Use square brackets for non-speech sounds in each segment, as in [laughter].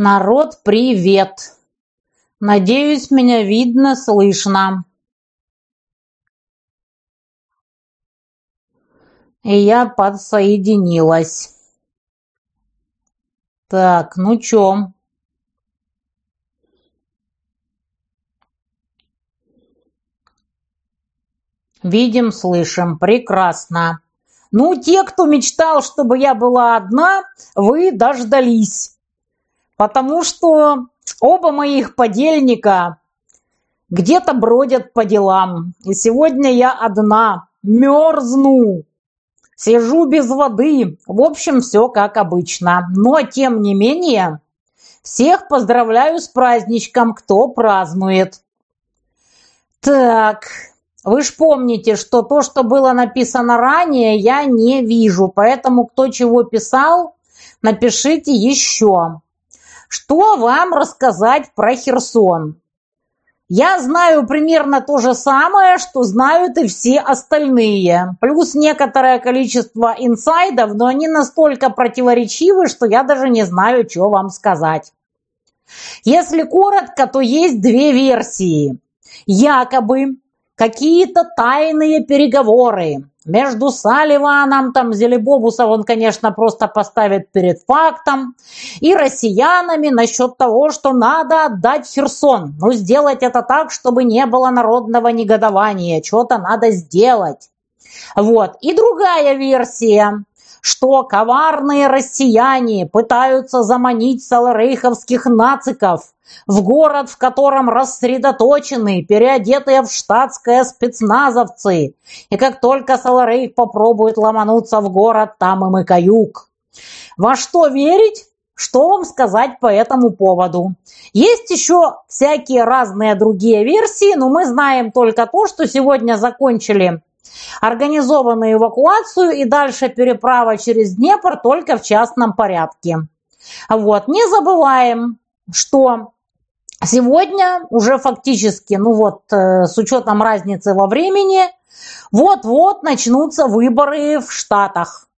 Народ, привет! Надеюсь, меня видно, слышно. И я подсоединилась. Так, ну чё? Видим, слышим. Прекрасно. Ну, те, кто мечтал, чтобы я была одна, вы дождались. Потому что оба моих подельника где-то бродят по делам. И сегодня я одна, мерзну, сижу без воды. В общем, все как обычно. Но, тем не менее, всех поздравляю с праздничком, кто празднует. Так, вы ж помните, что то, что было написано ранее, я не вижу. Поэтому, кто чего писал, напишите еще. Что вам рассказать про Херсон? Я знаю примерно то же самое, что знают и все остальные. Плюс некоторое количество инсайдов, но они настолько противоречивы, что я даже не знаю, что вам сказать. Если коротко, то есть две версии. Якобы какие-то тайные переговоры между Салливаном, там, Зелебобусов он, конечно, просто поставит перед фактом, и россиянами насчет того, что надо отдать Херсон. Ну, сделать это так, чтобы не было народного негодования, что-то надо сделать. Вот. И другая версия, что коварные россияне пытаются заманить саларейховских нациков – в город, в котором рассредоточены, переодетые в штатское спецназовцы. И как только Саларейх попробует ломануться в город, там им и каюк. Во что верить? Что вам сказать по этому поводу? Есть еще всякие разные другие версии, но мы знаем только то, что сегодня закончили организованную эвакуацию и дальше переправа через Днепр только в частном порядке. Вот. Не забываем, что Сегодня уже фактически, ну вот, э, с учетом разницы во времени, вот-вот начнутся выборы в Штатах.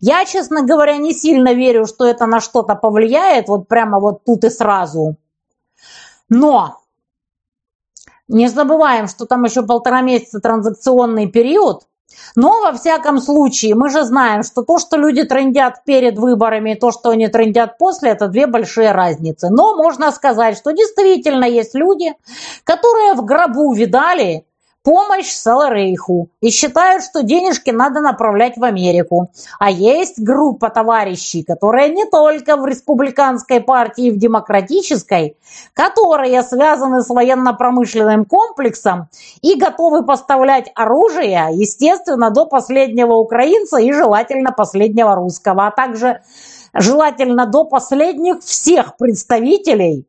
Я, честно говоря, не сильно верю, что это на что-то повлияет, вот прямо вот тут и сразу. Но не забываем, что там еще полтора месяца транзакционный период, но, во всяком случае, мы же знаем, что то, что люди трендят перед выборами, и то, что они трендят после, это две большие разницы. Но можно сказать, что действительно есть люди, которые в гробу видали, помощь Саларейху и считают, что денежки надо направлять в Америку. А есть группа товарищей, которые не только в республиканской партии, в демократической, которые связаны с военно-промышленным комплексом и готовы поставлять оружие, естественно, до последнего украинца и желательно последнего русского, а также желательно до последних всех представителей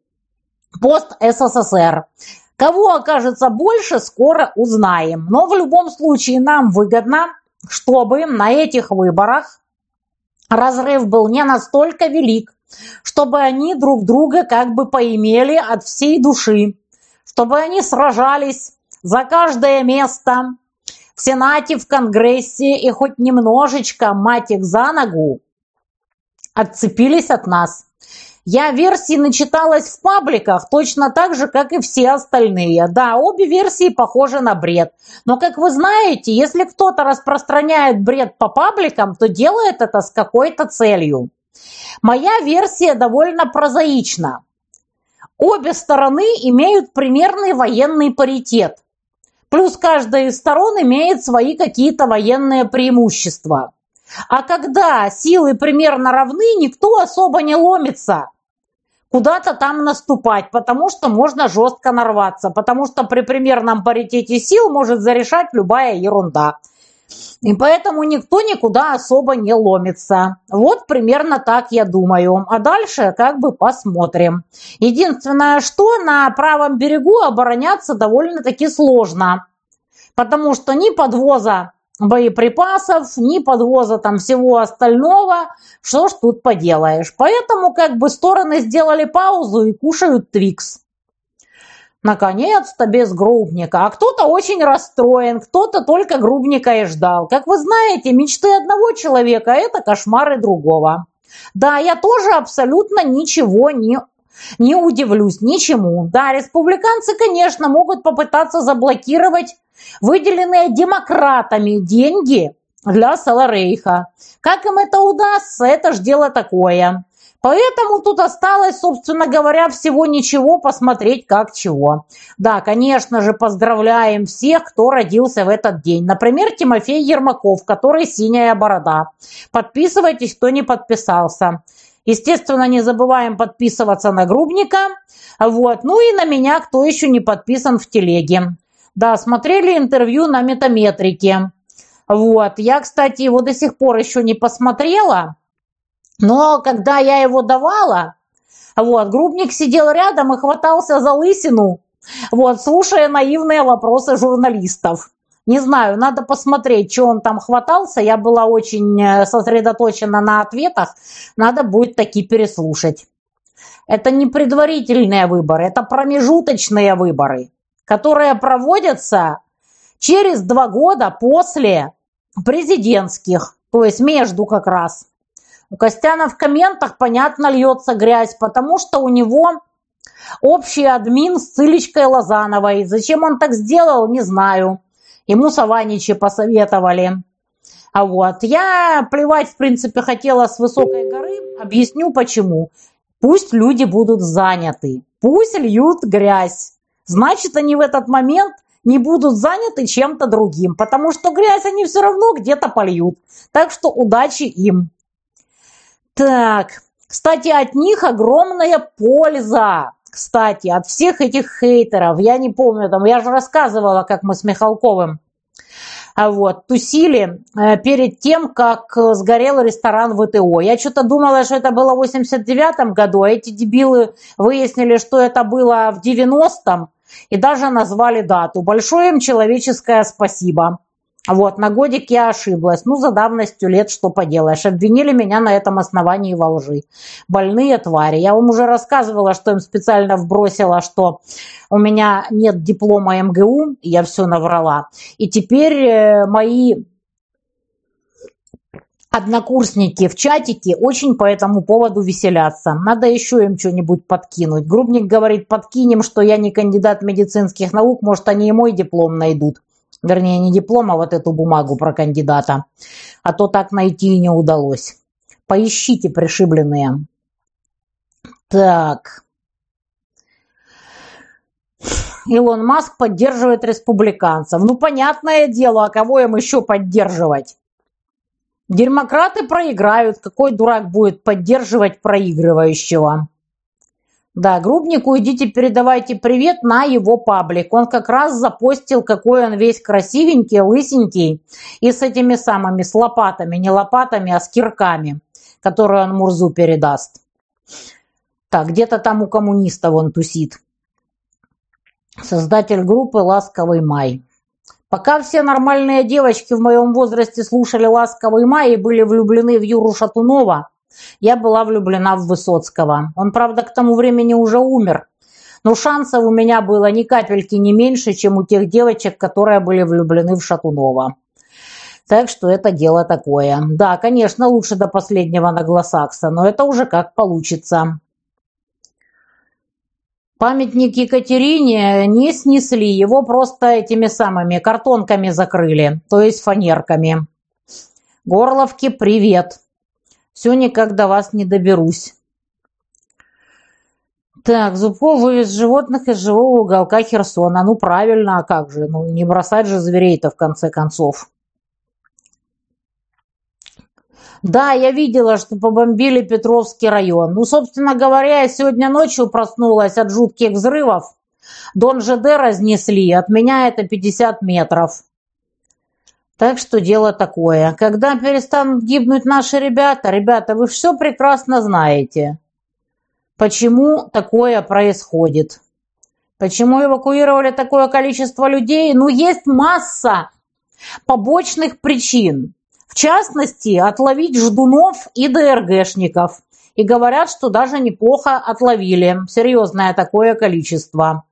пост-СССР. Кого окажется больше, скоро узнаем. Но в любом случае нам выгодно, чтобы на этих выборах разрыв был не настолько велик, чтобы они друг друга как бы поимели от всей души, чтобы они сражались за каждое место в Сенате, в Конгрессе и хоть немножечко, мать их за ногу, отцепились от нас. Я версии начиталась в пабликах точно так же, как и все остальные. Да, обе версии похожи на бред. Но, как вы знаете, если кто-то распространяет бред по пабликам, то делает это с какой-то целью. Моя версия довольно прозаична. Обе стороны имеют примерный военный паритет. Плюс каждая из сторон имеет свои какие-то военные преимущества. А когда силы примерно равны, никто особо не ломится куда-то там наступать, потому что можно жестко нарваться, потому что при примерном паритете сил может зарешать любая ерунда. И поэтому никто никуда особо не ломится. Вот примерно так я думаю. А дальше как бы посмотрим. Единственное, что на правом берегу обороняться довольно-таки сложно. Потому что ни подвоза боеприпасов, ни подвоза там всего остального. Что ж тут поделаешь. Поэтому как бы стороны сделали паузу и кушают Твикс. Наконец-то без грубника. А кто-то очень расстроен, кто-то только грубника и ждал. Как вы знаете, мечты одного человека – это кошмары другого. Да, я тоже абсолютно ничего не не удивлюсь ничему. Да, республиканцы, конечно, могут попытаться заблокировать выделенные демократами деньги для Саларейха. Как им это удастся, это ж дело такое. Поэтому тут осталось, собственно говоря, всего ничего посмотреть как чего. Да, конечно же, поздравляем всех, кто родился в этот день. Например, Тимофей Ермаков, который «Синяя борода». Подписывайтесь, кто не подписался. Естественно, не забываем подписываться на Грубника. Вот. Ну и на меня, кто еще не подписан в телеге. Да, смотрели интервью на метаметрике. Вот. Я, кстати, его до сих пор еще не посмотрела. Но когда я его давала, вот, грубник сидел рядом и хватался за лысину, вот, слушая наивные вопросы журналистов. Не знаю, надо посмотреть, что он там хватался. Я была очень э, сосредоточена на ответах. Надо будет таки переслушать. Это не предварительные выборы, это промежуточные выборы, которые проводятся через два года после президентских, то есть между как раз. У Костяна в комментах, понятно, льется грязь, потому что у него общий админ с Цилечкой Лозановой. Зачем он так сделал, не знаю. Ему Саваничи посоветовали. А вот я плевать, в принципе, хотела с высокой горы. Объясню почему. Пусть люди будут заняты. Пусть льют грязь. Значит, они в этот момент не будут заняты чем-то другим, потому что грязь они все равно где-то польют. Так что удачи им. Так, кстати, от них огромная польза. Кстати, от всех этих хейтеров, я не помню, там, я же рассказывала, как мы с Михалковым а вот, тусили э, перед тем, как сгорел ресторан ВТО. Я что-то думала, что это было в 89 году, а эти дебилы выяснили, что это было в 90-м и даже назвали дату. Большое им человеческое спасибо. Вот, на годик я ошиблась. Ну, за давностью лет что поделаешь. Обвинили меня на этом основании во лжи. Больные твари. Я вам уже рассказывала, что им специально вбросила, что у меня нет диплома МГУ. Я все наврала. И теперь э, мои однокурсники в чатике очень по этому поводу веселятся. Надо еще им что-нибудь подкинуть. Грубник говорит, подкинем, что я не кандидат медицинских наук, может, они и мой диплом найдут вернее, не диплом, а вот эту бумагу про кандидата. А то так найти и не удалось. Поищите, пришибленные. Так. Илон Маск поддерживает республиканцев. Ну, понятное дело, а кого им еще поддерживать? Демократы проиграют. Какой дурак будет поддерживать проигрывающего? Да, Грубнику идите передавайте привет на его паблик. Он как раз запостил, какой он весь красивенький, лысенький и с этими самыми, с лопатами, не лопатами, а с кирками, которые он Мурзу передаст. Так, где-то там у коммунистов он тусит. Создатель группы «Ласковый май». Пока все нормальные девочки в моем возрасте слушали «Ласковый май» и были влюблены в Юру Шатунова – я была влюблена в Высоцкого. Он, правда, к тому времени уже умер. Но шансов у меня было ни капельки не меньше, чем у тех девочек, которые были влюблены в Шатунова. Так что это дело такое. Да, конечно, лучше до последнего наглосакса, но это уже как получится. Памятник Екатерине не снесли, его просто этими самыми картонками закрыли, то есть фанерками. Горловки, привет. Все никак до вас не доберусь. Так, Зубков вывез животных из живого уголка Херсона. Ну, правильно, а как же? Ну, не бросать же зверей-то в конце концов. Да, я видела, что побомбили Петровский район. Ну, собственно говоря, я сегодня ночью проснулась от жутких взрывов. Дон ЖД разнесли, от меня это 50 метров. Так что дело такое. Когда перестанут гибнуть наши ребята, ребята, вы все прекрасно знаете, почему такое происходит. Почему эвакуировали такое количество людей? Ну, есть масса побочных причин. В частности, отловить ждунов и ДРГшников. И говорят, что даже неплохо отловили. Серьезное такое количество.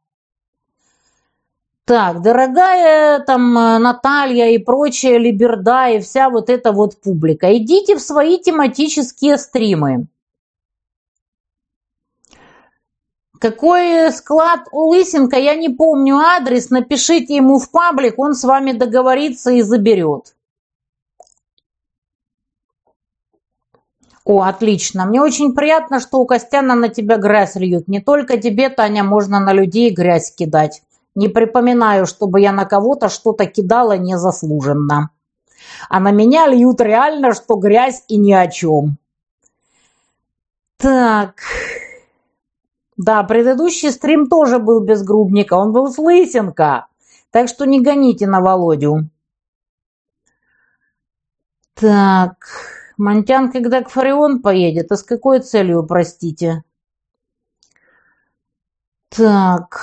Так, дорогая там э, Наталья и прочая Либерда и вся вот эта вот публика, идите в свои тематические стримы. Какой склад у Лысенко, я не помню адрес, напишите ему в паблик, он с вами договорится и заберет. О, отлично. Мне очень приятно, что у Костяна на тебя грязь льют. Не только тебе, Таня, можно на людей грязь кидать. Не припоминаю, чтобы я на кого-то что-то кидала незаслуженно. А на меня льют реально, что грязь и ни о чем. Так. Да, предыдущий стрим тоже был без Грубника. Он был с Лысенко. Так что не гоните на Володю. Так. Монтян, когда к Фарион поедет, а с какой целью, простите? Так.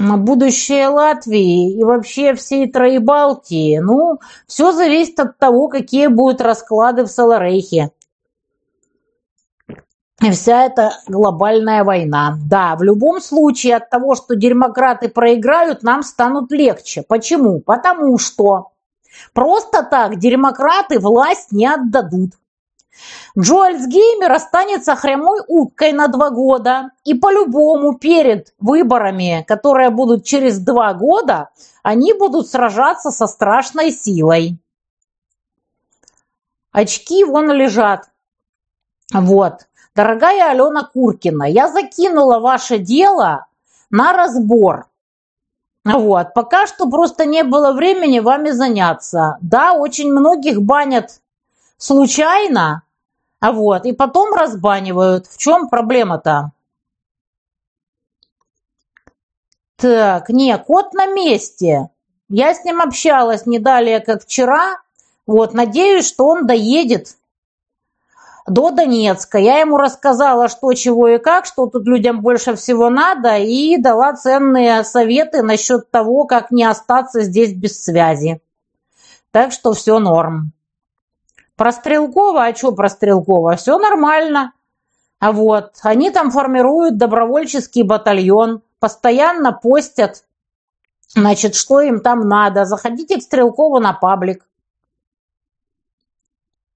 будущее Латвии и вообще всей Троебалтии. Ну, все зависит от того, какие будут расклады в Саларейхе. Вся эта глобальная война. Да, в любом случае от того, что демократы проиграют, нам станут легче. Почему? Потому что просто так демократы власть не отдадут. Джо Альцгеймер останется хромой уткой на два года. И по-любому перед выборами, которые будут через два года, они будут сражаться со страшной силой. Очки вон лежат. Вот. Дорогая Алена Куркина, я закинула ваше дело на разбор. Вот. Пока что просто не было времени вами заняться. Да, очень многих банят случайно, а вот, и потом разбанивают. В чем проблема-то? Так, не, кот на месте. Я с ним общалась не далее, как вчера. Вот, надеюсь, что он доедет до Донецка. Я ему рассказала, что, чего и как, что тут людям больше всего надо, и дала ценные советы насчет того, как не остаться здесь без связи. Так что все норм. Про Стрелкова, а что про Стрелкова? Все нормально. А вот, они там формируют добровольческий батальон, постоянно постят, значит, что им там надо. Заходите к Стрелкову на паблик.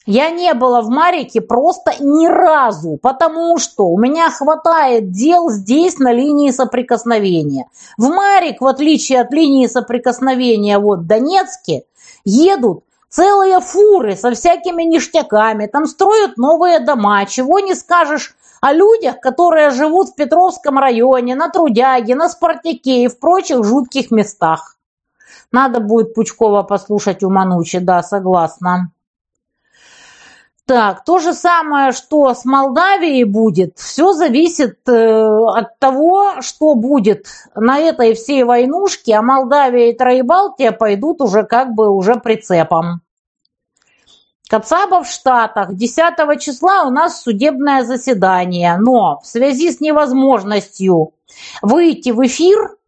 Я не была в Марике просто ни разу, потому что у меня хватает дел здесь на линии соприкосновения. В Марик, в отличие от линии соприкосновения вот в Донецке, едут целые фуры со всякими ништяками, там строят новые дома, чего не скажешь о людях, которые живут в Петровском районе, на Трудяге, на Спартаке и в прочих жутких местах. Надо будет Пучкова послушать у Манучи, да, согласна. Так, то же самое, что с Молдавией будет, все зависит э, от того, что будет на этой всей войнушке, а Молдавия и Троебалтия пойдут уже как бы уже прицепом. Кацаба в Штатах. 10 числа у нас судебное заседание, но в связи с невозможностью выйти в эфир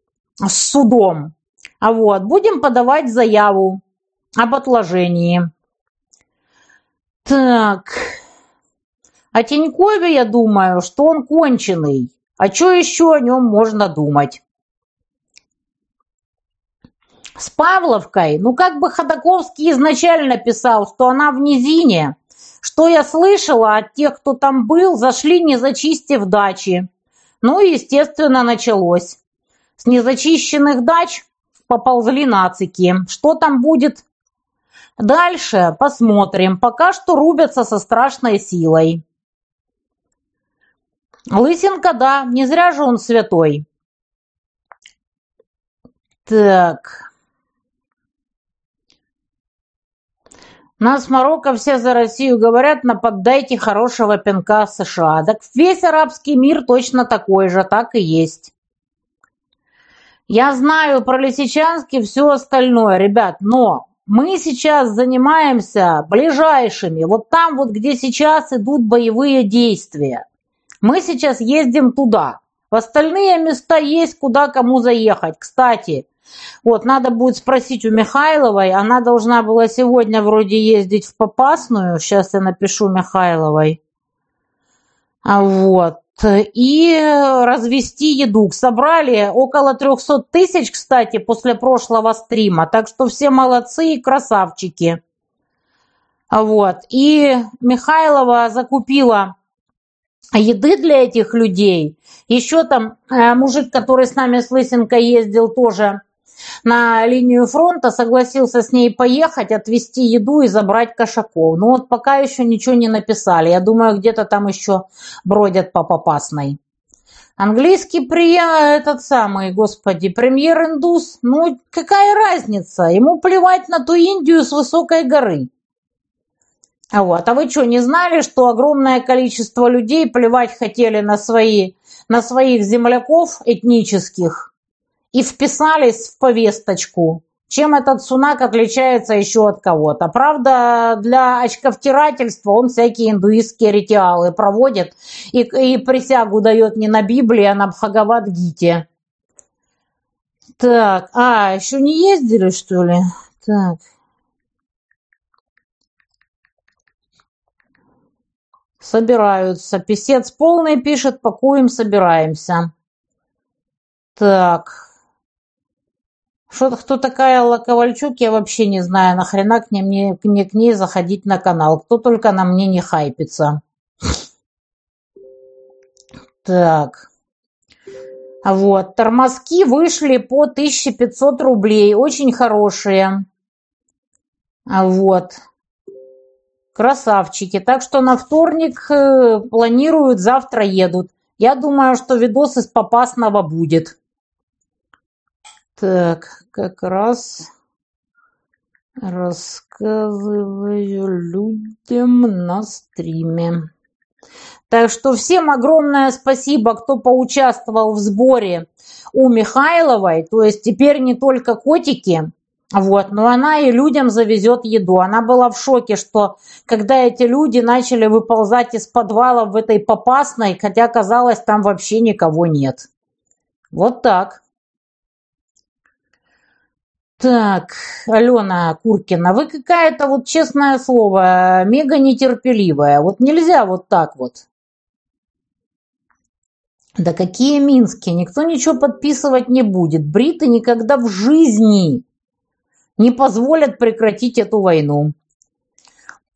с судом, а вот, будем подавать заяву об отложении. Так. О Тинькове я думаю, что он конченый. А что еще о нем можно думать? С Павловкой, ну как бы Ходаковский изначально писал, что она в низине. Что я слышала от тех, кто там был, зашли не зачистив дачи. Ну и, естественно, началось. С незачищенных дач поползли нацики. Что там будет, Дальше посмотрим. Пока что рубятся со страшной силой. Лысенко, да, не зря же он святой. Так. Нас Марокко все за Россию говорят, нападайте хорошего пинка США. Так весь арабский мир точно такой же, так и есть. Я знаю про Лисичанск все остальное, ребят, но мы сейчас занимаемся ближайшими, вот там вот, где сейчас идут боевые действия. Мы сейчас ездим туда. В остальные места есть, куда кому заехать. Кстати, Вот, надо будет спросить у Михайловой. Она должна была сегодня вроде ездить в Попасную. Сейчас я напишу Михайловой. А вот. И развести еду. Собрали около 300 тысяч, кстати, после прошлого стрима. Так что все молодцы и красавчики. Вот. И Михайлова закупила еды для этих людей. Еще там э, мужик, который с нами с Лысенко ездил тоже на линию фронта, согласился с ней поехать, отвезти еду и забрать кошаков. Но вот пока еще ничего не написали. Я думаю, где-то там еще бродят по Попасной. Английский премьер, этот самый, господи, премьер-индус, ну какая разница? Ему плевать на ту Индию с высокой горы. Вот. А вы что, не знали, что огромное количество людей плевать хотели на, свои, на своих земляков этнических и вписались в повесточку? Чем этот сунак отличается еще от кого-то? Правда, для очковтирательства он всякие индуистские ритуалы проводит и, и присягу дает не на Библии, а на Бхагавад-гите. Так, а, еще не ездили, что ли? Так. Собираются. Писец полный пишет, пакуем, собираемся. Так. Что, кто такая Алла Ковальчук, я вообще не знаю. Нахрена к, ним, мне, мне к ней заходить на канал. Кто только на мне не хайпится. Так. Вот. Тормозки вышли по 1500 рублей. Очень хорошие. Вот. Красавчики. Так что на вторник э, планируют, завтра едут. Я думаю, что видос из Попасного будет. Так, как раз рассказываю людям на стриме. Так что всем огромное спасибо, кто поучаствовал в сборе у Михайловой. То есть теперь не только котики, вот, но она и людям завезет еду. Она была в шоке, что когда эти люди начали выползать из подвала в этой попасной, хотя казалось, там вообще никого нет. Вот так. Так, Алена Куркина, вы какая-то вот, честное слово, мега нетерпеливая. Вот нельзя вот так вот. Да какие Минские? Никто ничего подписывать не будет. Бриты никогда в жизни не позволят прекратить эту войну.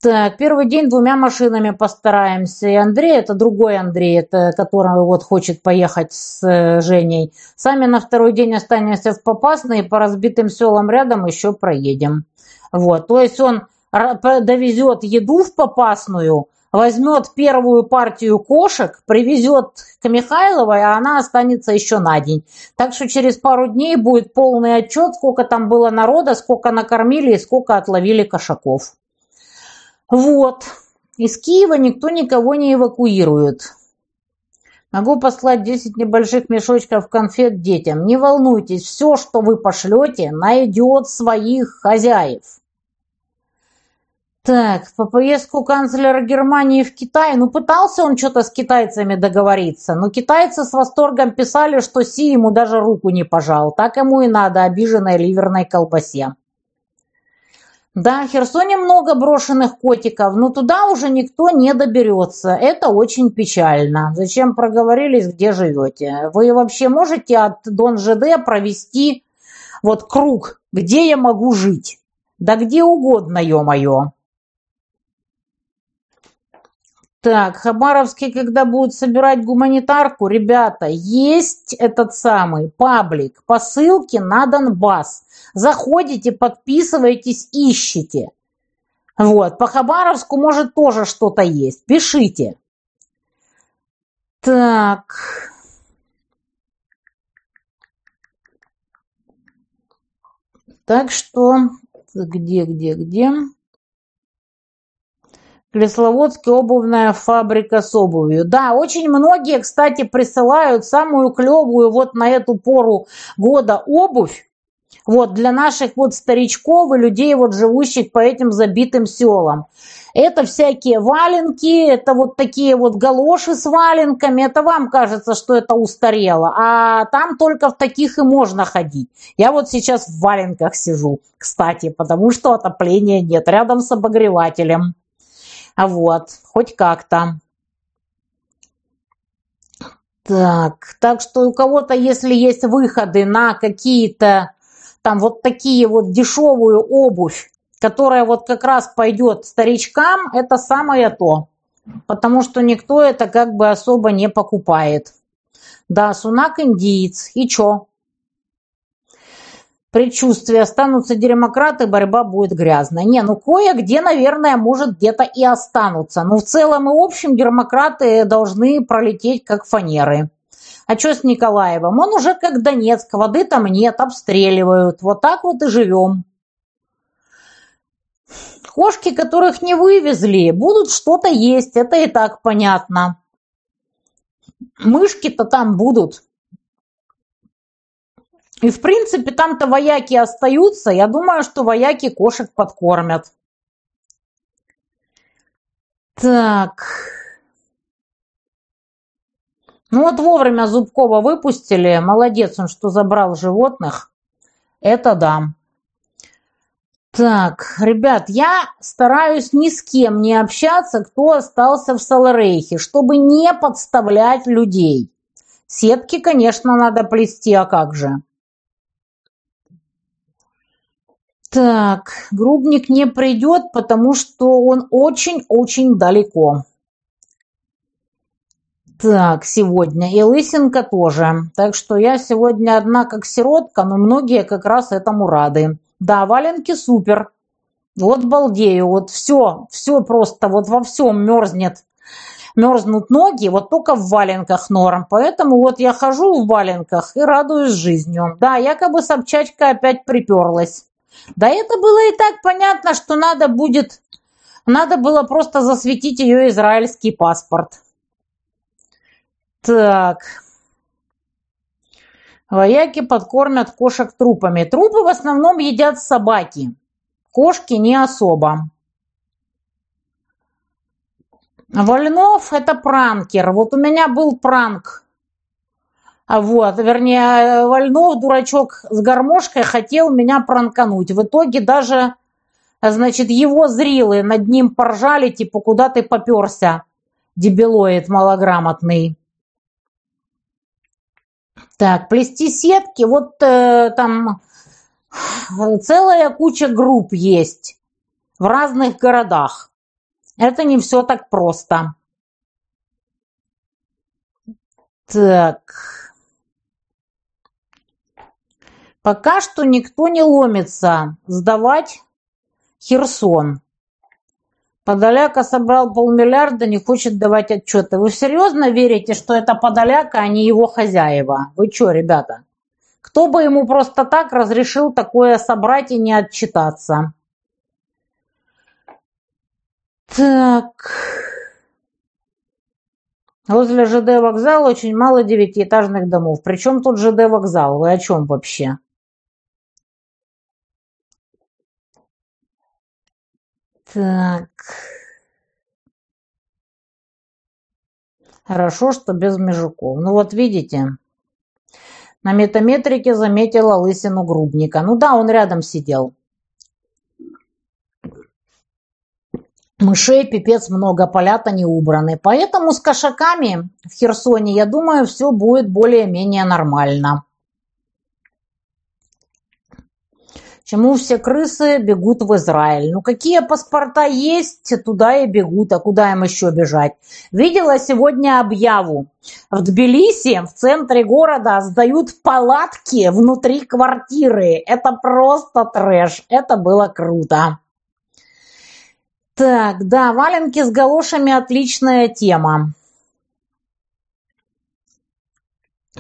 Так, первый день двумя машинами постараемся. И Андрей, это другой Андрей, это который вот хочет поехать с э, Женей. Сами на второй день останемся в Попасной, и по разбитым селам рядом еще проедем. Вот, то есть он довезет еду в Попасную, возьмет первую партию кошек, привезет к Михайловой, а она останется еще на день. Так что через пару дней будет полный отчет, сколько там было народа, сколько накормили и сколько отловили кошаков. Вот. Из Киева никто никого не эвакуирует. Могу послать 10 небольших мешочков конфет детям. Не волнуйтесь, все, что вы пошлете, найдет своих хозяев. Так, по поездку канцлера Германии в Китай, ну пытался он что-то с китайцами договориться, но китайцы с восторгом писали, что Си ему даже руку не пожал. Так ему и надо, обиженной ливерной колбасе. Да, в Херсоне много брошенных котиков, но туда уже никто не доберется. Это очень печально. Зачем проговорились, где живете? Вы вообще можете от Дон ЖД провести вот круг, где я могу жить? Да где угодно, ё-моё. Так, Хабаровский, когда будут собирать гуманитарку, ребята, есть этот самый паблик по ссылке на Донбасс. Заходите, подписывайтесь, ищите. Вот, по Хабаровску может тоже что-то есть. Пишите. Так. Так что, где, где, где? Кресловодске обувная фабрика с обувью. Да, очень многие, кстати, присылают самую клевую вот на эту пору года обувь. Вот для наших вот старичков и людей, вот живущих по этим забитым селам. Это всякие валенки, это вот такие вот галоши с валенками. Это вам кажется, что это устарело. А там только в таких и можно ходить. Я вот сейчас в валенках сижу, кстати, потому что отопления нет. Рядом с обогревателем. А вот, хоть как-то. Так, так что у кого-то, если есть выходы на какие-то там вот такие вот дешевую обувь, которая вот как раз пойдет старичкам, это самое то. Потому что никто это как бы особо не покупает. Да, Сунак индиец. И чё? Предчувствие. Останутся демократы, борьба будет грязная. Не, ну кое-где, наверное, может где-то и останутся. Но в целом и общем демократы должны пролететь как фанеры. А что с Николаевым? Он уже как Донецк, воды там нет, обстреливают. Вот так вот и живем. Кошки, которых не вывезли, будут что-то есть, это и так понятно. Мышки-то там будут. И, в принципе, там-то вояки остаются. Я думаю, что вояки кошек подкормят. Так. Ну вот вовремя Зубкова выпустили. Молодец он, что забрал животных. Это да. Так, ребят, я стараюсь ни с кем не общаться, кто остался в Саларейхе, чтобы не подставлять людей. Сетки, конечно, надо плести, а как же? Так, Грубник не придет, потому что он очень-очень далеко. Так, сегодня. И Лысенко тоже. Так что я сегодня одна как сиротка, но многие как раз этому рады. Да, валенки супер. Вот балдею, вот все, все просто, вот во всем мерзнет. Мерзнут ноги, вот только в валенках норм. Поэтому вот я хожу в валенках и радуюсь жизнью. Да, якобы Собчачка опять приперлась. Да это было и так понятно, что надо будет... Надо было просто засветить ее израильский паспорт. Так. Вояки подкормят кошек трупами. Трупы в основном едят собаки. Кошки не особо. Вольнов – это пранкер. Вот у меня был пранк. А вот, вернее, Вольнов, дурачок с гармошкой, хотел меня пранкануть. В итоге даже, значит, его зрилы над ним поржали, типа, куда ты поперся, дебилоид малограмотный. Так, плести сетки, вот э, там целая куча групп есть в разных городах. Это не все так просто. Так. Пока что никто не ломится сдавать Херсон. Подоляка собрал полмиллиарда, не хочет давать отчеты. Вы серьезно верите, что это Подоляка, а не его хозяева? Вы что, ребята? Кто бы ему просто так разрешил такое собрать и не отчитаться? Так. Возле ЖД вокзала очень мало девятиэтажных домов. Причем тут ЖД вокзал? Вы о чем вообще? Так. Хорошо, что без межуков. Ну вот видите, на метаметрике заметила лысину грубника. Ну да, он рядом сидел. Мышей пипец много, поля-то не убраны. Поэтому с кошаками в Херсоне, я думаю, все будет более-менее нормально. Чему все крысы бегут в Израиль? Ну какие паспорта есть, туда и бегут, а куда им еще бежать? Видела сегодня объяву. В Тбилиси, в центре города, сдают палатки внутри квартиры. Это просто трэш. Это было круто. Так, да, валенки с галошами отличная тема.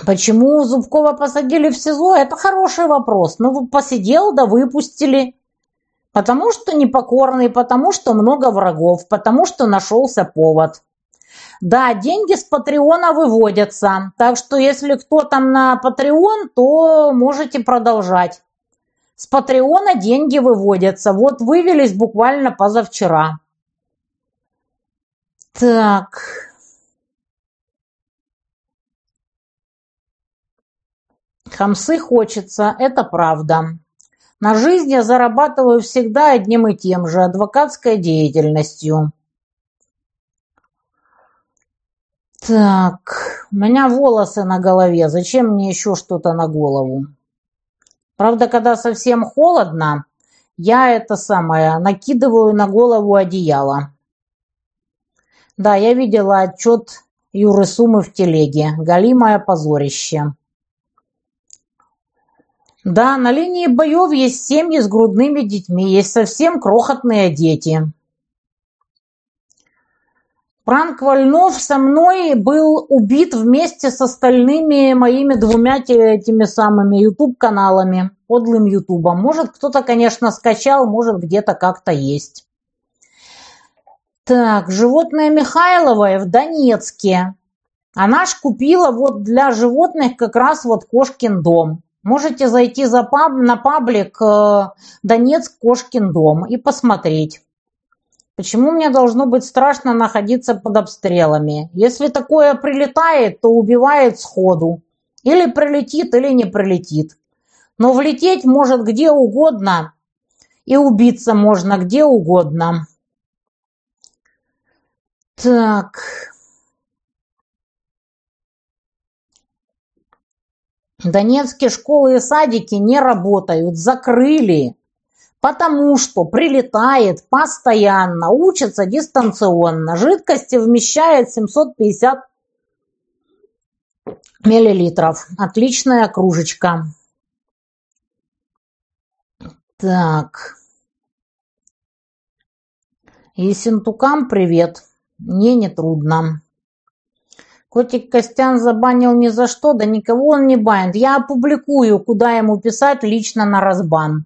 Почему Зубкова посадили в СИЗО? Это хороший вопрос. Ну, посидел, да выпустили. Потому что непокорный, потому что много врагов, потому что нашелся повод. Да, деньги с Патреона выводятся. Так что если кто там на Патреон, то можете продолжать С Патреона деньги выводятся. Вот вывелись буквально позавчера. Так. Хамсы хочется, это правда. На жизнь я зарабатываю всегда одним и тем же – адвокатской деятельностью. Так, у меня волосы на голове. Зачем мне еще что-то на голову? Правда, когда совсем холодно, я это самое накидываю на голову одеяло. Да, я видела отчет Юры Сумы в телеге. Галимое позорище. Да, на линии боев есть семьи с грудными детьми, есть совсем крохотные дети. Пранк Вольнов со мной был убит вместе с остальными моими двумя этими самыми YouTube-каналами, подлым ютубом. Может, кто-то, конечно, скачал, может, где-то как-то есть. Так, животное Михайловое в Донецке. Она ж купила вот для животных как раз вот кошкин дом. Можете зайти за паб, на паблик э, Донецк Кошкин дом и посмотреть. Почему мне должно быть страшно находиться под обстрелами? Если такое прилетает, то убивает сходу. Или прилетит, или не прилетит. Но влететь может где угодно, и убиться можно где угодно. Так, Донецкие школы и садики не работают, закрыли, потому что прилетает постоянно, учатся дистанционно. Жидкости вмещает 750 миллилитров. Отличная кружечка. Так. Ессентукам привет. Мне не трудно. Котик Костян забанил ни за что, да никого он не банит. Я опубликую, куда ему писать лично на разбан.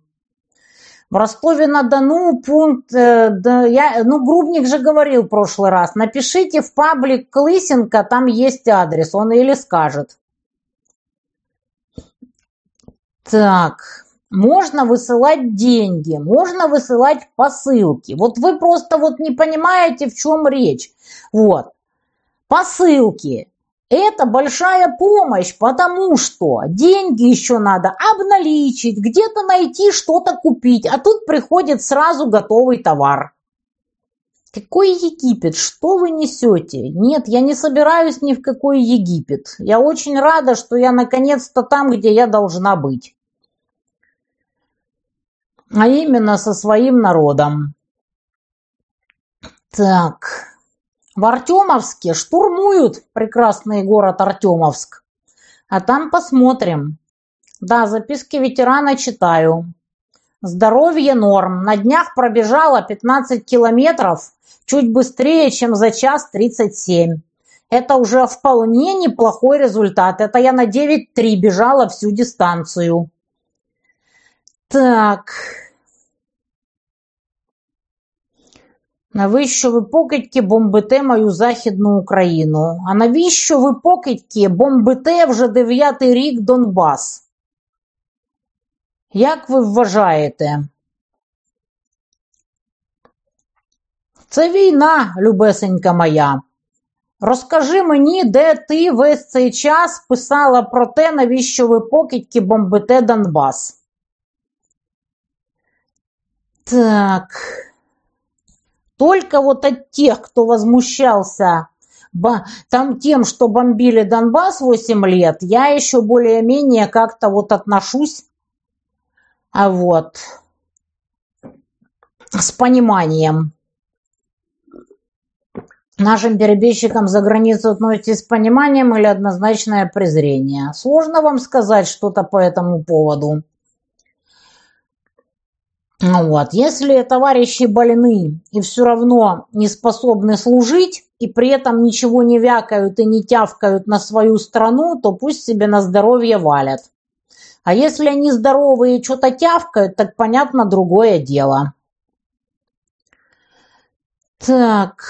В Ростове-на-Дону пункт, э, да, я, ну, Грубник же говорил в прошлый раз, напишите в паблик Клысенко, там есть адрес, он или скажет. Так, можно высылать деньги, можно высылать посылки. Вот вы просто вот не понимаете, в чем речь. Вот посылки. Это большая помощь, потому что деньги еще надо обналичить, где-то найти, что-то купить, а тут приходит сразу готовый товар. Какой Египет? Что вы несете? Нет, я не собираюсь ни в какой Египет. Я очень рада, что я наконец-то там, где я должна быть. А именно со своим народом. Так. В Артемовске штурмуют прекрасный город Артемовск. А там посмотрим. Да, записки ветерана читаю. Здоровье норм. На днях пробежала 15 километров, чуть быстрее, чем за час 37. Это уже вполне неплохой результат. Это я на 9.3 бежала всю дистанцию. Так, Навіщо ви покидьки бомбите мою Західну Україну? А навіщо ви покидьки бомбите вже дев'ятий рік Донбас? Як ви вважаєте? Це війна, любесенька моя. Розкажи мені, де ти весь цей час писала про те, навіщо ви покидьки бомбите Донбас? Так. Только вот от тех, кто возмущался там тем, что бомбили Донбасс 8 лет, я еще более-менее как-то вот отношусь а вот с пониманием. Нашим перебежчикам за границу относитесь с пониманием или однозначное презрение? Сложно вам сказать что-то по этому поводу. Ну вот. Если товарищи больны и все равно не способны служить, и при этом ничего не вякают и не тявкают на свою страну, то пусть себе на здоровье валят. А если они здоровые и что-то тявкают, так понятно, другое дело. Так.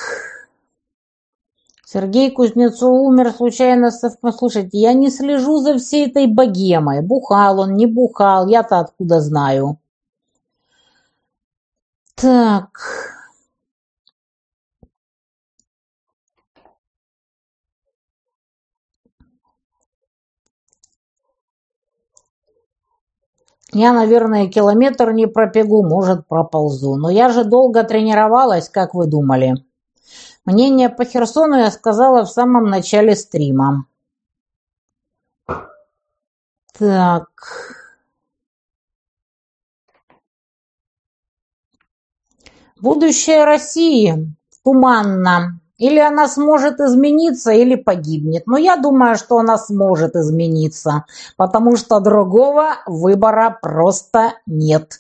Сергей Кузнецов умер случайно. Слушайте, я не слежу за всей этой богемой. Бухал он, не бухал, я-то откуда знаю. Так. Я, наверное, километр не пробегу, может, проползу. Но я же долго тренировалась, как вы думали. Мнение по Херсону я сказала в самом начале стрима. Так. Будущее России туманно. Или она сможет измениться, или погибнет. Но я думаю, что она сможет измениться, потому что другого выбора просто нет.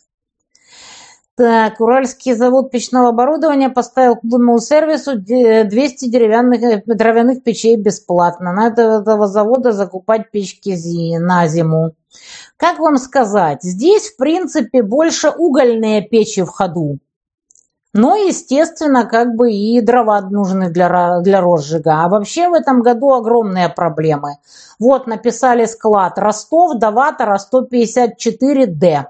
Так, Уральский завод печного оборудования поставил клубному сервису 200 деревянных, дровяных печей бесплатно. Надо этого завода закупать печки на зиму. Как вам сказать, здесь, в принципе, больше угольные печи в ходу. Но, естественно, как бы и дрова нужны для, для розжига. А вообще в этом году огромные проблемы. Вот написали склад Ростов, Даватора 154D.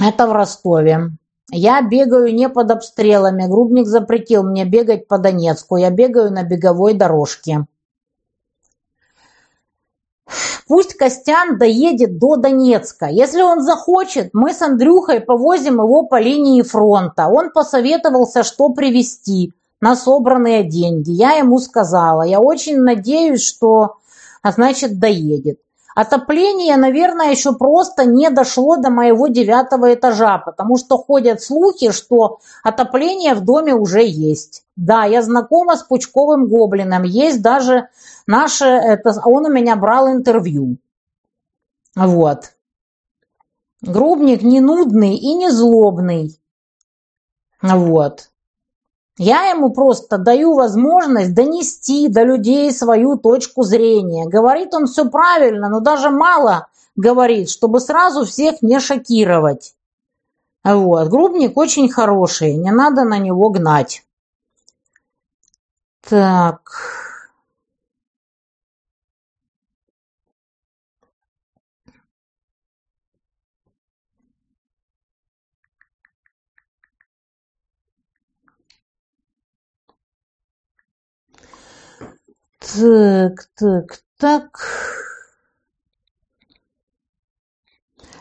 Это в Ростове. Я бегаю не под обстрелами. Грубник запретил мне бегать по Донецку. Я бегаю на беговой дорожке. Пусть Костян доедет до Донецка. Если он захочет, мы с Андрюхой повозим его по линии фронта. Он посоветовался, что привезти на собранные деньги. Я ему сказала. Я очень надеюсь, что, а значит, доедет. Отопление, наверное, еще просто не дошло до моего девятого этажа, потому что ходят слухи, что отопление в доме уже есть. Да, я знакома с Пучковым Гоблином, есть даже наше, это, он у меня брал интервью. Вот. Грубник не нудный и не злобный. Вот. Я ему просто даю возможность донести до людей свою точку зрения. Говорит он все правильно, но даже мало говорит, чтобы сразу всех не шокировать. Вот. Грубник очень хороший, не надо на него гнать. Так... Так, так, так.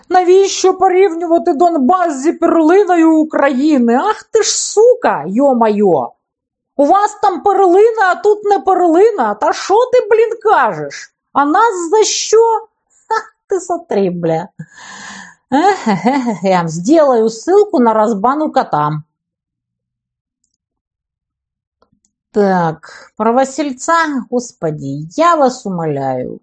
Навіщо порівнювати Донбас зі перлиною України? Ах ти ж сука, йо-майо! У вас там перлина, а тут не перлина. Та що ти, блін, кажеш? А нас за що? Ха, ти смотри, бля. Эх, Сделаю ссылку на разбану котам. Так, про Васильца, господи, я вас умоляю.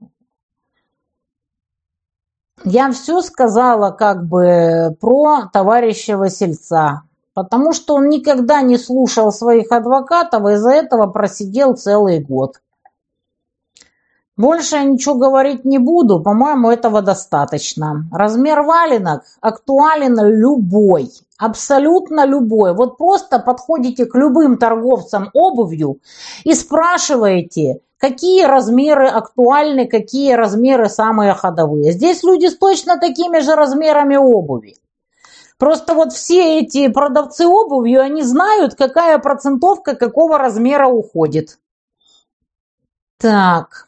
Я все сказала как бы про товарища Васильца, потому что он никогда не слушал своих адвокатов и из-за этого просидел целый год. Больше ничего говорить не буду, по-моему, этого достаточно. Размер валенок актуален любой, абсолютно любой. Вот просто подходите к любым торговцам обувью и спрашиваете, какие размеры актуальны, какие размеры самые ходовые. Здесь люди с точно такими же размерами обуви. Просто вот все эти продавцы обувью, они знают, какая процентовка какого размера уходит. Так,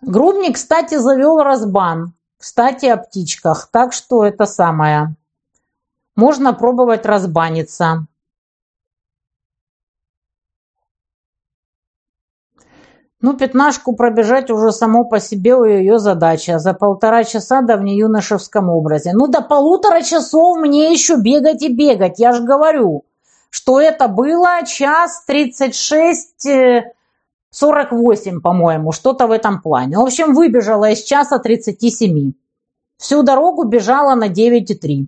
Грубник, кстати, завел разбан. Кстати, о птичках. Так что это самое. Можно пробовать разбаниться. Ну, пятнашку пробежать уже само по себе у ее задача. За полтора часа да в неюношевском образе. Ну, до полутора часов мне еще бегать и бегать. Я же говорю, что это было час тридцать шесть 48, по-моему, что-то в этом плане. В общем, выбежала из часа 37. Всю дорогу бежала на 9,3.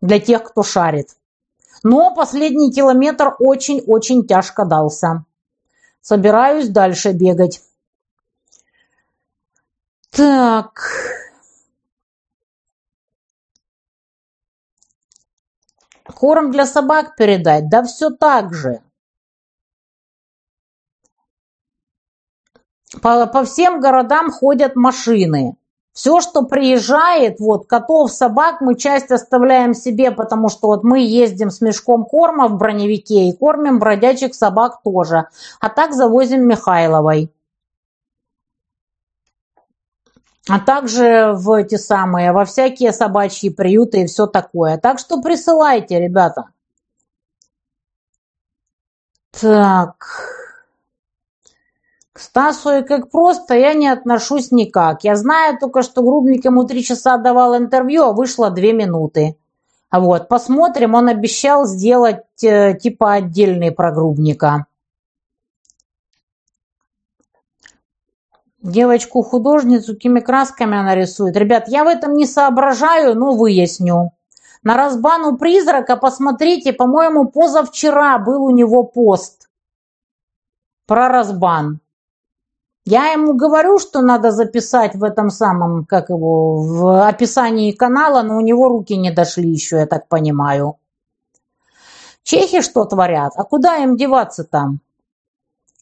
Для тех, кто шарит. Но последний километр очень-очень тяжко дался. Собираюсь дальше бегать. Так. Корм для собак передать? Да все так же. По, по всем городам ходят машины. Все, что приезжает, вот котов, собак, мы часть оставляем себе, потому что вот мы ездим с мешком корма в броневике и кормим бродячих собак тоже. А так завозим Михайловой. А также в эти самые, во всякие собачьи приюты и все такое. Так что присылайте, ребята. Так. Стасу и как просто я не отношусь никак. Я знаю только, что Грубник ему три часа давал интервью, а вышло две минуты. Вот, посмотрим, он обещал сделать э, типа отдельный про Грубника. Девочку-художницу какими красками она рисует. Ребят, я в этом не соображаю, но выясню. На разбану призрака посмотрите, по-моему, позавчера был у него пост про разбан. Я ему говорю, что надо записать в этом самом, как его, в описании канала, но у него руки не дошли еще, я так понимаю. Чехи что творят? А куда им деваться там?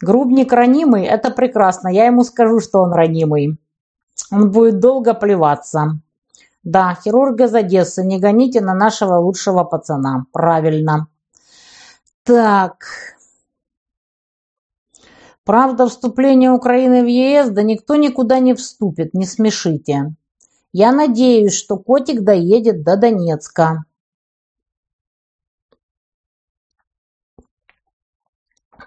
Грубник ранимый, это прекрасно. Я ему скажу, что он ранимый. Он будет долго плеваться. Да, хирург из Одессы, не гоните на нашего лучшего пацана. Правильно. Так, Правда, вступление Украины в ЕС, да никто никуда не вступит, не смешите. Я надеюсь, что котик доедет до Донецка.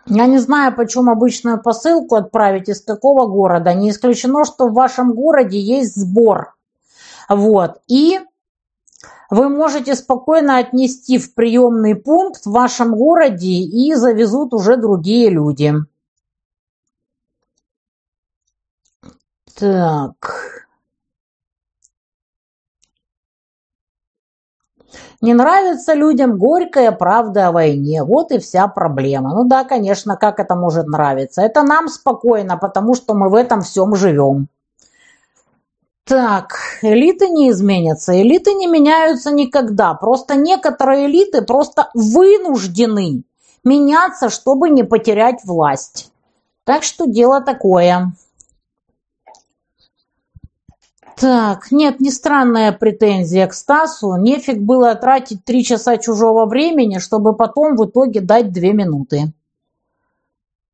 Я не знаю, почему обычную посылку отправить из какого города. Не исключено, что в вашем городе есть сбор. Вот. И вы можете спокойно отнести в приемный пункт в вашем городе и завезут уже другие люди. Так. Не нравится людям горькая правда о войне. Вот и вся проблема. Ну да, конечно, как это может нравиться? Это нам спокойно, потому что мы в этом всем живем. Так, элиты не изменятся. Элиты не меняются никогда. Просто некоторые элиты просто вынуждены меняться, чтобы не потерять власть. Так что дело такое. Так, нет, не странная претензия к Стасу. Нефиг было тратить три часа чужого времени, чтобы потом в итоге дать две минуты.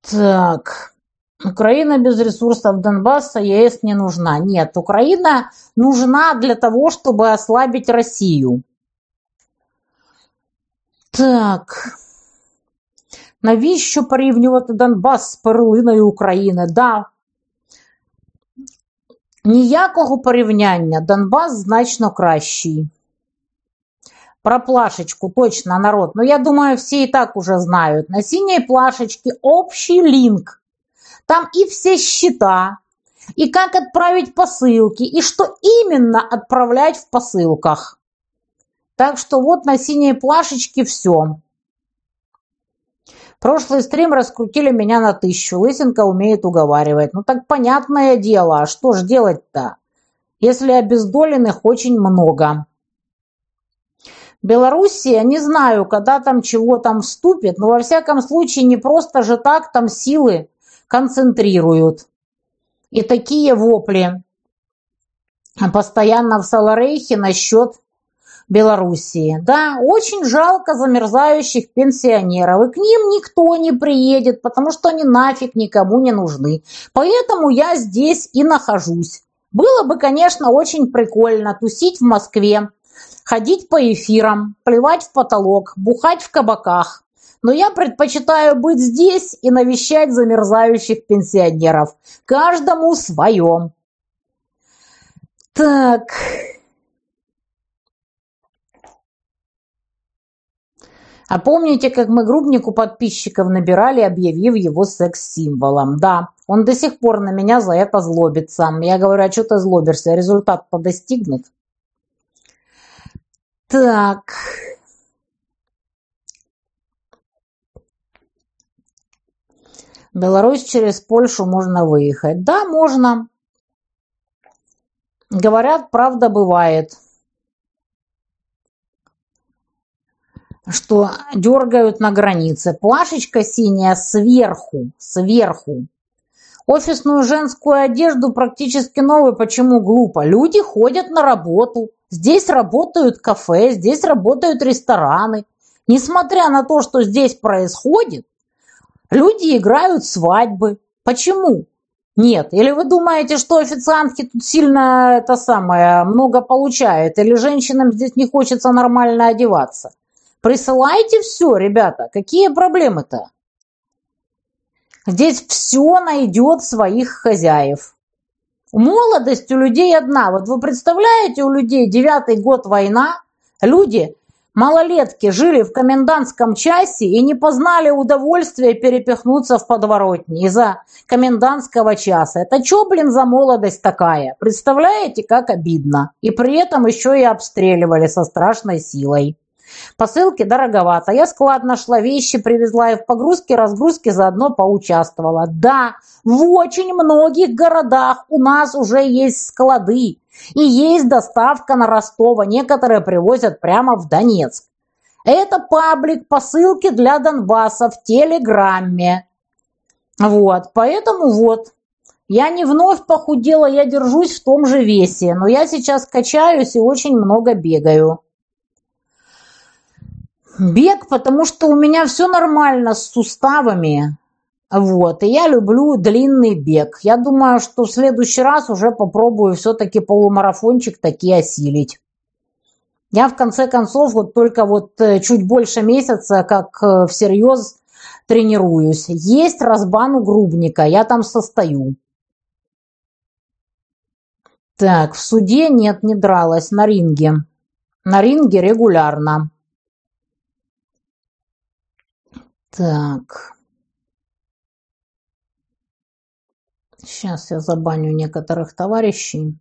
Так, Украина без ресурсов Донбасса ЕС не нужна. Нет, Украина нужна для того, чтобы ослабить Россию. Так. Навіщо порівнювати Донбас з перлиною України? Да, Ніякого порівняння, Донбас значно кращий. Про плашечку, точно, народ. Но я думаю, все и так уже знают. На синей плашечке общий линк. Там и все счета, и как отправить посылки, и что именно отправлять в посылках. Так что вот на синей плашечке все. Прошлый стрим раскрутили меня на тысячу. Лысенко умеет уговаривать. Ну так понятное дело, а что ж делать-то? Если обездоленных очень много. Белоруссия, не знаю, когда там чего там вступит, но во всяком случае не просто же так там силы концентрируют. И такие вопли постоянно в Саларейхе насчет Белоруссии. Да, очень жалко замерзающих пенсионеров, и к ним никто не приедет, потому что они нафиг никому не нужны. Поэтому я здесь и нахожусь. Было бы, конечно, очень прикольно тусить в Москве, ходить по эфирам, плевать в потолок, бухать в кабаках. Но я предпочитаю быть здесь и навещать замерзающих пенсионеров. Каждому свое. Так, А помните, как мы Грубнику подписчиков набирали, объявив его секс-символом? Да, он до сих пор на меня за это злобится. Я говорю, а что ты злобишься? Результат-то достигнут. Так. Беларусь через Польшу можно выехать. Да, можно. Говорят, правда бывает. Что дергают на границе. Плашечка синяя сверху, сверху. Офисную женскую одежду практически новую. Почему глупо? Люди ходят на работу. Здесь работают кафе, здесь работают рестораны. Несмотря на то, что здесь происходит, люди играют свадьбы. Почему? Нет. Или вы думаете, что официантки тут сильно это самое много получают? Или женщинам здесь не хочется нормально одеваться? Присылайте все, ребята. Какие проблемы-то? Здесь все найдет своих хозяев. Молодость у людей одна. Вот вы представляете, у людей девятый год война, люди Малолетки жили в комендантском часе и не познали удовольствия перепихнуться в подворотни из-за комендантского часа. Это что, блин, за молодость такая? Представляете, как обидно. И при этом еще и обстреливали со страшной силой. Посылки дороговато. Я склад нашла, вещи привезла и в погрузке, разгрузке заодно поучаствовала. Да, в очень многих городах у нас уже есть склады. И есть доставка на Ростова, некоторые привозят прямо в Донецк. Это паблик посылки для Донбасса в Телеграмме. Вот, поэтому вот. Я не вновь похудела, я держусь в том же весе, но я сейчас качаюсь и очень много бегаю. Бег, потому что у меня все нормально с суставами. Вот, и я люблю длинный бег. Я думаю, что в следующий раз уже попробую все-таки полумарафончик таки осилить. Я в конце концов вот только вот э, чуть больше месяца как э, всерьез тренируюсь. Есть разбан у Грубника, я там состою. Так, в суде нет, не дралась, на ринге. На ринге регулярно. Так. Сейчас я забаню некоторых товарищей.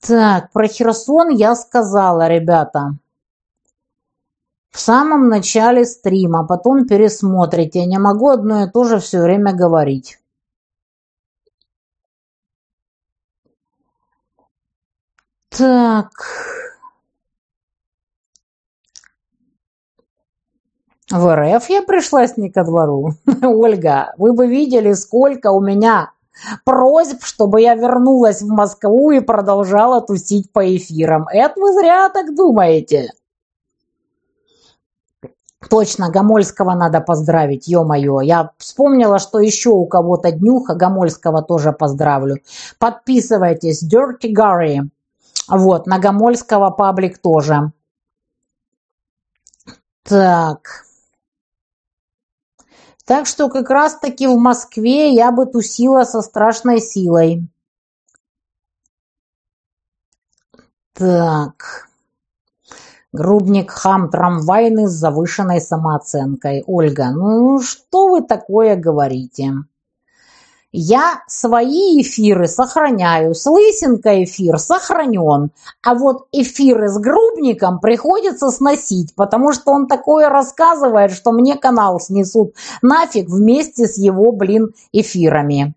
Так, про Херсон я сказала, ребята. В самом начале стрима, потом пересмотрите. Я не могу одно и то же все время говорить. Так. В РФ я пришлась не ко двору. [laughs] Ольга, вы бы видели, сколько у меня просьб, чтобы я вернулась в Москву и продолжала тусить по эфирам. Это вы зря так думаете. Точно, Гомольского надо поздравить, ё-моё. Я вспомнила, что еще у кого-то днюха, Гомольского тоже поздравлю. Подписывайтесь, Dirty Gary. Вот, на Гомольского паблик тоже. Так. Так что как раз-таки в Москве я бы тусила со страшной силой. Так. Грубник хам трамвайный с завышенной самооценкой. Ольга, ну что вы такое говорите? Я свои эфиры сохраняю, с Лысенко эфир сохранен, а вот эфиры с Грубником приходится сносить, потому что он такое рассказывает, что мне канал снесут нафиг вместе с его, блин, эфирами.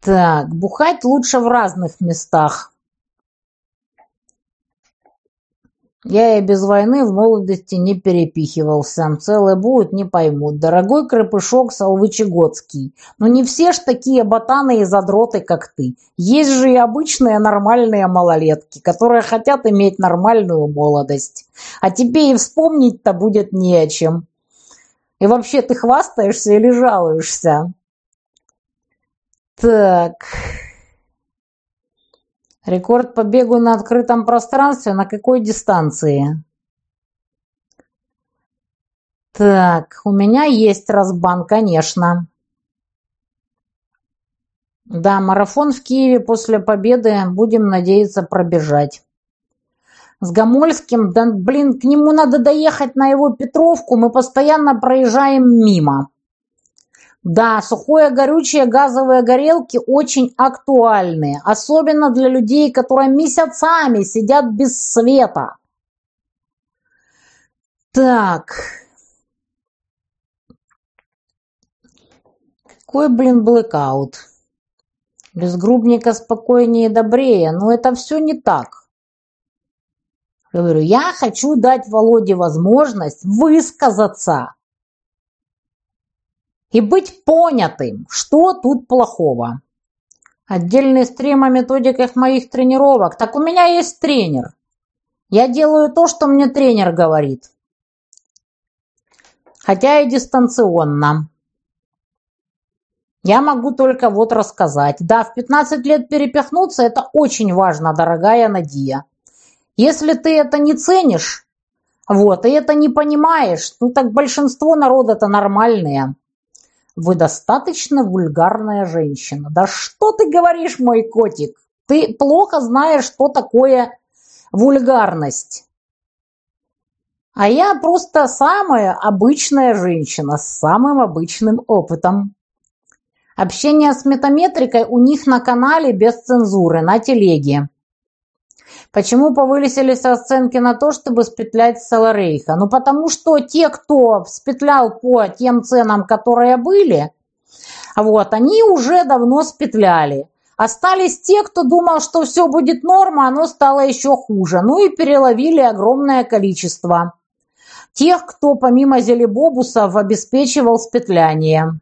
Так, бухать лучше в разных местах. Я и без войны в молодости не перепихивался. Целые будут, не поймут. Дорогой крепышок Салвычегодский. Но не все ж такие ботаны и задроты, как ты. Есть же и обычные нормальные малолетки, которые хотят иметь нормальную молодость. А тебе и вспомнить-то будет не о чем. И вообще ты хвастаешься или жалуешься? Так... Рекорд по бегу на открытом пространстве на какой дистанции? Так, у меня есть разбан, конечно. Да, марафон в Киеве после победы, будем надеяться, пробежать. С Гомольским, да блин, к нему надо доехать на его Петровку, мы постоянно проезжаем мимо. Да, сухое горючее, газовые горелки очень актуальны, особенно для людей, которые месяцами сидят без света. Так. Какой, блин, блэкаут. Без грубника спокойнее и добрее, но это все не так. Говорю, я хочу дать Володе возможность высказаться и быть понятым, что тут плохого. Отдельный стрим о методиках моих тренировок. Так у меня есть тренер. Я делаю то, что мне тренер говорит. Хотя и дистанционно. Я могу только вот рассказать. Да, в 15 лет перепихнуться – это очень важно, дорогая Надия. Если ты это не ценишь, вот, и это не понимаешь, ну так большинство народа-то нормальные. Вы достаточно вульгарная женщина. Да что ты говоришь, мой котик? Ты плохо знаешь, что такое вульгарность. А я просто самая обычная женщина с самым обычным опытом. Общение с метаметрикой у них на канале без цензуры, на телеге. Почему повысились оценки на то, чтобы спетлять с Соларейха? Ну, потому что те, кто спетлял по тем ценам, которые были, вот, они уже давно спетляли. Остались те, кто думал, что все будет норма, оно стало еще хуже. Ну и переловили огромное количество. Тех, кто помимо зелебобусов обеспечивал спетляние.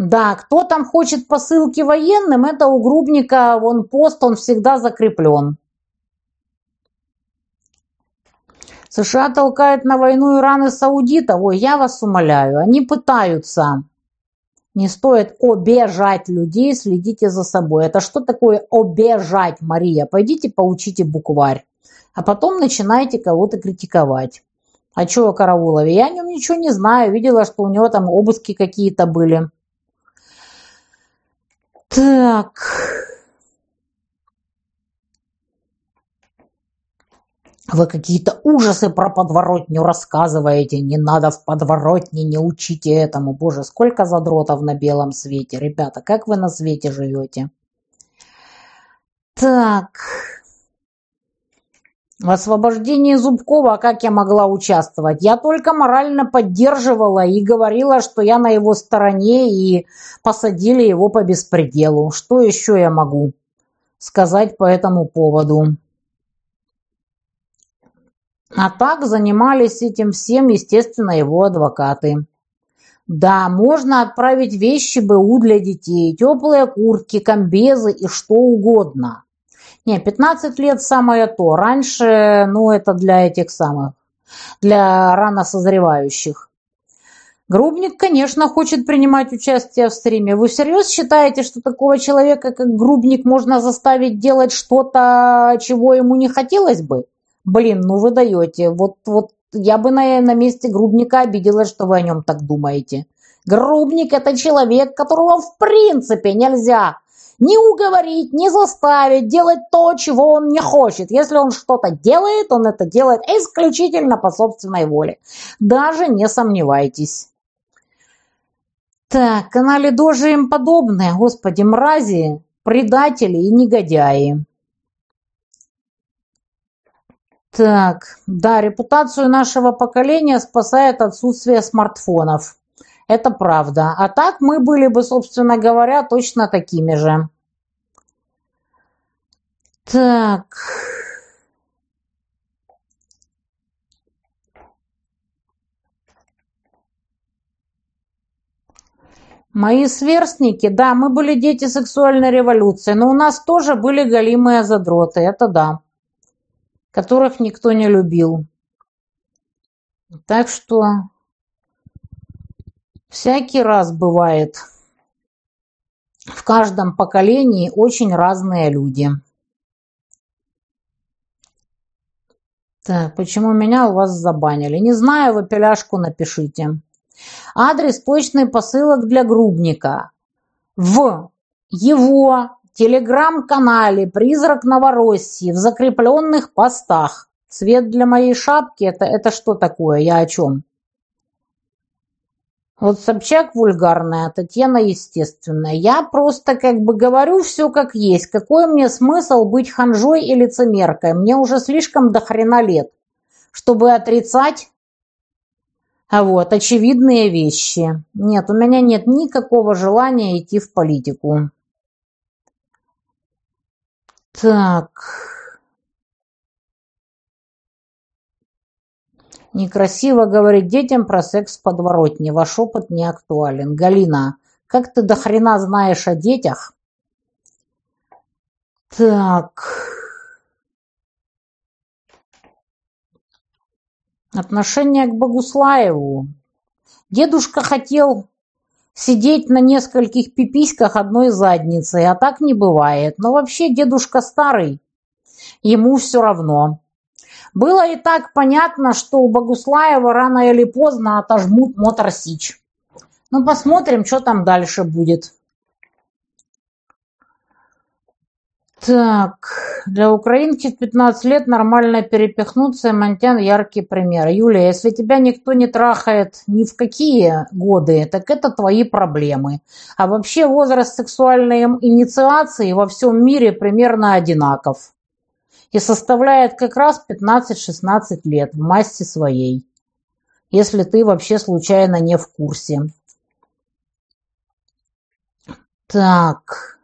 Да, кто там хочет посылки военным, это у Грубника, вон пост, он всегда закреплен. США толкают на войну Иран и Саудита. Ой, я вас умоляю, они пытаются. Не стоит обижать людей, следите за собой. Это что такое обижать, Мария? Пойдите поучите букварь. А потом начинайте кого-то критиковать. А что о Караулове? Я о нем ничего не знаю. Видела, что у него там обыски какие-то были. Так. Вы какие-то ужасы про подворотню рассказываете. Не надо в подворотне, не учите этому. Боже, сколько задротов на белом свете. Ребята, как вы на свете живете? Так. В освобождении Зубкова как я могла участвовать? Я только морально поддерживала и говорила, что я на его стороне и посадили его по беспределу. Что еще я могу сказать по этому поводу? А так занимались этим всем, естественно, его адвокаты. Да, можно отправить вещи БУ для детей, теплые куртки, комбезы и что угодно. Не, 15 лет самое то. Раньше, ну, это для этих самых, для рано созревающих. Грубник, конечно, хочет принимать участие в стриме. Вы всерьез считаете, что такого человека, как Грубник, можно заставить делать что-то, чего ему не хотелось бы? Блин, ну вы даете. Вот, вот я бы на, на месте Грубника обиделась, что вы о нем так думаете. Грубник – это человек, которого в принципе нельзя не уговорить, не заставить делать то, чего он не хочет. Если он что-то делает, он это делает исключительно по собственной воле. Даже не сомневайтесь. Так, канале Дожи им подобные, господи, мрази, предатели и негодяи. Так, да, репутацию нашего поколения спасает отсутствие смартфонов. Это правда. А так мы были бы, собственно говоря, точно такими же. Так. Мои сверстники, да, мы были дети сексуальной революции, но у нас тоже были голимые задроты, это да, которых никто не любил. Так что Всякий раз бывает. В каждом поколении очень разные люди. Так, почему меня у вас забанили? Не знаю, вы пеляшку напишите. Адрес почтный посылок для грубника. В его телеграм-канале «Призрак Новороссии» в закрепленных постах. Цвет для моей шапки это, – это что такое? Я о чем? Вот Собчак вульгарная, Татьяна естественная. Я просто как бы говорю все как есть. Какой мне смысл быть ханжой и лицемеркой? Мне уже слишком до хрена лет, чтобы отрицать а вот, очевидные вещи. Нет, у меня нет никакого желания идти в политику. Так. Некрасиво говорить детям про секс в подворотне. Ваш опыт не актуален. Галина, как ты до хрена знаешь о детях? Так. Отношение к Богуслаеву. Дедушка хотел сидеть на нескольких пиписьках одной задницей, а так не бывает. Но вообще дедушка старый, ему все равно. Было и так понятно, что у Богуслаева рано или поздно отожмут Моторсич. Ну, посмотрим, что там дальше будет. Так, для украинки в 15 лет нормально перепихнуться, Монтян яркий пример. Юлия, если тебя никто не трахает ни в какие годы, так это твои проблемы. А вообще возраст сексуальной инициации во всем мире примерно одинаков и составляет как раз 15-16 лет в массе своей, если ты вообще случайно не в курсе. Так.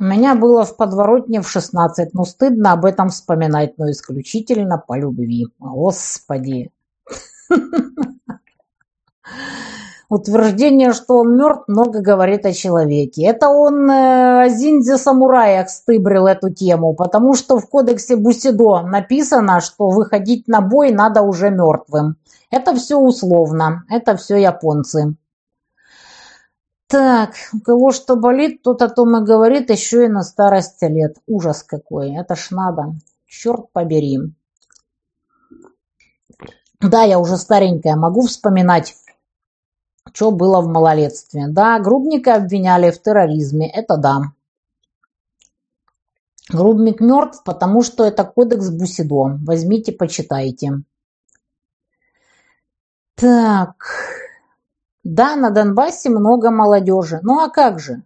У меня было в подворотне в 16, но стыдно об этом вспоминать, но исключительно по любви. Господи. [laughs] Утверждение, что он мертв, много говорит о человеке. Это он э, о Зиндзе самураях стыбрил эту тему, потому что в кодексе Бусидо написано, что выходить на бой надо уже мертвым. Это все условно, это все японцы. Так, у кого что болит, тот о том и говорит, еще и на старости лет. Ужас какой, это ж надо. Черт побери. Да, я уже старенькая, могу вспоминать что было в малолетстве. Да, Грубника обвиняли в терроризме, это да. Грубник мертв, потому что это кодекс Бусидо. Возьмите, почитайте. Так. Да, на Донбассе много молодежи. Ну а как же?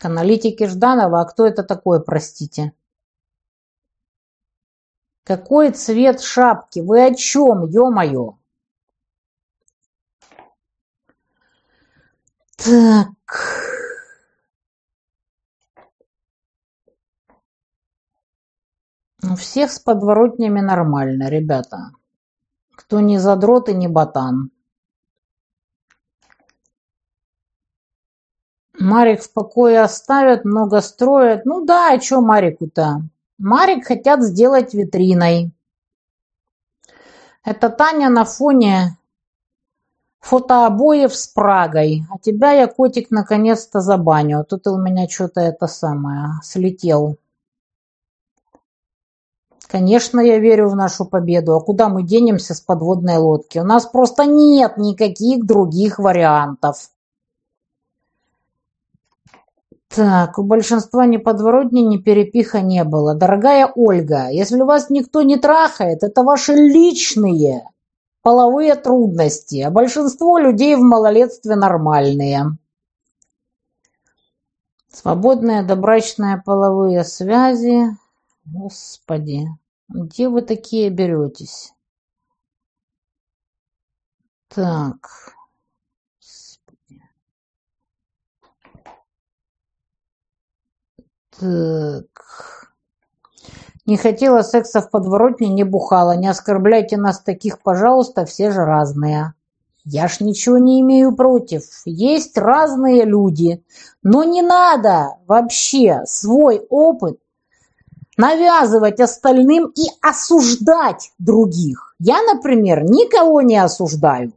К Жданова. А кто это такое, простите? Какой цвет шапки? Вы о чем, ё-моё? Так. У всех с подворотнями нормально, ребята. Кто не задрот и не ботан. Марик в покое оставят, много строят. Ну да, а чё Марику-то? Марик хотят сделать витриной. Это Таня на фоне фотообоев с Прагой. А тебя я, котик, наконец-то забаню. Тут у меня что-то это самое слетел. Конечно, я верю в нашу победу. А куда мы денемся с подводной лодки? У нас просто нет никаких других вариантов. Так, у большинства ни подворотни, ни перепиха не было. Дорогая Ольга, если вас никто не трахает, это ваши личные половые трудности, а большинство людей в малолетстве нормальные. Свободные добрачные половые связи. Господи, где вы такие беретесь? Так. Так. Не хотела секса в подворотне, не бухала. Не оскорбляйте нас таких, пожалуйста, все же разные. Я ж ничего не имею против. Есть разные люди. Но не надо вообще свой опыт навязывать остальным и осуждать других. Я, например, никого не осуждаю.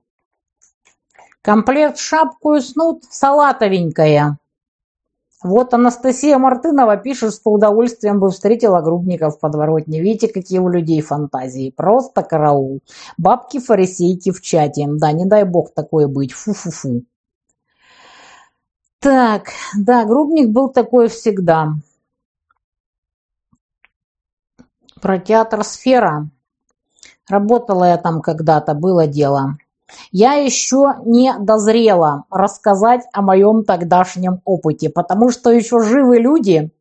Комплект шапку и снуд салатовенькая. Вот Анастасия Мартынова пишет, что удовольствием бы встретила грубников в подворотне. Видите, какие у людей фантазии. Просто караул. Бабки-фарисейки в чате. Да, не дай бог такое быть. Фу-фу-фу. Так, да, грубник был такой всегда. Про театр «Сфера». Работала я там когда-то, было дело. Я еще не дозрела рассказать о моем тогдашнем опыте, потому что еще живы люди,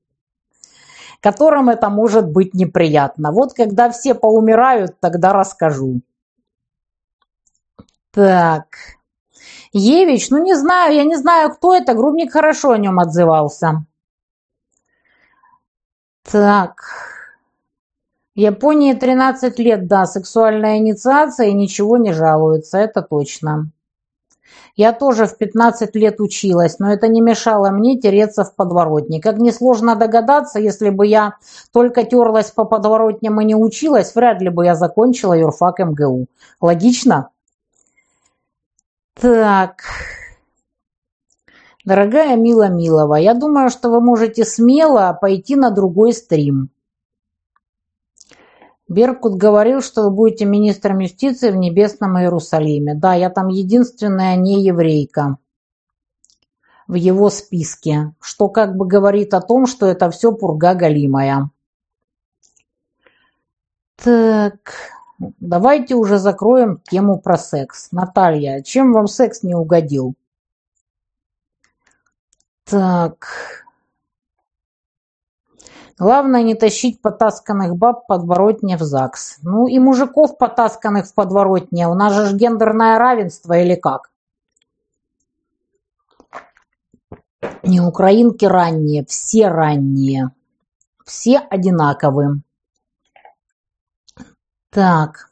которым это может быть неприятно. Вот когда все поумирают, тогда расскажу. Так. Евич, ну не знаю, я не знаю, кто это. Грубник хорошо о нем отзывался. Так. Японии 13 лет, да, сексуальная инициация и ничего не жалуются, это точно. Я тоже в 15 лет училась, но это не мешало мне тереться в подворотне. Как несложно догадаться, если бы я только терлась по подворотням и не училась, вряд ли бы я закончила юрфак МГУ. Логично? Так. Дорогая Мила Милова, я думаю, что вы можете смело пойти на другой стрим. Беркут говорил, что вы будете министром юстиции в Небесном Иерусалиме. Да, я там единственная нееврейка в его списке, что как бы говорит о том, что это все пурга галимая. Так, давайте уже закроем тему про секс. Наталья, чем вам секс не угодил? Так, Главное не тащить потасканных баб подворотне в ЗАГС. Ну и мужиков потасканных в подворотне. У нас же гендерное равенство или как? Не украинки ранние, все ранние. Все одинаковые. Так.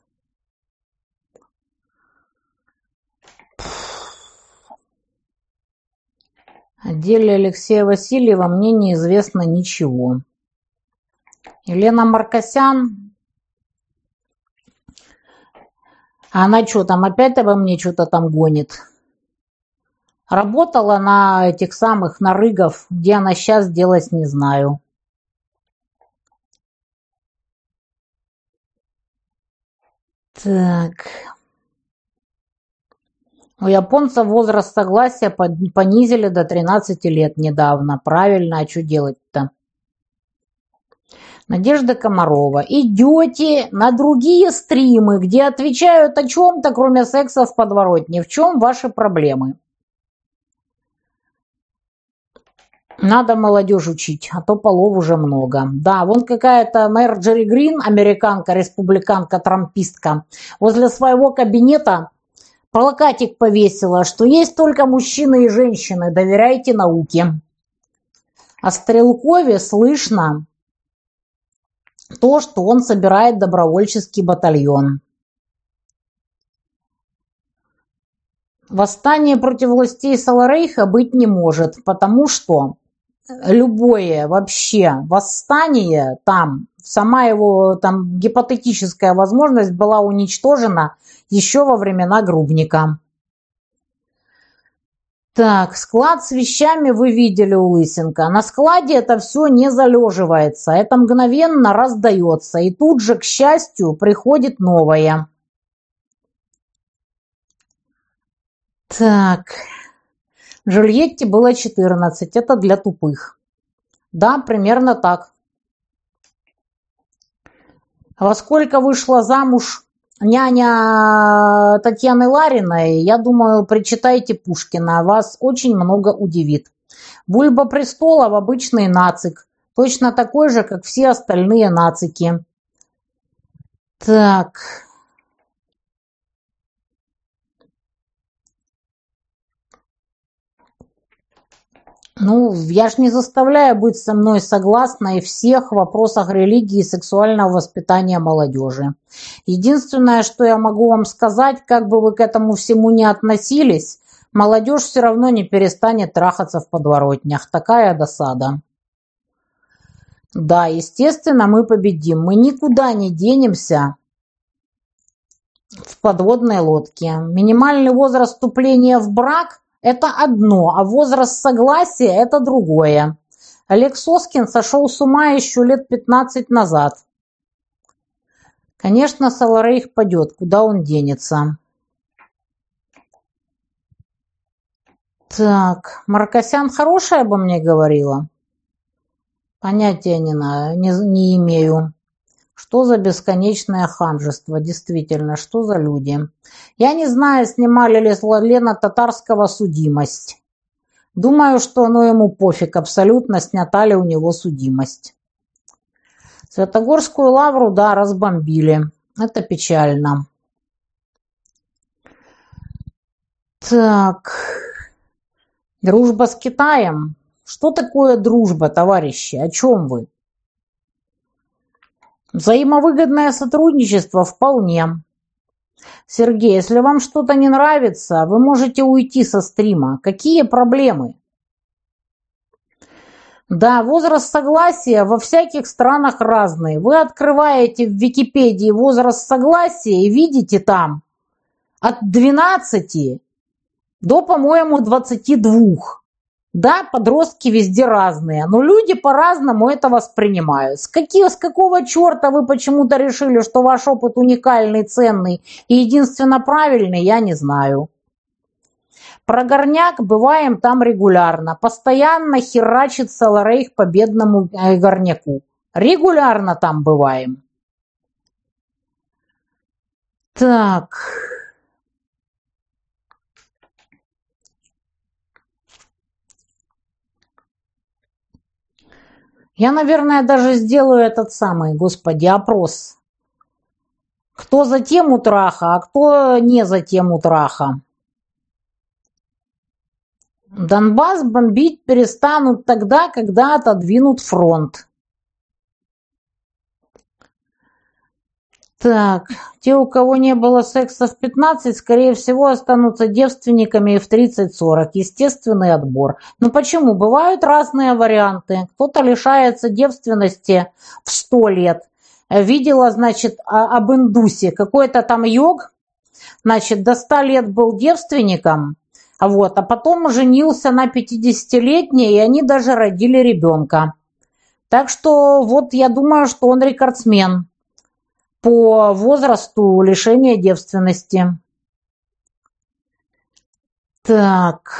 О деле Алексея Васильева мне неизвестно ничего. Елена Маркосян. А она что там, опять обо мне что-то там гонит? Работала на этих самых нарыгов, где она сейчас делать не знаю. Так. У японцев возраст согласия понизили до 13 лет недавно. Правильно, а что делать-то? Надежда Комарова. Идете на другие стримы, где отвечают о чем-то, кроме секса в подворотне. В чем ваши проблемы? Надо молодежь учить, а то полов уже много. Да, вон какая-то мэр Джерри Грин, американка, республиканка, трампистка, возле своего кабинета плакатик повесила, что есть только мужчины и женщины, доверяйте науке. О Стрелкове слышно, то, что он собирает добровольческий батальон. Восстание против властей Саларейха быть не может, потому что любое вообще восстание там, сама его там гипотетическая возможность была уничтожена еще во времена Грубника. Так, склад с вещами вы видели у Лысенко. На складе это все не залеживается, это мгновенно раздается, и тут же, к счастью, приходит новое. Так, Жульетте было 14, это для тупых. Да, примерно так. Во сколько вышла замуж няня Татьяны Лариной, я думаю, прочитайте Пушкина, вас очень много удивит. Бульба престолов – обычный нацик, точно такой же, как все остальные нацики. Так, Ну, я ж не заставляю быть со мной согласной в всех вопросах религии и сексуального воспитания молодежи. Единственное, что я могу вам сказать, как бы вы к этому всему не относились, молодежь все равно не перестанет трахаться в подворотнях. Такая досада. Да, естественно, мы победим. Мы никуда не денемся в подводной лодке. Минимальный возраст вступления в брак – это одно, а возраст согласия – это другое. Олег Соскин сошел с ума еще лет 15 назад. Конечно, Саларейх падет, куда он денется. Так, Маркосян хорошая обо мне говорила? Понятия не, не, не имею. Что за бесконечное ханжество, действительно, что за люди? Я не знаю, снимали ли с Лена Татарского судимость. Думаю, что оно ему пофиг, абсолютно снята ли у него судимость. Святогорскую лавру, да, разбомбили. Это печально. Так, дружба с Китаем. Что такое дружба, товарищи? О чем вы? Взаимовыгодное сотрудничество вполне. Сергей, если вам что-то не нравится, вы можете уйти со стрима. Какие проблемы? Да, возраст согласия во всяких странах разный. Вы открываете в Википедии возраст согласия и видите там от 12 до, по-моему, 22. Да, подростки везде разные, но люди по-разному это воспринимают. С, какие, с какого черта вы почему-то решили, что ваш опыт уникальный, ценный и единственно правильный, я не знаю. Про горняк бываем там регулярно. Постоянно херачит Саларейх по бедному э, горняку. Регулярно там бываем. Так... Я, наверное, даже сделаю этот самый, господи, опрос. Кто за тему траха, а кто не за тему траха. Донбасс бомбить перестанут тогда, когда отодвинут фронт. Так, те, у кого не было секса в 15, скорее всего, останутся девственниками в 30-40. Естественный отбор. Но почему? Бывают разные варианты. Кто-то лишается девственности в 100 лет. Видела, значит, об индусе. Какой-то там йог, значит, до 100 лет был девственником, вот, а потом женился на 50-летней, и они даже родили ребенка. Так что вот я думаю, что он рекордсмен по возрасту лишения девственности. Так.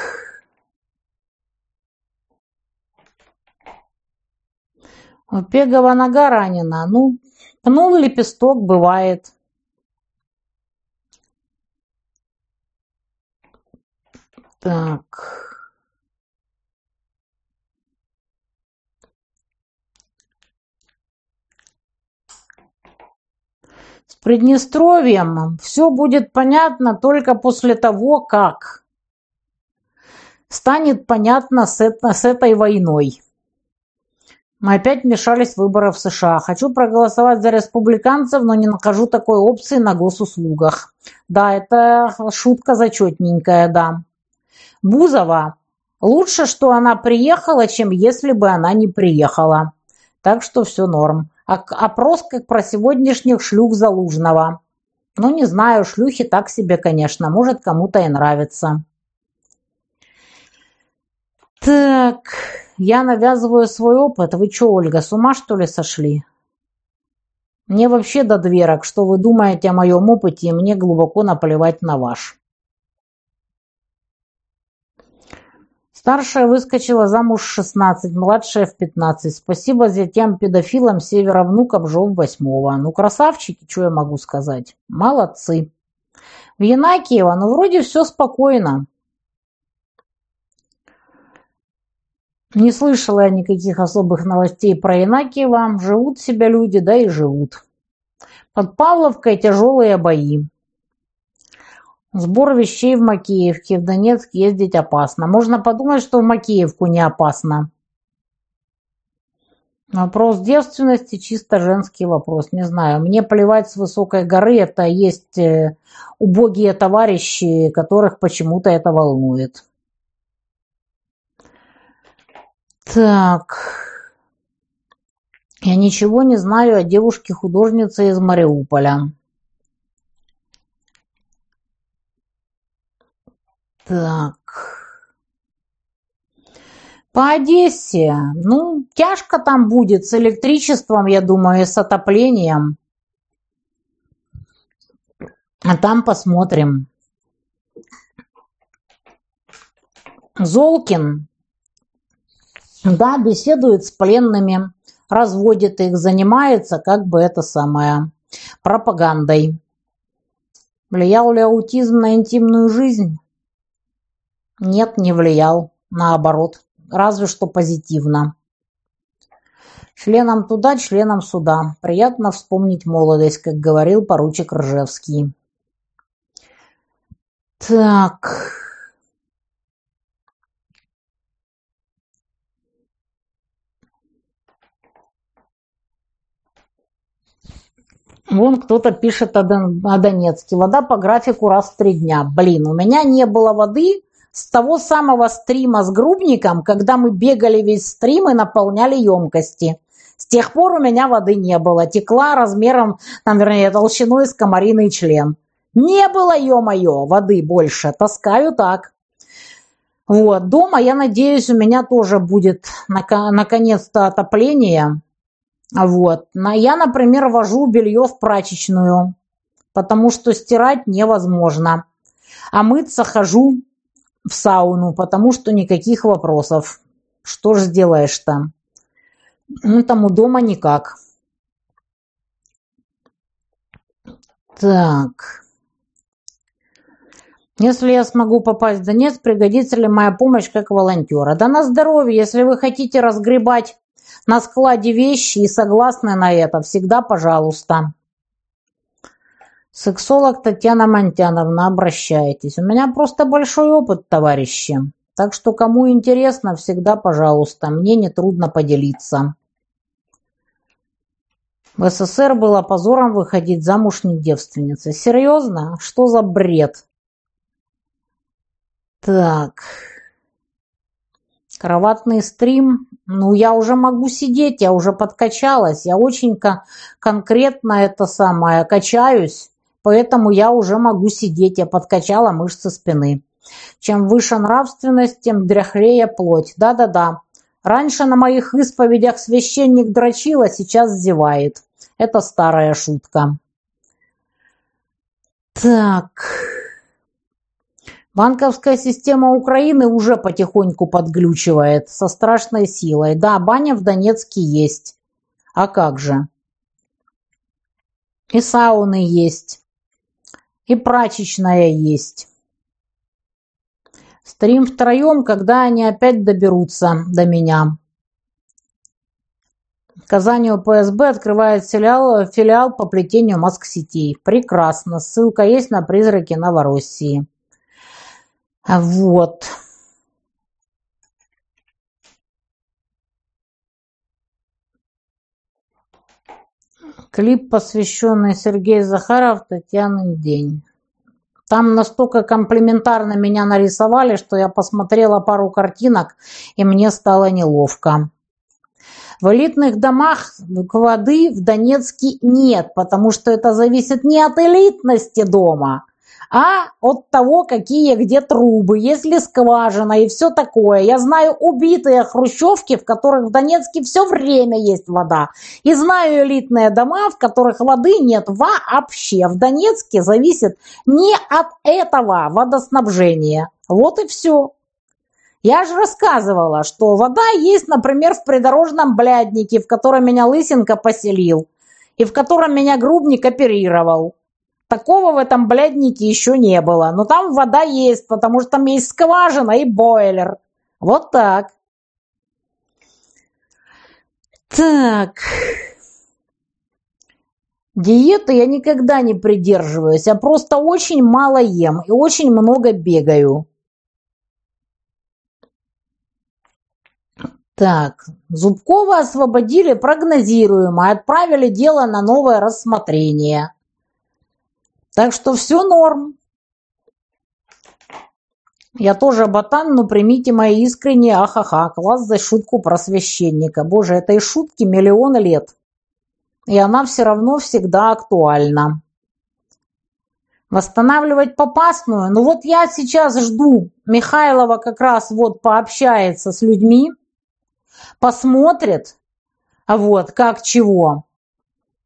Пегова нога ранена. Ну, пнул лепесток, бывает. Так. Приднестровьем все будет понятно только после того, как станет понятно с, с этой войной. Мы опять вмешались в выборы в США. Хочу проголосовать за республиканцев, но не нахожу такой опции на госуслугах. Да, это шутка зачетненькая, да. Бузова. Лучше, что она приехала, чем если бы она не приехала. Так что все норм. Опрос как про сегодняшних шлюх Залужного. Ну, не знаю, шлюхи так себе, конечно. Может, кому-то и нравится. Так, я навязываю свой опыт. Вы что, Ольга, с ума что ли сошли? Мне вообще до дверок, что вы думаете о моем опыте, и мне глубоко наплевать на ваш. Старшая выскочила замуж в шестнадцать, младшая в пятнадцать. Спасибо зятям-педофилам севера внукам жил восьмого. Ну, красавчики, что я могу сказать. Молодцы. В Янакиево, ну, вроде все спокойно. Не слышала я никаких особых новостей про Янакиево. Живут себя люди, да и живут. Под Павловкой тяжелые бои. Сбор вещей в Макеевке. В Донецк ездить опасно. Можно подумать, что в Макеевку не опасно. Вопрос девственности чисто женский вопрос. Не знаю. Мне плевать с высокой горы. Это есть э, убогие товарищи, которых почему-то это волнует. Так. Я ничего не знаю о девушке-художнице из Мариуполя. Так. По Одессе. Ну, тяжко там будет с электричеством, я думаю, и с отоплением. А там посмотрим. Золкин, да, беседует с пленными, разводит их, занимается как бы это самое пропагандой. Влиял ли аутизм на интимную жизнь? Нет, не влиял. Наоборот, разве что позитивно. Членам туда, членам сюда. Приятно вспомнить молодость, как говорил поручик Ржевский. Так. Вон кто-то пишет о, Донецке. Вода по графику раз в три дня. Блин, у меня не было воды с того самого стрима с грубником, когда мы бегали весь стрим и наполняли емкости. С тех пор у меня воды не было. Текла размером, там, вернее, толщиной с комариный член. Не было, ё-моё, воды больше. Таскаю так. Вот. Дома, я надеюсь, у меня тоже будет наконец-то отопление. Вот. Я, например, вожу белье в прачечную, потому что стирать невозможно. А мыться хожу в сауну, потому что никаких вопросов. Что ж сделаешь-то? Ну, там у дома никак. Так. Если я смогу попасть в Донецк, пригодится ли моя помощь как волонтера? Да на здоровье, если вы хотите разгребать на складе вещи и согласны на это, всегда пожалуйста. Сексолог Татьяна Монтяновна, обращайтесь. У меня просто большой опыт, товарищи. Так что кому интересно, всегда пожалуйста. Мне не трудно поделиться. В СССР было позором выходить замуж не девственницей. Серьезно? Что за бред? Так. Кроватный стрим. Ну, я уже могу сидеть, я уже подкачалась. Я очень конкретно это самое качаюсь, поэтому я уже могу сидеть. Я подкачала мышцы спины. Чем выше нравственность, тем дряхлее плоть. Да-да-да. Раньше на моих исповедях священник дрочил, а сейчас зевает. Это старая шутка. Так... Банковская система Украины уже потихоньку подглючивает со страшной силой. Да, баня в Донецке есть. А как же? И сауны есть. И прачечная есть. Стрим втроем, когда они опять доберутся до меня. Казани ОПСБ открывает филиал, филиал по плетению маск-сетей. Прекрасно. Ссылка есть на призраки Новороссии. Вот. Клип, посвященный Сергею Захаров «Татьянин день». Там настолько комплиментарно меня нарисовали, что я посмотрела пару картинок, и мне стало неловко. В элитных домах воды в Донецке нет, потому что это зависит не от элитности дома, а от того, какие где трубы, есть ли скважина и все такое. Я знаю убитые хрущевки, в которых в Донецке все время есть вода. И знаю элитные дома, в которых воды нет вообще. В Донецке зависит не от этого водоснабжения. Вот и все. Я же рассказывала, что вода есть, например, в придорожном бляднике, в котором меня Лысенко поселил, и в котором меня Грубник оперировал. Такого в этом бляднике еще не было. Но там вода есть, потому что там есть скважина и бойлер. Вот так. Так. Диеты я никогда не придерживаюсь, я просто очень мало ем и очень много бегаю. Так, Зубкова освободили прогнозируемо отправили дело на новое рассмотрение. Так что все норм. Я тоже ботан, но примите мои искренние ахаха. Класс за шутку про священника. Боже, этой шутки миллион лет. И она все равно всегда актуальна. Восстанавливать попасную. Ну вот я сейчас жду. Михайлова как раз вот пообщается с людьми. Посмотрит. Вот, как чего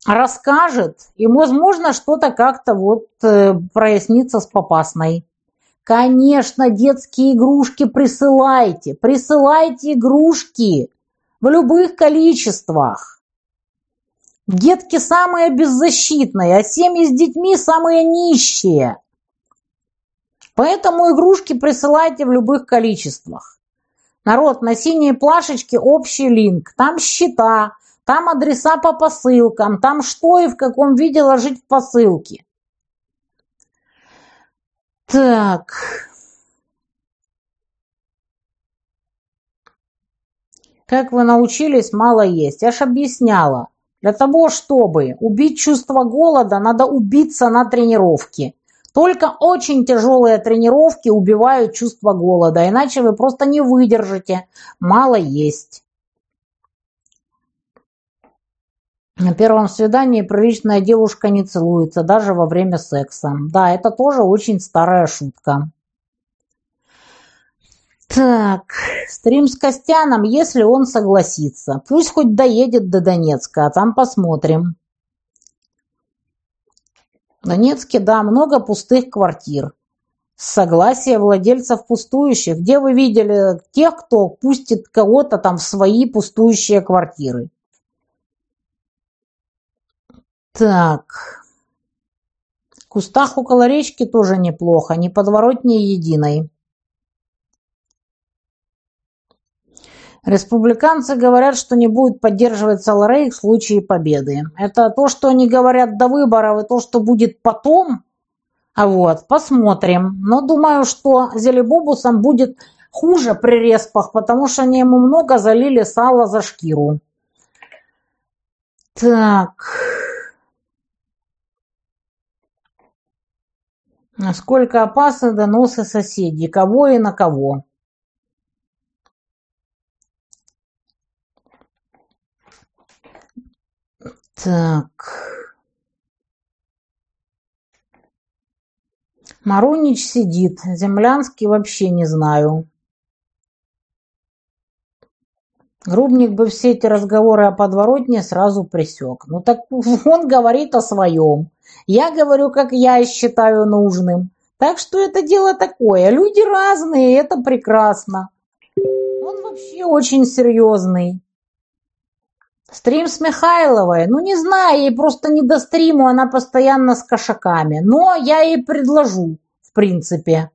расскажет, и, возможно, что-то как-то вот э, прояснится с Попасной. Конечно, детские игрушки присылайте, присылайте игрушки в любых количествах. Детки самые беззащитные, а семьи с детьми самые нищие. Поэтому игрушки присылайте в любых количествах. Народ, на синие плашечки общий линк. Там счета, там адреса по посылкам, там что и в каком виде ложить в посылки. Так. Как вы научились мало есть? Я ж объясняла. Для того, чтобы убить чувство голода, надо убиться на тренировке. Только очень тяжелые тренировки убивают чувство голода, иначе вы просто не выдержите. Мало есть. На первом свидании приличная девушка не целуется, даже во время секса. Да, это тоже очень старая шутка. Так, стрим с Костяном, если он согласится. Пусть хоть доедет до Донецка, а там посмотрим. В Донецке, да, много пустых квартир. Согласие владельцев пустующих. Где вы видели тех, кто пустит кого-то там в свои пустующие квартиры? Так. В кустах около речки тоже неплохо, не подворотней единой. Республиканцы говорят, что не будут поддерживать Саларейх в случае победы. Это то, что они говорят до выборов, и то, что будет потом. А вот, посмотрим. Но думаю, что Зелебобусам будет хуже при респах, потому что они ему много залили сала за шкиру. Так. Насколько опасны доносы соседей? Кого и на кого? Так. Марунич сидит. Землянский вообще не знаю. Грубник бы все эти разговоры о подворотне сразу присек. Ну так [laughs] он говорит о своем. Я говорю, как я считаю нужным. Так что это дело такое. Люди разные, это прекрасно. Он вообще очень серьезный. Стрим с Михайловой? Ну, не знаю, ей просто не до стриму, она постоянно с кошаками. Но я ей предложу, в принципе.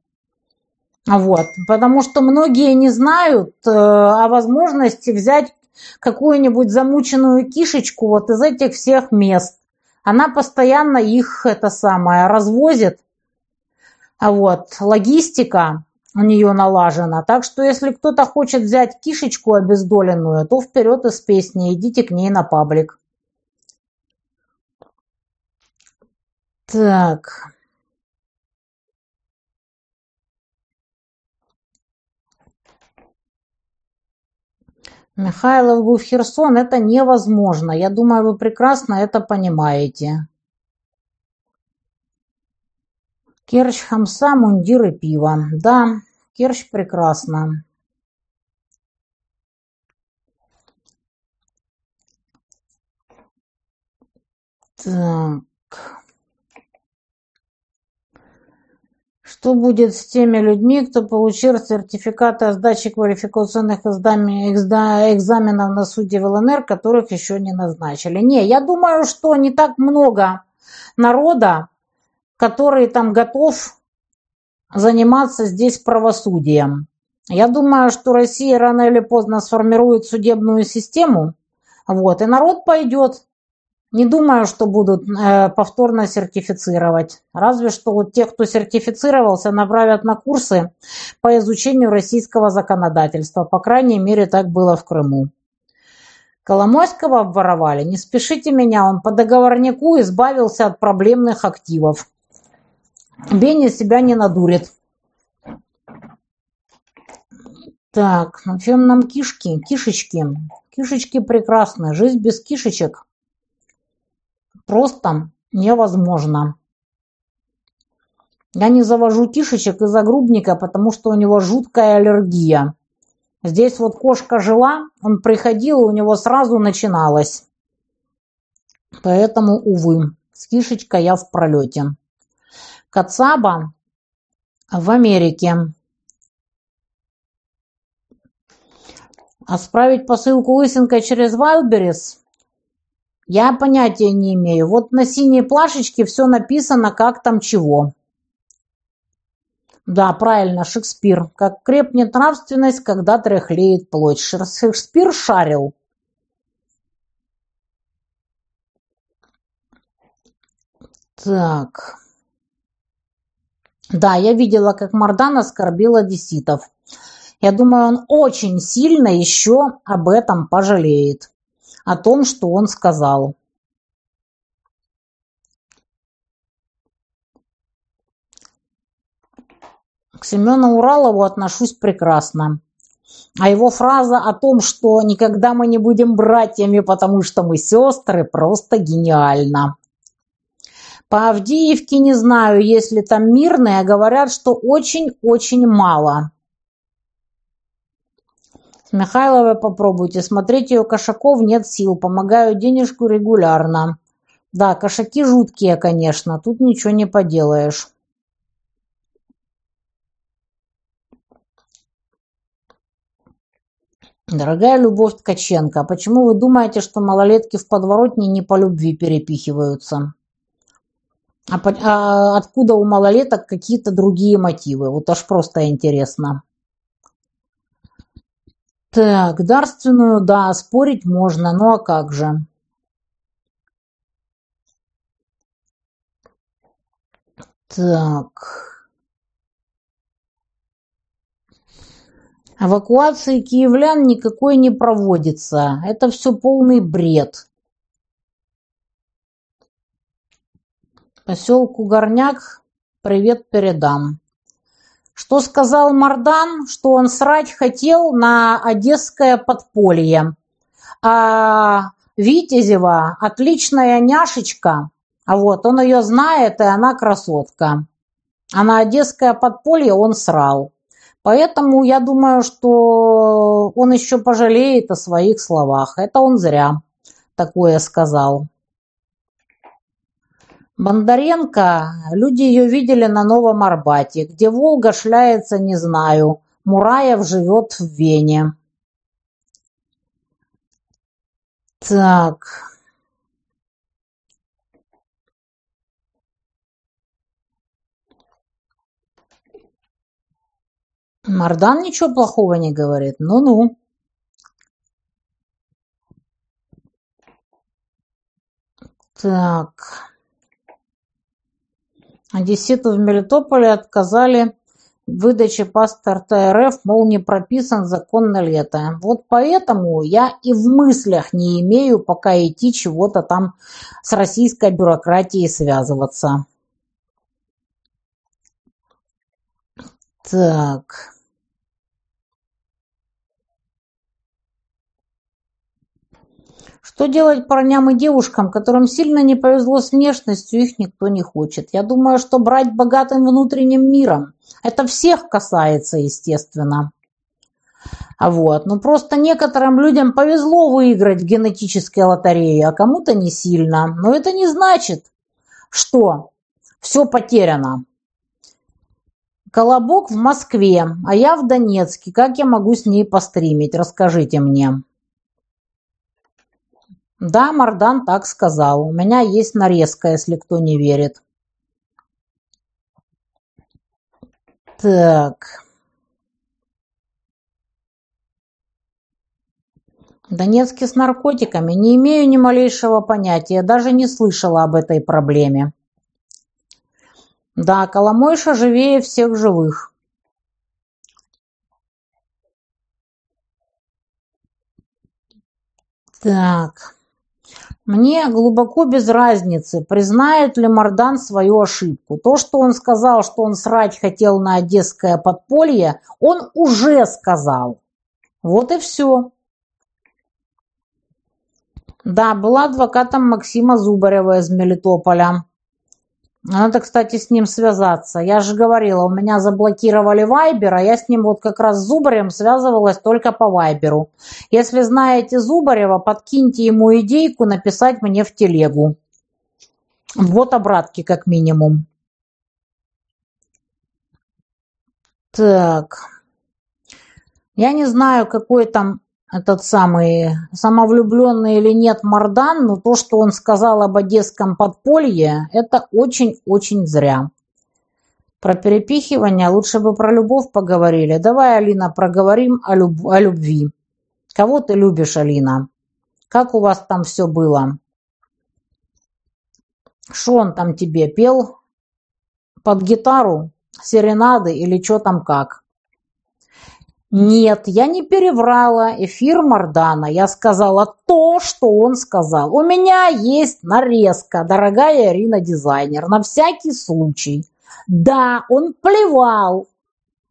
Вот, потому что многие не знают э, о возможности взять какую-нибудь замученную кишечку вот из этих всех мест. Она постоянно их, это самое, развозит. А вот, логистика у нее налажена. Так что если кто-то хочет взять кишечку обездоленную, то вперед из песни, идите к ней на паблик. Так. Михайлов в Херсон – это невозможно. Я думаю, вы прекрасно это понимаете. Керчь хамса, мундир и пиво. Да, Керчь прекрасно. Так. Что будет с теми людьми, кто получил сертификаты о сдаче квалификационных экзаменов на суде в ЛНР, которых еще не назначили? Не, я думаю, что не так много народа который там готов заниматься здесь правосудием. Я думаю, что Россия рано или поздно сформирует судебную систему, вот, и народ пойдет. Не думаю, что будут э, повторно сертифицировать. Разве что тех, кто сертифицировался, направят на курсы по изучению российского законодательства. По крайней мере, так было в Крыму. Коломойского обворовали. Не спешите меня, он по договорнику избавился от проблемных активов. Бенни себя не надурит. Так, ну чем нам кишки? Кишечки. Кишечки прекрасны. Жизнь без кишечек просто невозможно. Я не завожу кишечек из-за грубника, потому что у него жуткая аллергия. Здесь вот кошка жила, он приходил, и у него сразу начиналось. Поэтому, увы, с кишечкой я в пролете. Кацаба в Америке. Отправить посылку лысинкой через Вайлберис? Я понятия не имею. Вот на синей плашечке все написано, как там чего. Да, правильно, Шекспир. Как крепнет нравственность, когда тряхлеет плоть. Шекспир шарил. Так. Да, я видела, как Мардан оскорбил одесситов. Я думаю, он очень сильно еще об этом пожалеет. О том, что он сказал. К Семену Уралову отношусь прекрасно. А его фраза о том, что никогда мы не будем братьями, потому что мы сестры, просто гениальна. По Авдеевке не знаю, есть ли там мирные, говорят, что очень-очень мало. Михайловой попробуйте. Смотреть ее кошаков нет сил. Помогаю денежку регулярно. Да, кошаки жуткие, конечно. Тут ничего не поделаешь. Дорогая Любовь Ткаченко, почему вы думаете, что малолетки в подворотне не по любви перепихиваются? А, а откуда у малолеток какие-то другие мотивы? Вот аж просто интересно. Так, дарственную, да, спорить можно, ну а как же? Так. Эвакуации киевлян никакой не проводится. Это все полный бред. Поселку Горняк привет передам. Что сказал Мардан, что он срать хотел на одесское подполье. А Витязева отличная няшечка, а вот он ее знает, и она красотка. А на одесское подполье он срал. Поэтому я думаю, что он еще пожалеет о своих словах. Это он зря такое сказал. Бондаренко, люди ее видели на Новом Арбате. Где Волга шляется, не знаю. Мураев живет в Вене. Так... Мардан ничего плохого не говорит. Ну-ну. Так. Одесситу в Мелитополе отказали в выдаче паспорта РФ, мол, не прописан закон на лето. Вот поэтому я и в мыслях не имею пока идти чего-то там с российской бюрократией связываться. Так. Что делать парням и девушкам, которым сильно не повезло с внешностью, их никто не хочет. Я думаю, что брать богатым внутренним миром. Это всех касается, естественно. А вот, ну просто некоторым людям повезло выиграть в генетической лотерее, а кому-то не сильно. Но это не значит, что все потеряно. Колобок в Москве, а я в Донецке. Как я могу с ней постримить? Расскажите мне. Да, Мардан так сказал. У меня есть нарезка, если кто не верит. Так. Донецке с наркотиками не имею ни малейшего понятия, даже не слышала об этой проблеме. Да, Коломойша живее всех живых. Так. Мне глубоко без разницы, признает ли Мардан свою ошибку. То, что он сказал, что он срать хотел на одесское подполье, он уже сказал. Вот и все. Да, была адвокатом Максима Зубарева из Мелитополя. Надо, кстати, с ним связаться. Я же говорила, у меня заблокировали Вайбер, а я с ним вот как раз с Зубарем связывалась только по Вайберу. Если знаете Зубарева, подкиньте ему идейку написать мне в телегу. Вот обратки как минимум. Так. Я не знаю, какой там этот самый самовлюбленный или нет Мардан, но то, что он сказал об одесском подполье, это очень-очень зря. Про перепихивание лучше бы про любовь поговорили. Давай, Алина, проговорим о, люб о любви. Кого ты любишь, Алина? Как у вас там все было? Что он там тебе пел? Под гитару? Серенады или что там как? Нет, я не переврала эфир Мардана. Я сказала то, что он сказал. У меня есть нарезка, дорогая Ирина дизайнер, на всякий случай. Да, он плевал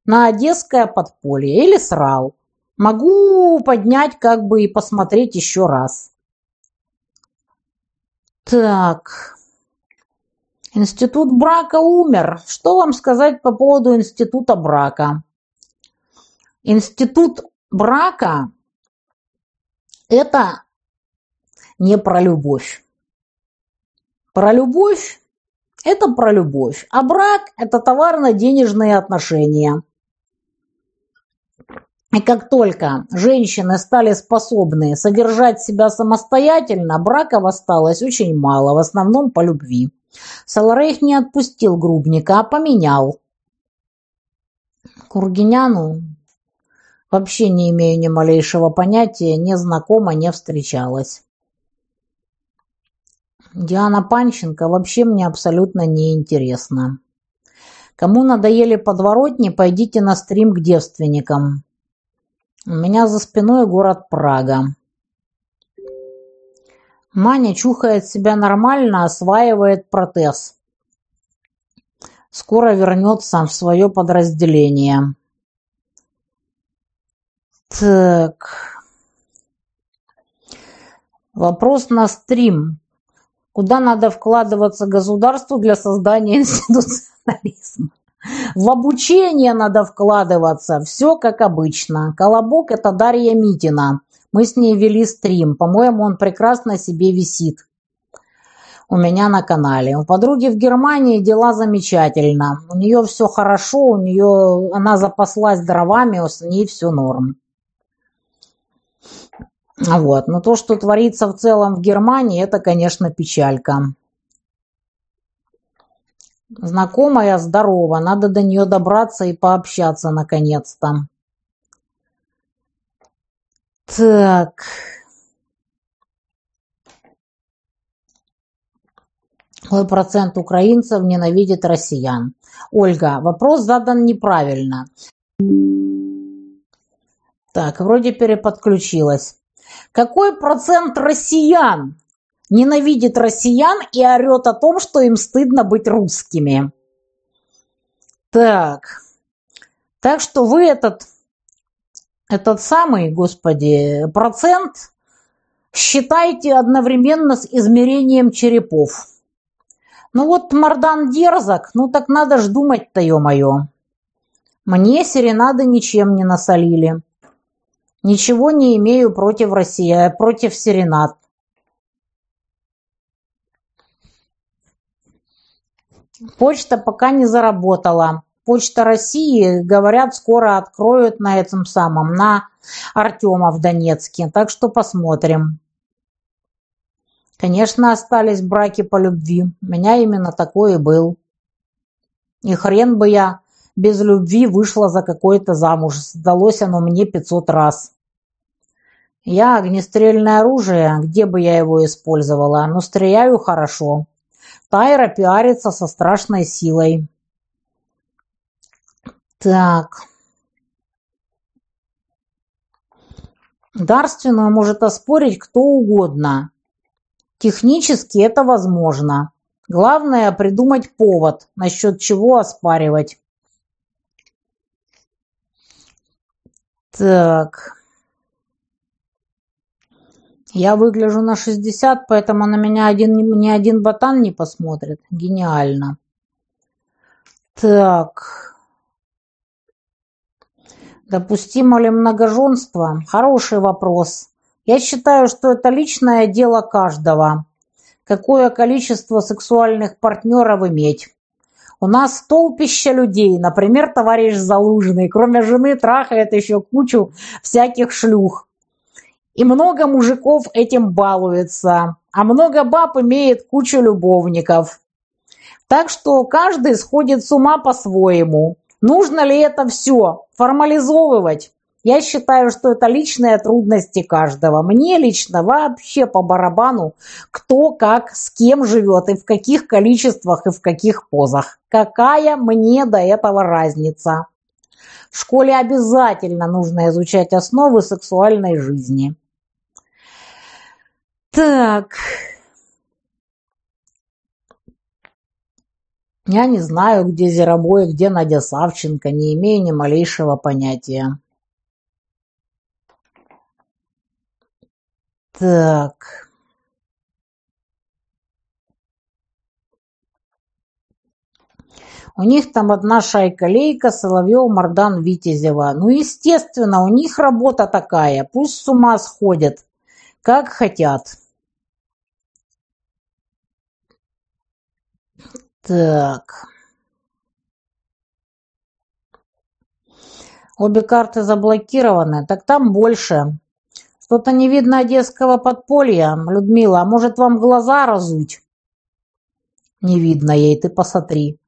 на одесское подполье или срал. Могу поднять как бы и посмотреть еще раз. Так. Институт брака умер. Что вам сказать по поводу института брака? Институт брака – это не про любовь. Про любовь – это про любовь, а брак – это товарно-денежные отношения. И как только женщины стали способны содержать себя самостоятельно, браков осталось очень мало, в основном по любви. Саларейх не отпустил грубника, а поменял. Кургиняну Вообще не имею ни малейшего понятия, не знакома, не встречалась. Диана Панченко вообще мне абсолютно не интересна. Кому надоели подворотни, пойдите на стрим к девственникам. У меня за спиной город Прага. Маня чухает себя нормально, осваивает протез. Скоро вернется в свое подразделение. Так. Вопрос на стрим. Куда надо вкладываться государству для создания [laughs] институционализма? В обучение надо вкладываться. Все как обычно. Колобок – это Дарья Митина. Мы с ней вели стрим. По-моему, он прекрасно себе висит у меня на канале. У подруги в Германии дела замечательно. У нее все хорошо, у нее она запаслась дровами, с ней все норм. Вот. Но то, что творится в целом в Германии, это, конечно, печалька. Знакомая здорова, надо до нее добраться и пообщаться наконец-то. Так. Какой процент украинцев ненавидит россиян? Ольга, вопрос задан неправильно. Так, вроде переподключилась. Какой процент россиян ненавидит россиян и орет о том, что им стыдно быть русскими? Так, так что вы этот, этот самый, господи, процент считайте одновременно с измерением черепов. Ну вот Мардан дерзок, ну так надо ж думать-то, ё-моё. Мне серенады ничем не насолили. Ничего не имею против России, а против Серенад. Почта пока не заработала. Почта России, говорят, скоро откроют на этом самом, на Артема в Донецке. Так что посмотрим. Конечно, остались браки по любви. У меня именно такой и был. И хрен бы я без любви вышла за какой-то замуж. Сдалось оно мне пятьсот раз. Я огнестрельное оружие, где бы я его использовала, но стреляю хорошо. Тайра пиарится со страшной силой. Так. Дарственную может оспорить кто угодно. Технически это возможно. Главное придумать повод, насчет чего оспаривать. Так. Я выгляжу на 60, поэтому на меня один, ни один ботан не посмотрит. Гениально. Так. Допустимо ли многоженство? Хороший вопрос. Я считаю, что это личное дело каждого. Какое количество сексуальных партнеров иметь? У нас толпища людей, например, товарищ Залужный, кроме жены трахает еще кучу всяких шлюх. И много мужиков этим балуется, а много баб имеет кучу любовников. Так что каждый сходит с ума по-своему. Нужно ли это все формализовывать? Я считаю, что это личные трудности каждого. Мне лично вообще по барабану, кто как, с кем живет и в каких количествах и в каких позах. Какая мне до этого разница? В школе обязательно нужно изучать основы сексуальной жизни. Так. Я не знаю, где Зеробой, где Надя Савченко, не имею ни малейшего понятия. Так. У них там одна шайка-лейка, Соловьев, Мардан, Витязева. Ну, естественно, у них работа такая. Пусть с ума сходят, как хотят. Так. Обе карты заблокированы. Так там больше. Что-то не видно одесского подполья. Людмила, а может вам глаза разуть? Не видно ей, ты посмотри.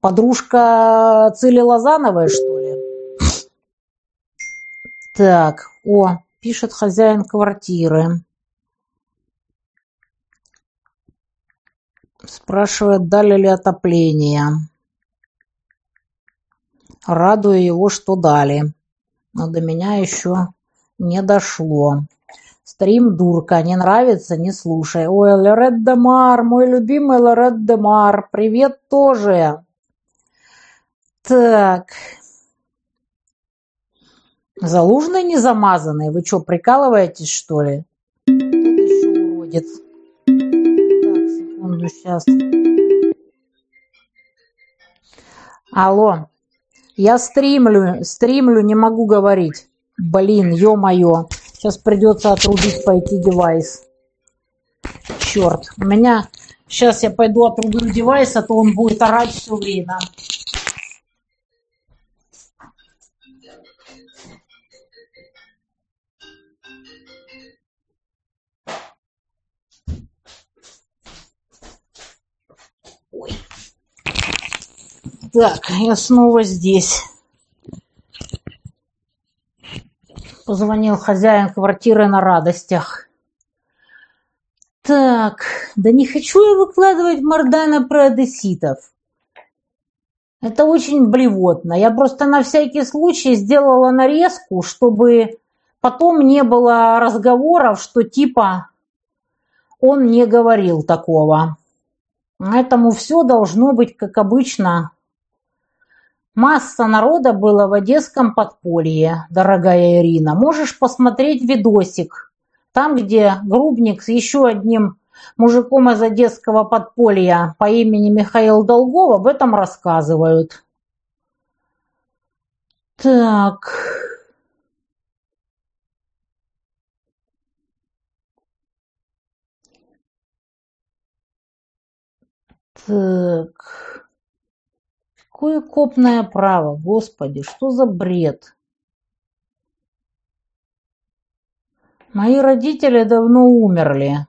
Подружка Цили Лозановой, что ли? Так, о, пишет хозяин квартиры. Спрашивает, дали ли отопление. Радую его, что дали. Но до меня еще не дошло. Стрим дурка, не нравится, не слушай. Ой, Лорет Демар, мой любимый Лорет Демар, привет тоже. Так. Залужный не замазанный, вы что, прикалываетесь, что ли? Еще уродец. Секунду, сейчас. Алло, я стримлю, стримлю, не могу говорить. Блин, ё-моё. Сейчас придется отрубить пойти девайс. Черт, у меня... Сейчас я пойду отрублю девайс, а то он будет орать все время. Так, я снова здесь. Позвонил хозяин квартиры на радостях. Так, да не хочу я выкладывать Мордана про одесситов. Это очень блевотно. Я просто на всякий случай сделала нарезку, чтобы потом не было разговоров, что типа он не говорил такого. Поэтому все должно быть, как обычно, Масса народа было в одесском подполье, дорогая Ирина. Можешь посмотреть видосик. Там, где Грубник с еще одним мужиком из одесского подполья по имени Михаил Долгов об этом рассказывают. Так. Так. Какое копное право, Господи, что за бред? Мои родители давно умерли.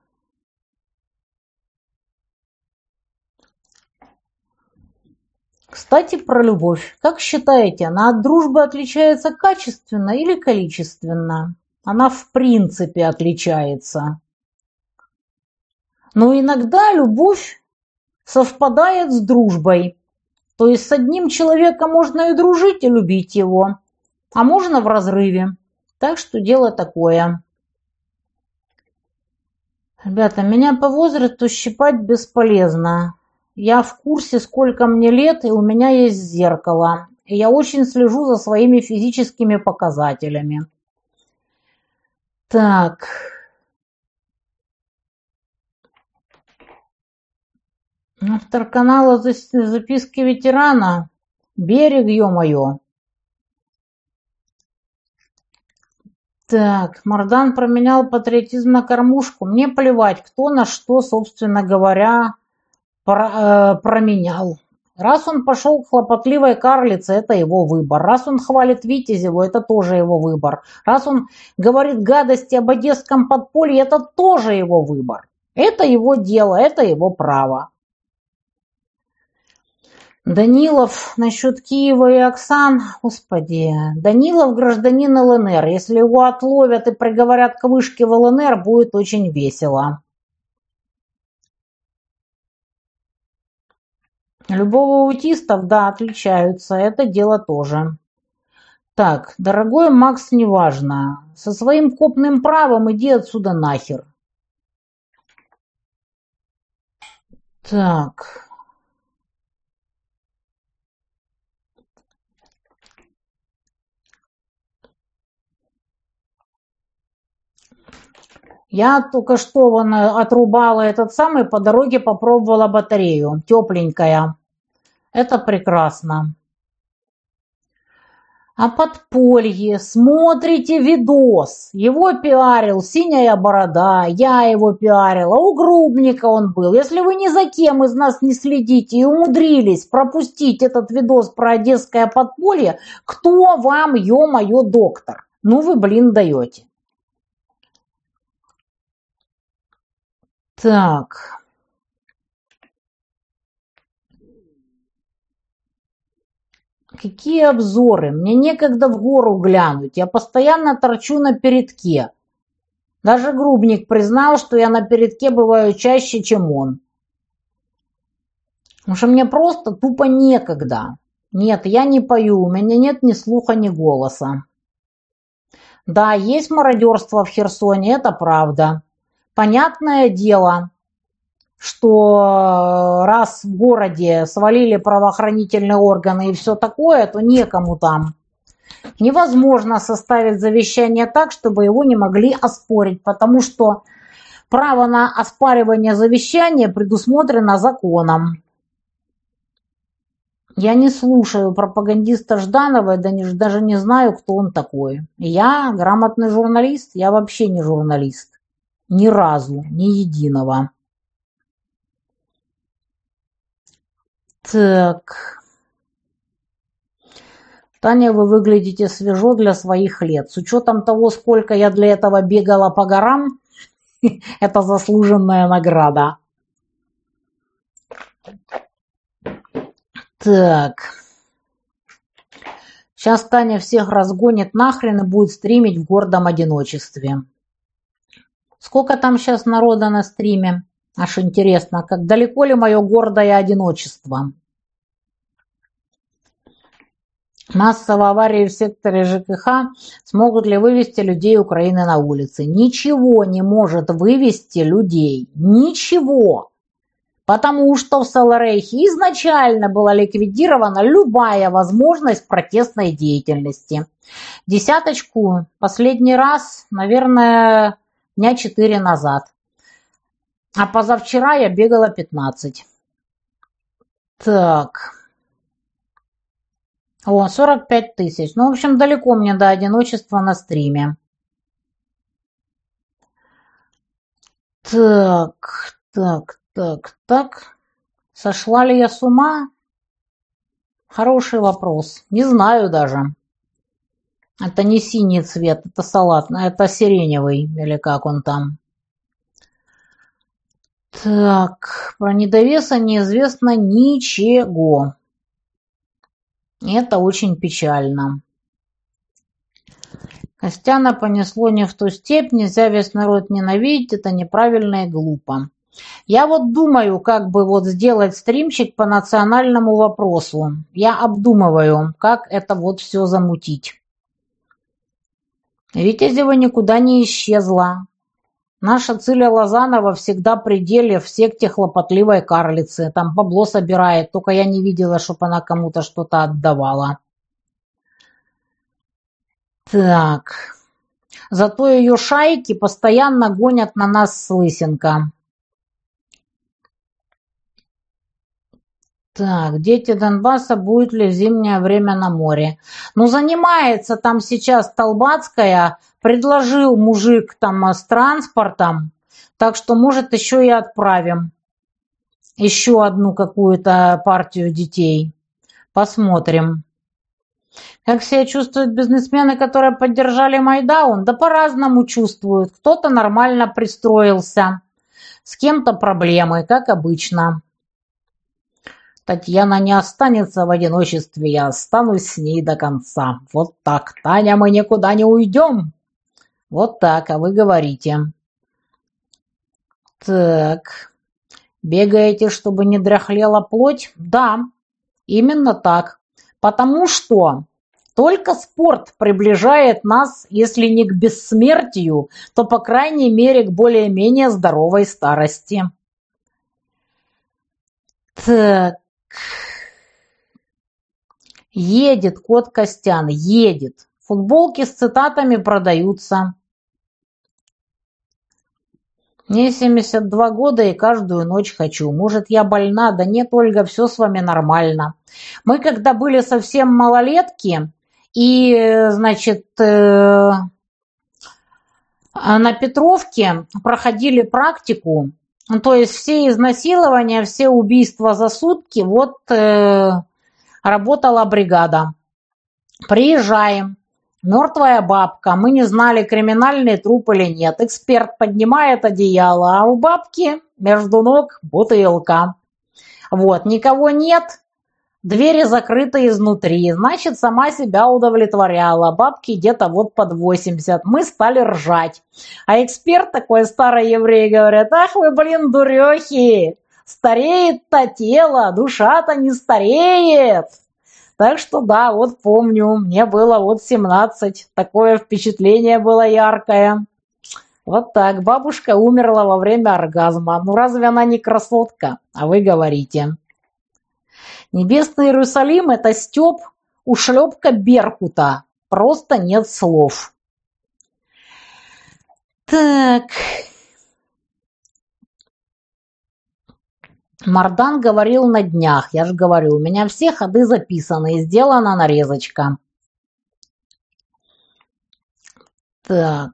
Кстати, про любовь. Как считаете, она от дружбы отличается качественно или количественно? Она в принципе отличается. Но иногда любовь совпадает с дружбой. То есть с одним человеком можно и дружить, и любить его, а можно в разрыве. Так что дело такое. Ребята, меня по возрасту щипать бесполезно. Я в курсе, сколько мне лет, и у меня есть зеркало. И я очень слежу за своими физическими показателями. Так, Автор канала «Записки ветерана». Берег, ё-моё. Так, Мардан променял патриотизм на кормушку. Мне плевать, кто на что, собственно говоря, про, э, променял. Раз он пошел к хлопотливой карлице, это его выбор. Раз он хвалит Витязеву, это тоже его выбор. Раз он говорит гадости об одесском подполье, это тоже его выбор. Это его дело, это его право. Данилов насчет Киева и Оксан, господи, Данилов гражданин ЛНР. Если его отловят и приговорят к вышке в ЛНР, будет очень весело. Любого аутистов, да, отличаются, это дело тоже. Так, дорогой Макс, неважно. Со своим копным правом иди отсюда нахер. Так. Я только что вон отрубала этот самый, по дороге попробовала батарею. Тепленькая. Это прекрасно. А подполье, смотрите видос, его пиарил «Синяя борода», я его пиарила, у Грубника он был. Если вы ни за кем из нас не следите и умудрились пропустить этот видос про одесское подполье, кто вам, ё-моё, доктор? Ну вы, блин, даете. Так. Какие обзоры? Мне некогда в гору глянуть. Я постоянно торчу на передке. Даже Грубник признал, что я на передке бываю чаще, чем он. Потому что мне просто тупо некогда. Нет, я не пою, у меня нет ни слуха, ни голоса. Да, есть мародерство в Херсоне, это правда. Понятное дело, что э, раз в городе свалили правоохранительные органы и все такое, то некому там. Невозможно составить завещание так, чтобы его не могли оспорить, потому что право на оспаривание завещания предусмотрено законом. Я не слушаю пропагандиста Жданова, даже не знаю, кто он такой. Я грамотный журналист, я вообще не журналист. Ни разу, ни единого. Так. Таня, вы выглядите свежо для своих лет. С учетом того, сколько я для этого бегала по горам, [laughs] это заслуженная награда. Так. Сейчас Таня всех разгонит нахрен и будет стримить в гордом одиночестве. Сколько там сейчас народа на стриме? Аж интересно, как далеко ли мое гордое одиночество? Массовые аварии в секторе ЖКХ смогут ли вывести людей Украины на улицы? Ничего не может вывести людей. Ничего. Потому что в Саларейхе изначально была ликвидирована любая возможность протестной деятельности. Десяточку последний раз, наверное, дня четыре назад. А позавчера я бегала 15. Так. О, 45 тысяч. Ну, в общем, далеко мне до одиночества на стриме. Так, так, так, так. Сошла ли я с ума? Хороший вопрос. Не знаю даже. Это не синий цвет, это салатный, это сиреневый, или как он там. Так, про недовеса неизвестно ничего. Это очень печально. Костяна понесло не в ту степь, нельзя весь народ ненавидеть, это неправильно и глупо. Я вот думаю, как бы вот сделать стримчик по национальному вопросу. Я обдумываю, как это вот все замутить. Витязева никуда не исчезла. Наша Циля Лозанова всегда при деле в секте хлопотливой карлицы. Там бабло собирает, только я не видела, чтобы она кому-то что-то отдавала. Так. Зато ее шайки постоянно гонят на нас с Лысенко. Так, дети Донбасса, будет ли в зимнее время на море? Ну, занимается там сейчас Толбацкая, предложил мужик там с транспортом, так что, может, еще и отправим еще одну какую-то партию детей. Посмотрим. Как себя чувствуют бизнесмены, которые поддержали Майдаун? Да по-разному чувствуют. Кто-то нормально пристроился, с кем-то проблемы, как обычно. Татьяна не останется в одиночестве, я останусь с ней до конца. Вот так, Таня, мы никуда не уйдем. Вот так, а вы говорите. Так, бегаете, чтобы не дряхлела плоть? Да, именно так. Потому что Только спорт приближает нас, если не к бессмертию, то, по крайней мере, к более-менее здоровой старости. Так. Едет кот Костян, едет. Футболки с цитатами продаются. Мне 72 года и каждую ночь хочу. Может, я больна? Да нет, Ольга, все с вами нормально. Мы когда были совсем малолетки, и, значит, э, на Петровке проходили практику, то есть все изнасилования, все убийства за сутки, вот э, работала бригада. Приезжаем, мертвая бабка, мы не знали, криминальный труп или нет. Эксперт поднимает одеяло, а у бабки между ног бутылка. Вот, никого нет, двери закрыты изнутри, значит, сама себя удовлетворяла. Бабки где-то вот под 80. Мы стали ржать. А эксперт такой старый еврей говорит, ах вы, блин, дурехи, стареет-то тело, душа-то не стареет. Так что да, вот помню, мне было вот 17, такое впечатление было яркое. Вот так, бабушка умерла во время оргазма. Ну разве она не красотка? А вы говорите. Небесный Иерусалим – это стёб, ушлепка Беркута. Просто нет слов. Так, Мардан говорил на днях, я же говорю, у меня все ходы записаны и сделана нарезочка. Так.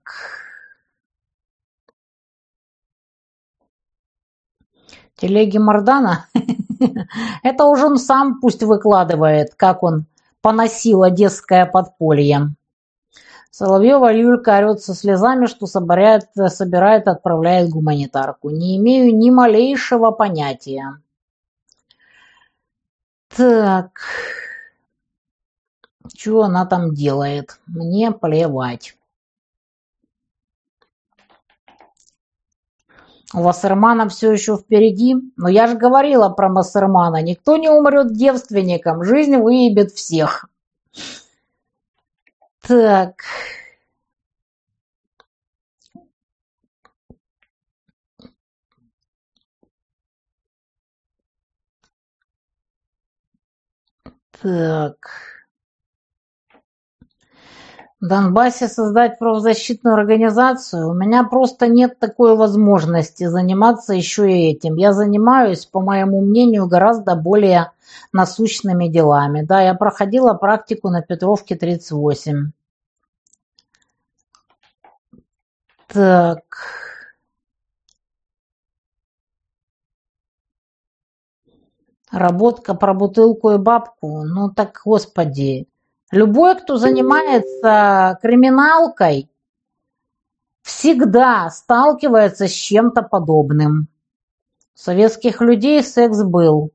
Телеги Мардана? [laughs] [laughs] Это уже он сам пусть выкладывает, как он поносил одесское подполье. Соловьева Юлька орет со слезами, что собирает, собирает отправляет гуманитарку. Не имею ни малейшего понятия. Так. Что она там делает? Мне плевать. У Вассермана все еще впереди. Но я же говорила про Вассермана. Никто не умрет девственником. Жизнь выебет всех. Так. Так. Донбассе создать правозащитную организацию? У меня просто нет такой возможности заниматься еще и этим. Я занимаюсь, по моему мнению, гораздо более насущными делами. Да, я проходила практику на Петровке 38. Так. Работка про бутылку и бабку. Ну так, господи. Любой, кто занимается криминалкой, всегда сталкивается с чем-то подобным. У советских людей секс был.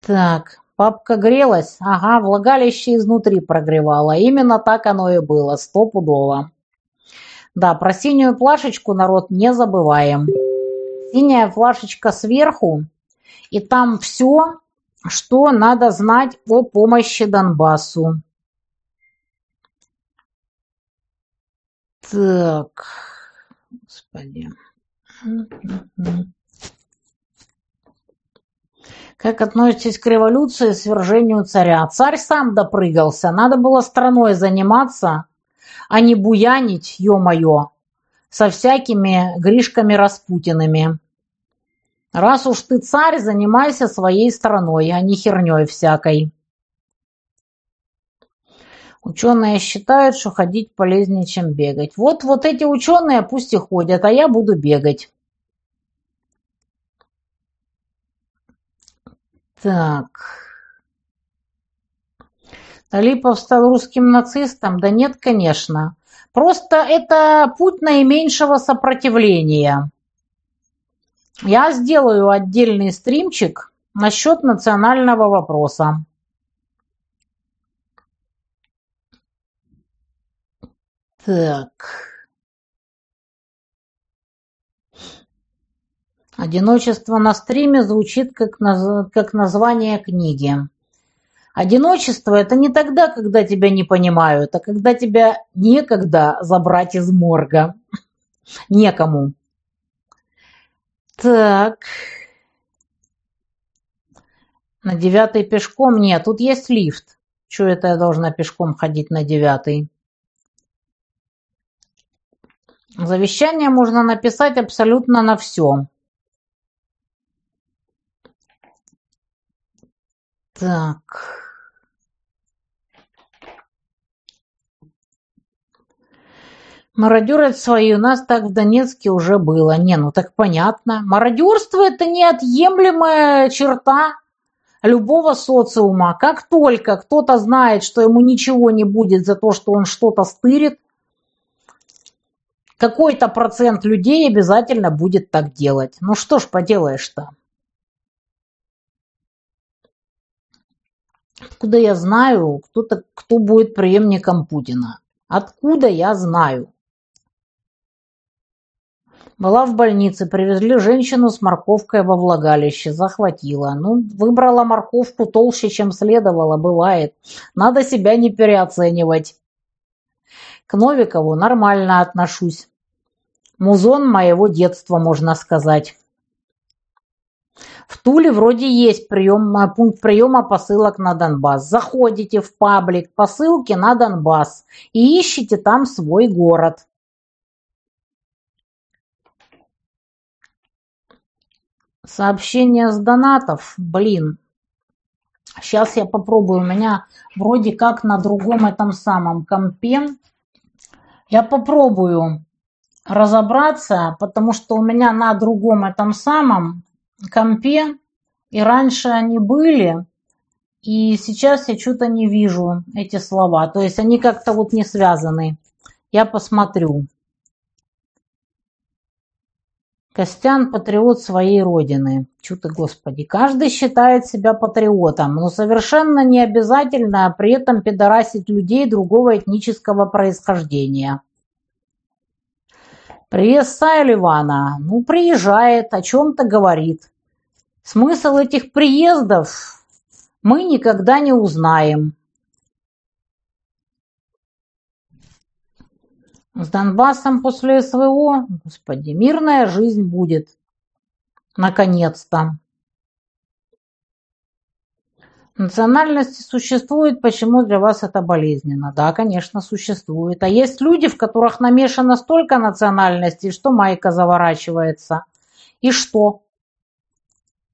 Так, папка грелась? Ага, влагалище изнутри прогревала. Именно так оно и было, стопудово. Да, про синюю плашечку, народ, не забываем. Синяя флашечка сверху, и там все, что надо знать о помощи Донбассу. Так, господи. Как относитесь к революции свержению царя? Царь сам допрыгался. Надо было страной заниматься, а не буянить, ё-моё, со всякими Гришками Распутиными. Раз уж ты царь, занимайся своей страной, а не херней всякой. Ученые считают, что ходить полезнее, чем бегать. Вот, вот эти ученые пусть и ходят, а я буду бегать. Так. Талипов стал русским нацистом? Да нет, конечно. Просто это путь наименьшего сопротивления. Я сделаю отдельный стримчик насчет национального вопроса. Так. Одиночество на стриме звучит как, наз... как название книги. Одиночество – это не тогда, когда тебя не понимают, а когда тебя некогда забрать из морга. Некому. Так. На девятый пешком? Нет, тут есть лифт. Чего это я должна пешком ходить на девятый? Завещание можно написать абсолютно на все. Так. Мародерить свои у нас так в Донецке уже было. Не, ну так понятно. Мародерство это неотъемлемая черта любого социума. Как только кто-то знает, что ему ничего не будет за то, что он что-то стырит, какой-то процент людей обязательно будет так делать. Ну что ж поделаешь-то. Откуда я знаю, кто-то, кто будет преемником Путина? Откуда я знаю? Была в больнице, привезли женщину с морковкой во влагалище, захватила. Ну, выбрала морковку толще, чем следовало, бывает. Надо себя не переоценивать. К Новикову нормально отношусь. Музон моего детства, можно сказать. В Туле вроде есть прием, э, пункт приема посылок на Донбасс. Заходите в паблик «Посылки на Донбасс» и ищите там свой город. Сообщение с донатов, блин. Сейчас я попробую. У меня вроде как на другом этом самом компе. Я попробую разобраться, потому что у меня на другом этом самом компе, и раньше они были, и сейчас я что-то не вижу эти слова. То есть они как-то вот не связаны. Я посмотрю. Костян – патриот своей родины. Чё ты, господи. Каждый считает себя патриотом, но совершенно не обязательно при этом пидорасить людей другого этнического происхождения. Приезд Ливана. Ну, приезжает, о чем-то говорит. Смысл этих приездов мы никогда не узнаем. С Донбассом после СВО, господи, мирная жизнь будет. Наконец-то. Национальности существует, почему для вас это болезненно? Да, конечно, существует. А есть люди, в которых намешано столько национальностей, что майка заворачивается. И что?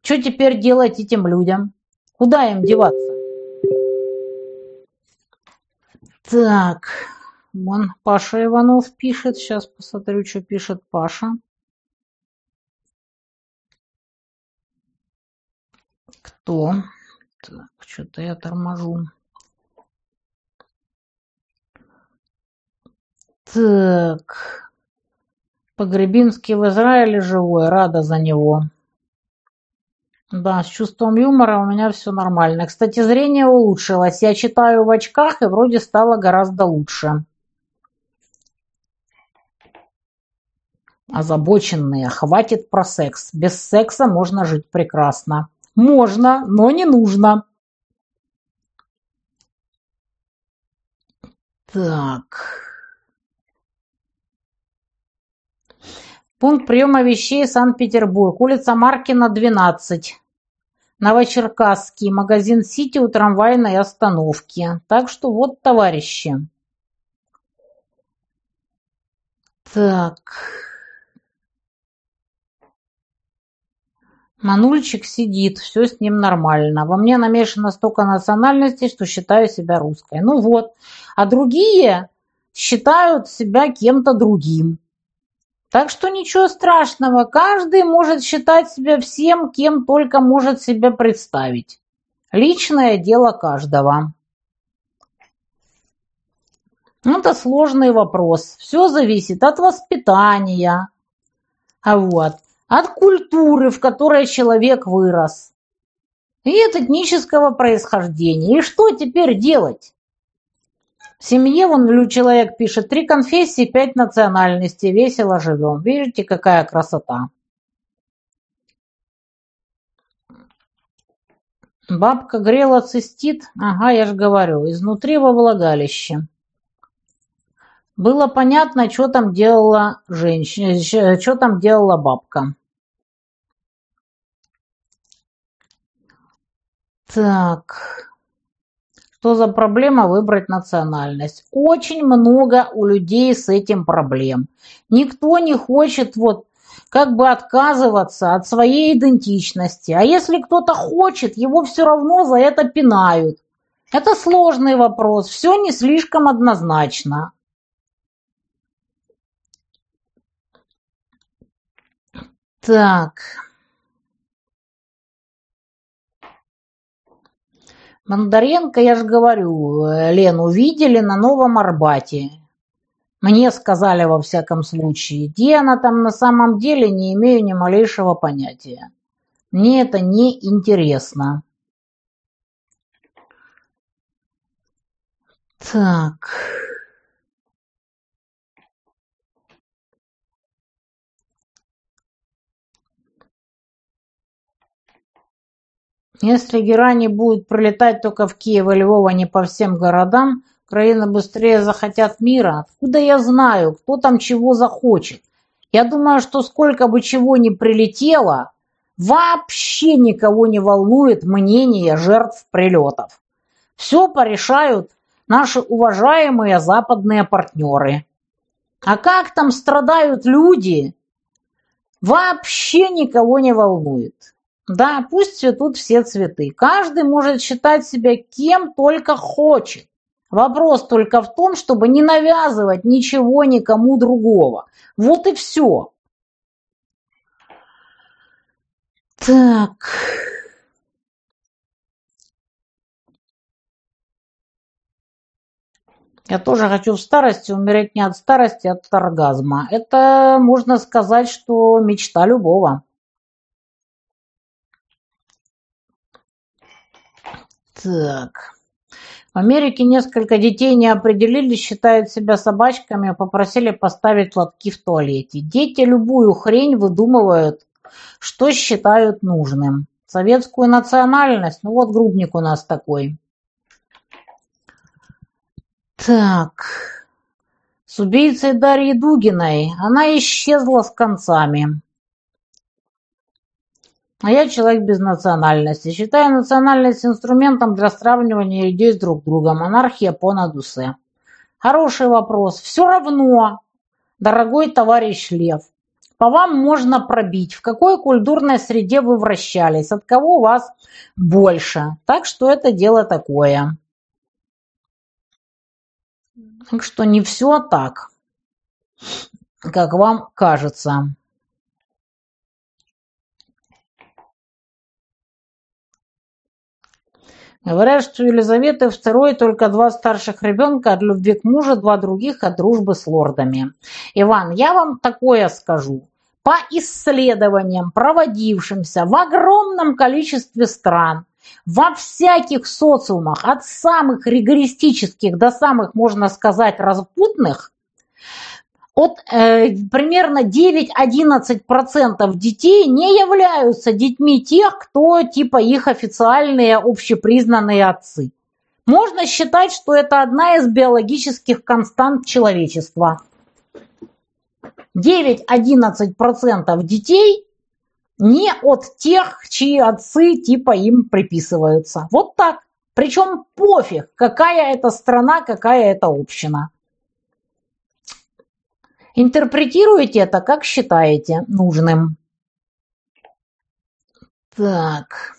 Что теперь делать этим людям? Куда им деваться? Так. Вон Паша Иванов пишет. Сейчас посмотрю, что пишет Паша. Кто? Так, что-то я торможу. Так. Погребинский в Израиле живой. Рада за него. Да, с чувством юмора у меня все нормально. Кстати, зрение улучшилось. Я читаю в очках и вроде стало гораздо лучше. Озабоченные. Хватит про секс. Без секса можно жить прекрасно. Можно, но не нужно. Так. Пункт приема вещей Санкт-Петербург. Улица Маркина, 12. Новочеркасский. Магазин «Сити» у трамвайной остановки. Так что вот, товарищи. Так. Манульчик сидит, все с ним нормально. Во мне намешано столько национальностей, что считаю себя русской. Ну вот. А другие считают себя кем-то другим. Так что ничего страшного. Каждый может считать себя всем, кем только может себя представить. Личное дело каждого. Это сложный вопрос. Все зависит от воспитания. А вот от культуры, в которой человек вырос, и от этнического происхождения. И что теперь делать? В семье, вон человек пишет, три конфессии, пять национальностей, весело живем. Видите, какая красота. Бабка грела цистит, ага, я ж говорю, изнутри во влагалище. Было понятно, что там делала женщина, что там делала бабка. Так. Что за проблема выбрать национальность? Очень много у людей с этим проблем. Никто не хочет вот как бы отказываться от своей идентичности. А если кто-то хочет, его все равно за это пинают. Это сложный вопрос, все не слишком однозначно. Так. Бондаренко, я же говорю, Лену видели на Новом Арбате. Мне сказали во всяком случае. Где она там на самом деле, не имею ни малейшего понятия. Мне это не интересно. Так. Если герани будут прилетать только в Киев и Львов, а не по всем городам, Украина быстрее захотят мира. Откуда я знаю, кто там чего захочет? Я думаю, что сколько бы чего ни прилетело, вообще никого не волнует мнение жертв прилетов. Все порешают наши уважаемые западные партнеры. А как там страдают люди, вообще никого не волнует. Да, пусть цветут все цветы. Каждый может считать себя кем только хочет. Вопрос только в том, чтобы не навязывать ничего никому другого. Вот и все. Так. Я тоже хочу в старости умереть не от старости, а от оргазма. Это можно сказать, что мечта любого. Так. В Америке несколько детей не определились, считают себя собачками, попросили поставить лотки в туалете. Дети любую хрень выдумывают, что считают нужным. Советскую национальность, ну вот грубник у нас такой. Так, с убийцей Дарьей Дугиной она исчезла с концами. А я человек без национальности. Считаю национальность инструментом для сравнивания людей с друг другом. Анархия по надусе. Хороший вопрос. Все равно, дорогой товарищ Лев, по вам можно пробить, в какой культурной среде вы вращались, от кого вас больше. Так что это дело такое. Так что не все так, как вам кажется. Говорят, что у Елизаветы II только два старших ребенка от любви к мужу, два других от дружбы с лордами. Иван, я вам такое скажу. По исследованиям, проводившимся в огромном количестве стран, во всяких социумах, от самых ригористических до самых, можно сказать, распутных, от э, примерно 9-11% детей не являются детьми тех, кто типа их официальные общепризнанные отцы. Можно считать, что это одна из биологических констант человечества. 9-11% детей не от тех, чьи отцы типа им приписываются. Вот так. Причем пофиг, какая это страна, какая это община. Интерпретируйте это, как считаете нужным. Так.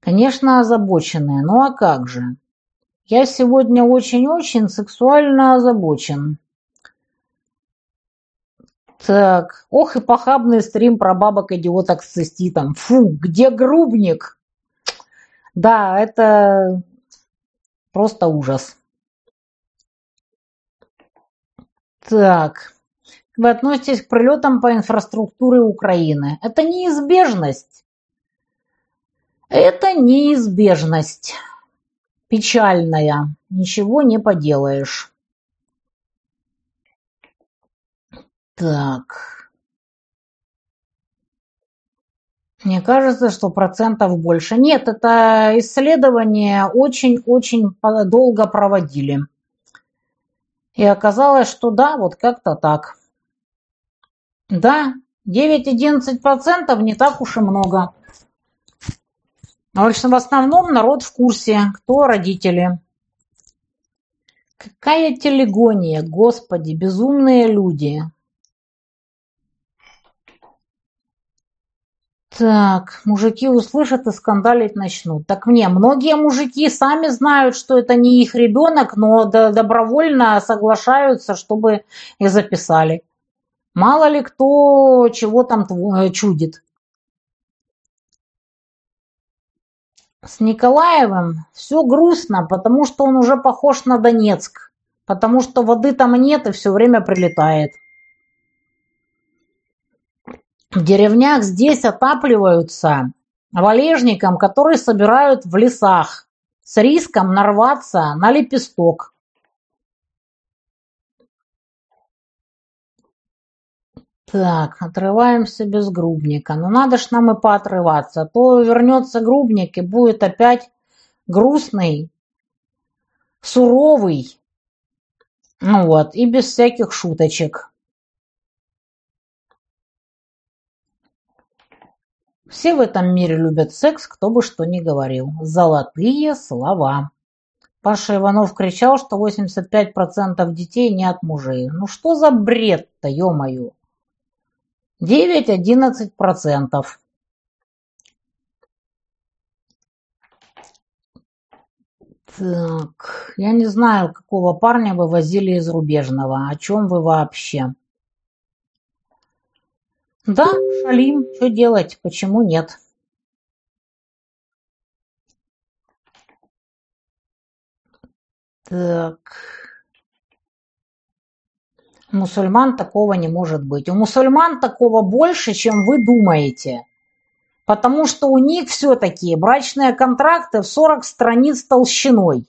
Конечно, озабоченные. Ну а как же? Я сегодня очень-очень сексуально озабочен. Так, ох и похабный стрим про бабок-идиоток с циститом. Фу, где грубник? Да, это просто ужас. Так, вы относитесь к прилетам по инфраструктуре Украины. Это неизбежность. Это неизбежность. Печальная. Ничего не поделаешь. Так. Мне кажется, что процентов больше. Нет, это исследование очень-очень долго проводили. И оказалось, что да, вот как-то так. Да, 9-11% не так уж и много. В общем, в основном народ в курсе, кто родители. Какая телегония, господи, безумные люди. Так, мужики услышат и скандалить начнут. Так мне, многие мужики сами знают, что это не их ребенок, но добровольно соглашаются, чтобы их записали. Мало ли кто чего там э, чудит. С Николаевым все грустно, потому что он уже похож на Донецк, потому что воды там нет и все время прилетает. В деревнях здесь отапливаются валежником, который собирают в лесах с риском нарваться на лепесток. Так, отрываемся без грубника. Ну надо ж нам и поотрываться, а то вернется грубник и будет опять грустный, суровый, ну вот, и без всяких шуточек. Все в этом мире любят секс, кто бы что ни говорил. Золотые слова. Паша Иванов кричал, что 85% детей не от мужей. Ну что за бред-то, ё-моё? 9-11%. Так, я не знаю, какого парня вы возили из Рубежного. О чем вы вообще? Да, шалим. Что делать? Почему нет? Так. Мусульман такого не может быть. У мусульман такого больше, чем вы думаете. Потому что у них все-таки брачные контракты в 40 страниц толщиной.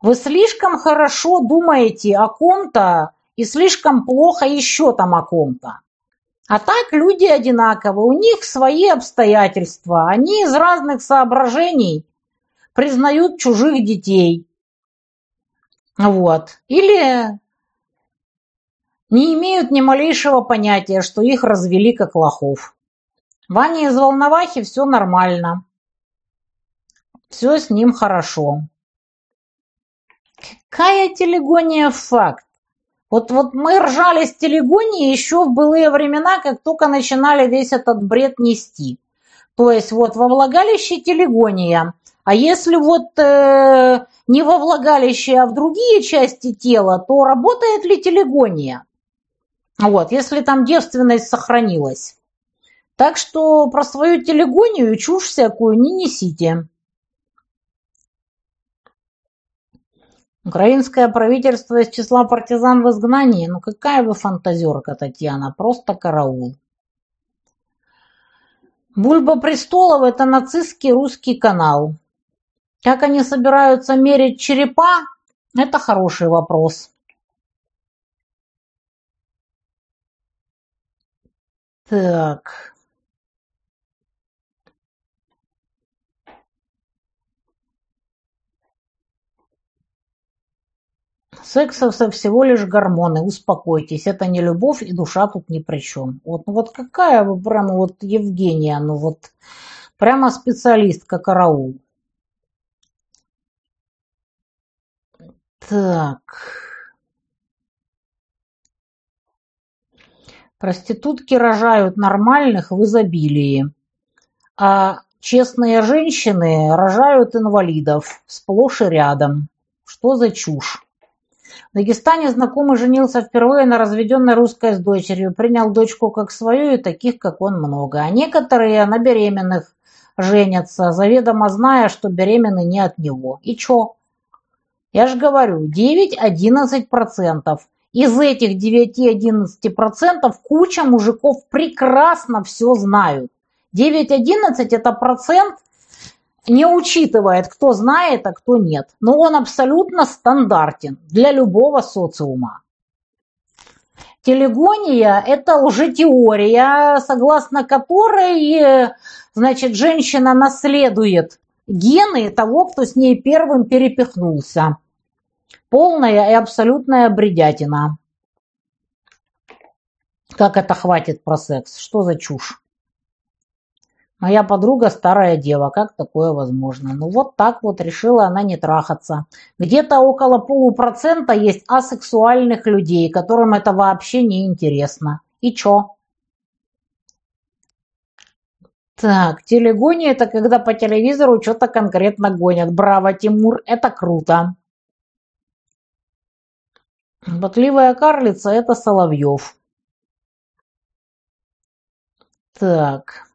Вы слишком хорошо думаете о ком-то и слишком плохо еще там о ком-то. А так люди одинаковы, у них свои обстоятельства, они из разных соображений признают чужих детей. Вот. Или не имеют ни малейшего понятия, что их развели как лохов. Ваня из Волновахи все нормально. Все с ним хорошо. Какая телегония факт? Вот, вот мы ржали с телегонии еще в былые времена, как только начинали весь этот бред нести. То есть вот во влагалище телегония, а если вот э, не во влагалище, а в другие части тела, то работает ли телегония? Вот, если там девственность сохранилась. Так что про свою телегонию чушь всякую не несите. Украинское правительство из числа партизан в изгнании? Ну какая вы фантазерка, Татьяна, просто караул. Бульба престолов – это нацистский русский канал. Как они собираются мерить черепа – это хороший вопрос. Так. Секс это всего лишь гормоны, успокойтесь, это не любовь и душа тут ни при чем. Вот, ну вот какая вы прямо вот Евгения, ну вот прямо специалистка караул. Так. Проститутки рожают нормальных в изобилии, а честные женщины рожают инвалидов сплошь и рядом. Что за чушь? В Дагестане знакомый женился впервые на разведенной русской с дочерью, принял дочку как свою и таких, как он, много. А некоторые на беременных женятся, заведомо зная, что беременны не от него. И чё? Я же говорю, 9-11%. Из этих 9-11% куча мужиков прекрасно все знают. 9-11 это процент не учитывает, кто знает, а кто нет. Но он абсолютно стандартен для любого социума. Телегония – это лжетеория, согласно которой, значит, женщина наследует гены того, кто с ней первым перепихнулся. Полная и абсолютная бредятина. Как это хватит про секс? Что за чушь? Моя подруга старая дева, как такое возможно? Ну вот так вот решила она не трахаться. Где-то около полупроцента есть асексуальных людей, которым это вообще не интересно. И чё? Так, телегония это когда по телевизору что-то конкретно гонят. Браво, Тимур, это круто. Ботливая карлица это Соловьев. Так.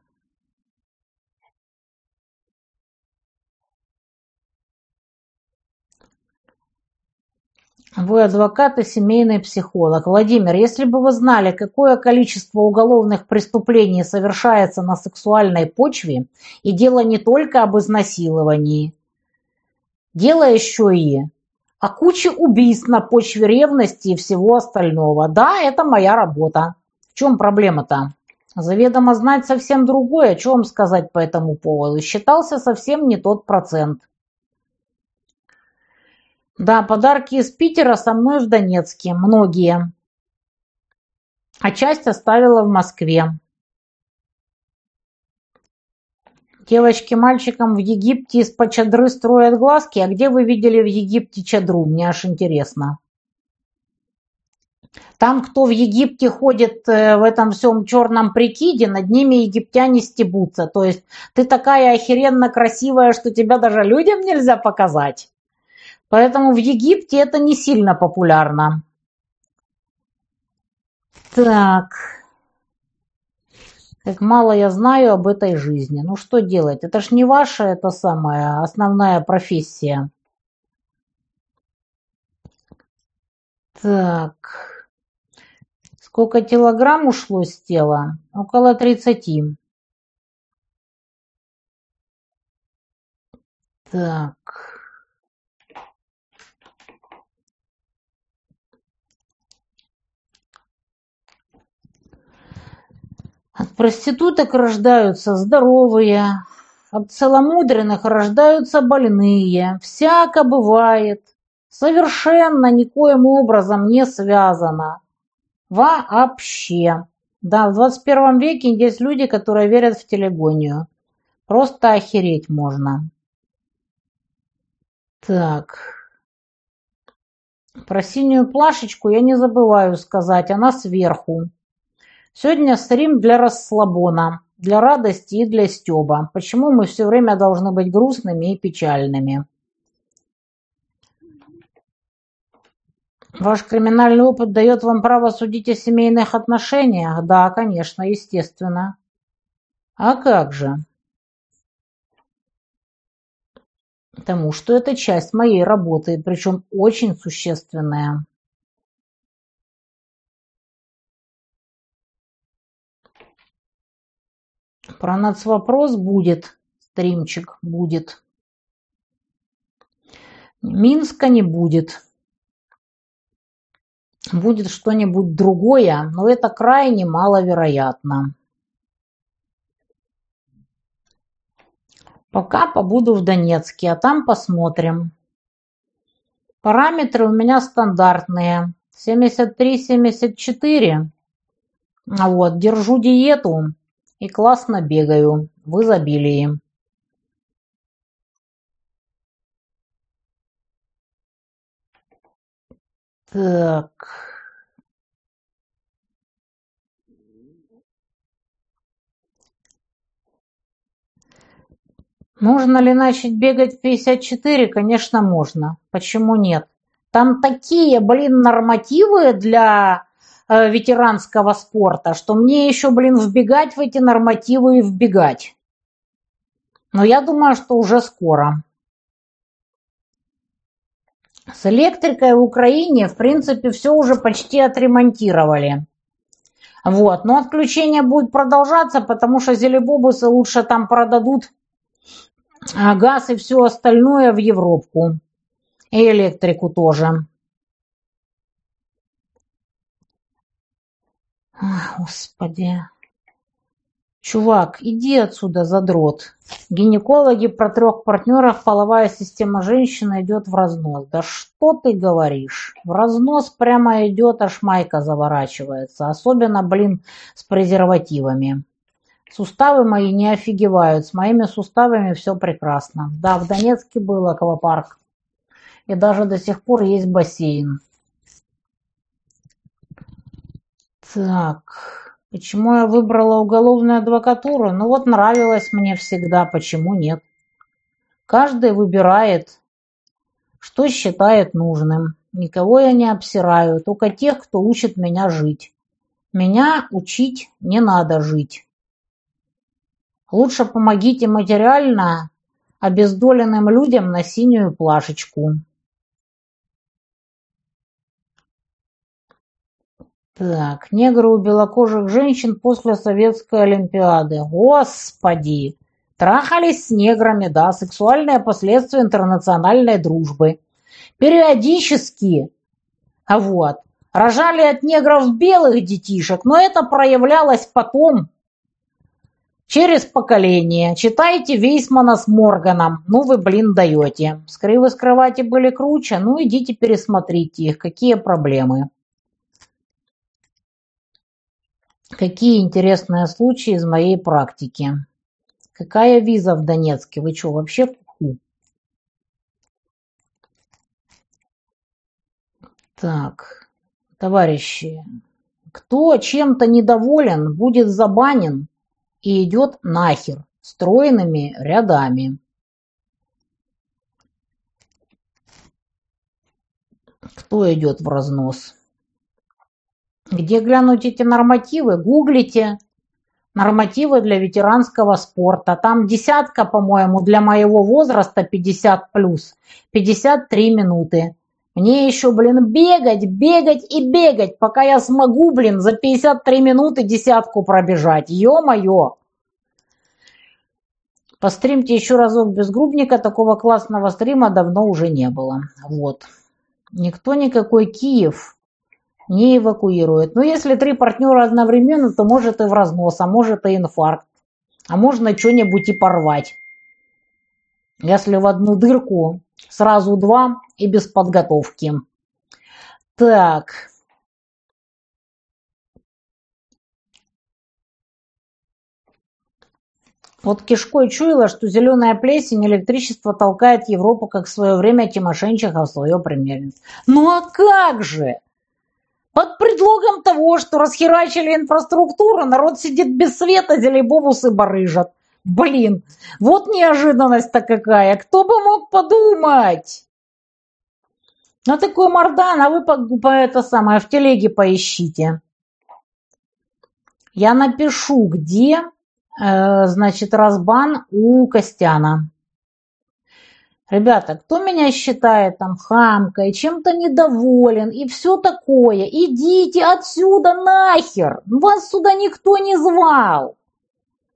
Вы адвокат и семейный психолог. Владимир, если бы вы знали, какое количество уголовных преступлений совершается на сексуальной почве, и дело не только об изнасиловании, дело еще и о куче убийств на почве ревности и всего остального. Да, это моя работа. В чем проблема-то? Заведомо знать совсем другое, что вам сказать по этому поводу. Считался совсем не тот процент. Да, подарки из Питера со мной в Донецке. Многие. А часть оставила в Москве. Девочки мальчикам в Египте из-под чадры строят глазки. А где вы видели в Египте чадру? Мне аж интересно. Там, кто в Египте ходит э, в этом всем черном прикиде, над ними египтяне стебутся. То есть ты такая охеренно красивая, что тебя даже людям нельзя показать. Поэтому в Египте это не сильно популярно. Так. Как мало я знаю об этой жизни. Ну что делать? Это ж не ваша это самая основная профессия. Так. Сколько килограмм ушло с тела? Около 30. Так. От проституток рождаются здоровые, от целомудренных рождаются больные. Всяко бывает. Совершенно никоим образом не связано. Вообще. Да, в 21 веке есть люди, которые верят в телегонию. Просто охереть можно. Так. Про синюю плашечку я не забываю сказать, она сверху. Сегодня стрим для расслабона, для радости и для стёба. Почему мы все время должны быть грустными и печальными? Ваш криминальный опыт дает вам право судить о семейных отношениях? Да, конечно, естественно. А как же? Потому что это часть моей работы, причем очень существенная. Про нацвопрос будет, стримчик будет. Минска не будет. Будет что-нибудь другое, но это крайне маловероятно. Пока побуду в Донецке, а там посмотрим. Параметры у меня стандартные. 73-74. Вот, держу диету и классно бегаю в изобилии так Можно ли начать бегать в 54? Конечно, можно. Почему нет? Там такие, блин, нормативы для ветеранского спорта, что мне еще, блин, вбегать в эти нормативы и вбегать. Но я думаю, что уже скоро. С электрикой в Украине, в принципе, все уже почти отремонтировали. Вот. Но отключение будет продолжаться, потому что зелебобусы лучше там продадут а, газ и все остальное в Европу. И электрику тоже. Господи. Чувак, иди отсюда, задрот. Гинекологи про трех партнерах половая система женщины идет в разнос. Да что ты говоришь? В разнос прямо идет, аж майка заворачивается. Особенно, блин, с презервативами. Суставы мои не офигевают. С моими суставами все прекрасно. Да, в Донецке был аквапарк. И даже до сих пор есть бассейн. Так, почему я выбрала уголовную адвокатуру? Ну вот нравилось мне всегда, почему нет? Каждый выбирает, что считает нужным. Никого я не обсираю, только тех, кто учит меня жить. Меня учить не надо жить. Лучше помогите материально обездоленным людям на синюю плашечку. Так, негры у белокожих женщин после советской олимпиады. Господи! Трахались с неграми, да, сексуальные последствия интернациональной дружбы. Периодически, а вот, рожали от негров белых детишек, но это проявлялось потом, через поколение. Читайте Вейсмана с Морганом. Ну вы, блин, даете. Скрывы с кровати были круче, ну идите пересмотрите их. Какие проблемы? Какие интересные случаи из моей практики. Какая виза в Донецке? Вы что, вообще куку? Так, товарищи, кто чем-то недоволен, будет забанен и идет нахер стройными рядами. Кто идет в разнос? Где глянуть эти нормативы? Гуглите. Нормативы для ветеранского спорта. Там десятка, по-моему, для моего возраста 50 плюс. 53 минуты. Мне еще, блин, бегать, бегать и бегать, пока я смогу, блин, за 53 минуты десятку пробежать. Ё-моё! Постримте еще разок без грубника, такого классного стрима давно уже не было. Вот. Никто никакой Киев не эвакуирует. Но если три партнера одновременно, то может и в разнос, а может и инфаркт. А можно что-нибудь и порвать. Если в одну дырку сразу два и без подготовки. Так. Вот кишкой чуяла, что зеленая плесень электричество толкает Европу, как в свое время Тимошенчиха в свое примерниц. Ну а как же? Под предлогом того, что расхерачили инфраструктуру, народ сидит без света, зелебобусы барыжат. Блин, вот неожиданность-то какая. Кто бы мог подумать? На такой мордан, а вы по, по это самое в телеге поищите. Я напишу, где, э, значит, разбан у Костяна. Ребята, кто меня считает там хамкой, чем-то недоволен и все такое, идите отсюда нахер, вас сюда никто не звал.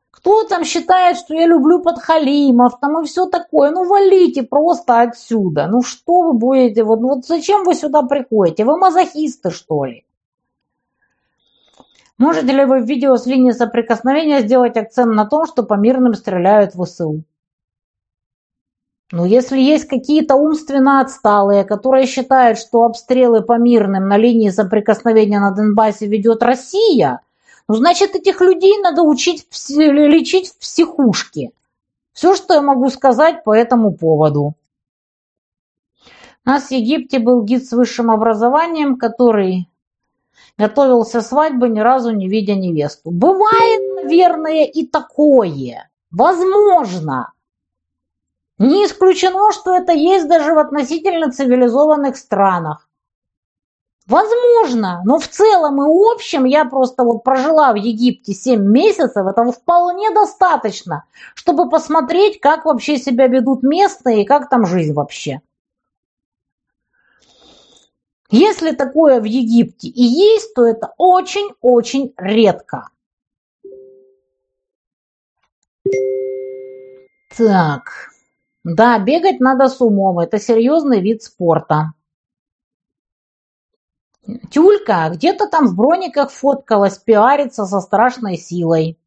Кто там считает, что я люблю подхалимов там и все такое, ну валите просто отсюда. Ну что вы будете, вот, вот зачем вы сюда приходите, вы мазохисты что ли? Можете ли вы в видео с линии соприкосновения сделать акцент на том, что по мирным стреляют в ВСУ? Ну, если есть какие-то умственно отсталые, которые считают, что обстрелы по мирным на линии соприкосновения на Донбассе ведет Россия, ну, значит, этих людей надо учить лечить в психушке. Все, что я могу сказать по этому поводу. У нас в Египте был гид с высшим образованием, который готовился свадьбы, ни разу не видя невесту. Бывает, наверное, и такое. Возможно. Не исключено, что это есть даже в относительно цивилизованных странах. Возможно, но в целом и общем я просто вот прожила в Египте 7 месяцев, этого вполне достаточно, чтобы посмотреть, как вообще себя ведут местные и как там жизнь вообще. Если такое в Египте и есть, то это очень-очень редко. Так. Да, бегать надо с умом, это серьезный вид спорта. Тюлька где-то там в брониках фоткалась, пиарится со страшной силой.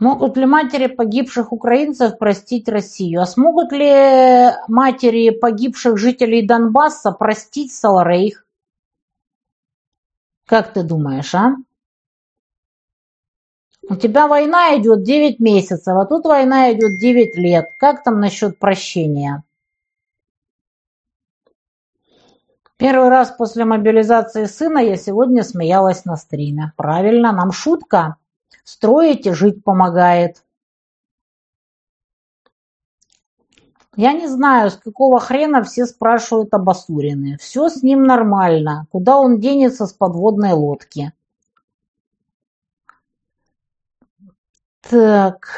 Могут ли матери погибших украинцев простить Россию? А смогут ли матери погибших жителей Донбасса простить Саларейх? Как ты думаешь, а? У тебя война идет 9 месяцев, а тут война идет 9 лет. Как там насчет прощения? Первый раз после мобилизации сына я сегодня смеялась на стриме. Правильно, нам шутка. Строить и жить помогает. Я не знаю, с какого хрена все спрашивают об Асурине. Все с ним нормально. Куда он денется с подводной лодки? Так...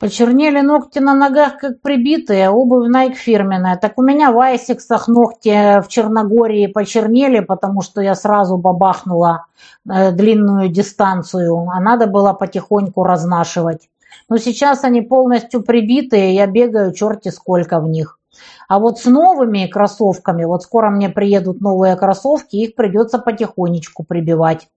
Почернели ногти на ногах, как прибитые, обувь Nike фирменная. Так у меня в Айсиксах ногти в Черногории почернели, потому что я сразу бабахнула э, длинную дистанцию, а надо было потихоньку разнашивать. Но сейчас они полностью прибитые, я бегаю черти сколько в них. А вот с новыми кроссовками, вот скоро мне приедут новые кроссовки, их придется потихонечку прибивать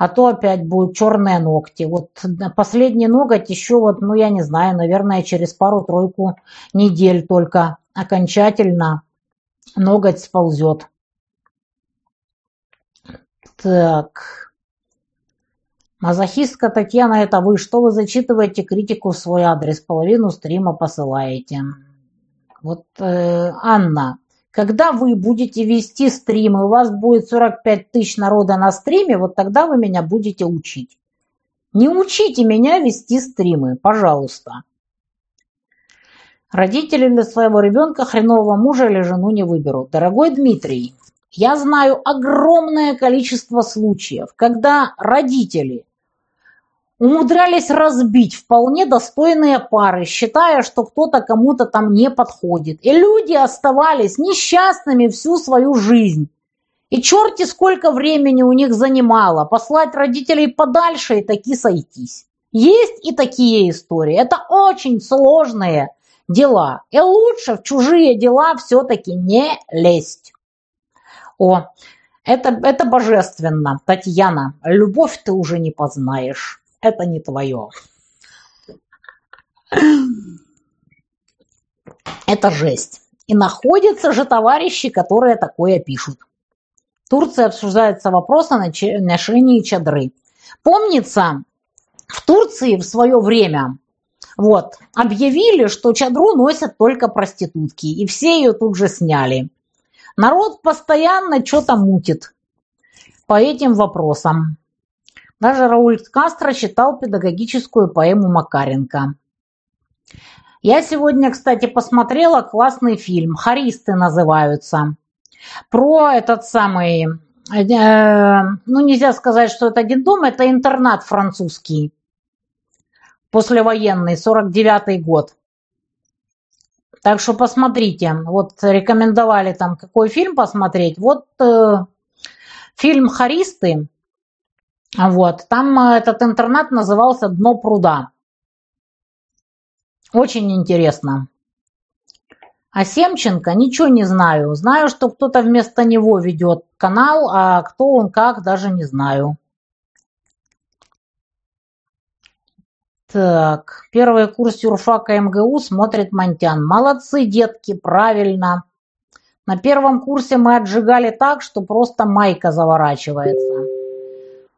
а то опять будут черные ногти. Вот последний ноготь еще вот, ну я не знаю, наверное, через пару-тройку недель только окончательно ноготь сползет. Так. Мазохистка Татьяна, это вы. Что вы зачитываете критику в свой адрес? Половину стрима посылаете. Вот э, Анна, когда вы будете вести стримы, у вас будет 45 тысяч народа на стриме, вот тогда вы меня будете учить. Не учите меня вести стримы, пожалуйста. Родители для своего ребенка хренового мужа или жену не выберут. Дорогой Дмитрий, я знаю огромное количество случаев, когда родители умудрялись разбить вполне достойные пары, считая, что кто-то кому-то там не подходит. И люди оставались несчастными всю свою жизнь. И черти сколько времени у них занимало послать родителей подальше и таки сойтись. Есть и такие истории. Это очень сложные дела. И лучше в чужие дела все-таки не лезть. О, это, это божественно, Татьяна. Любовь ты уже не познаешь это не твое. Это жесть. И находятся же товарищи, которые такое пишут. Турция обсуждается вопрос о ношении чадры. Помнится, в Турции в свое время вот, объявили, что чадру носят только проститутки, и все ее тут же сняли. Народ постоянно что-то мутит по этим вопросам. Даже Рауль Кастро читал педагогическую поэму Макаренко. Я сегодня, кстати, посмотрела классный фильм «Харисты» называются. Про этот самый, э, ну нельзя сказать, что это один дом, это интернат французский. Послевоенный, 49-й год. Так что посмотрите. Вот рекомендовали там какой фильм посмотреть. Вот э, фильм «Харисты» Вот. Там э, этот интернат назывался «Дно пруда». Очень интересно. А Семченко ничего не знаю. Знаю, что кто-то вместо него ведет канал, а кто он как, даже не знаю. Так, первый курс юрфака МГУ смотрит Монтян. Молодцы, детки, правильно. На первом курсе мы отжигали так, что просто майка заворачивается.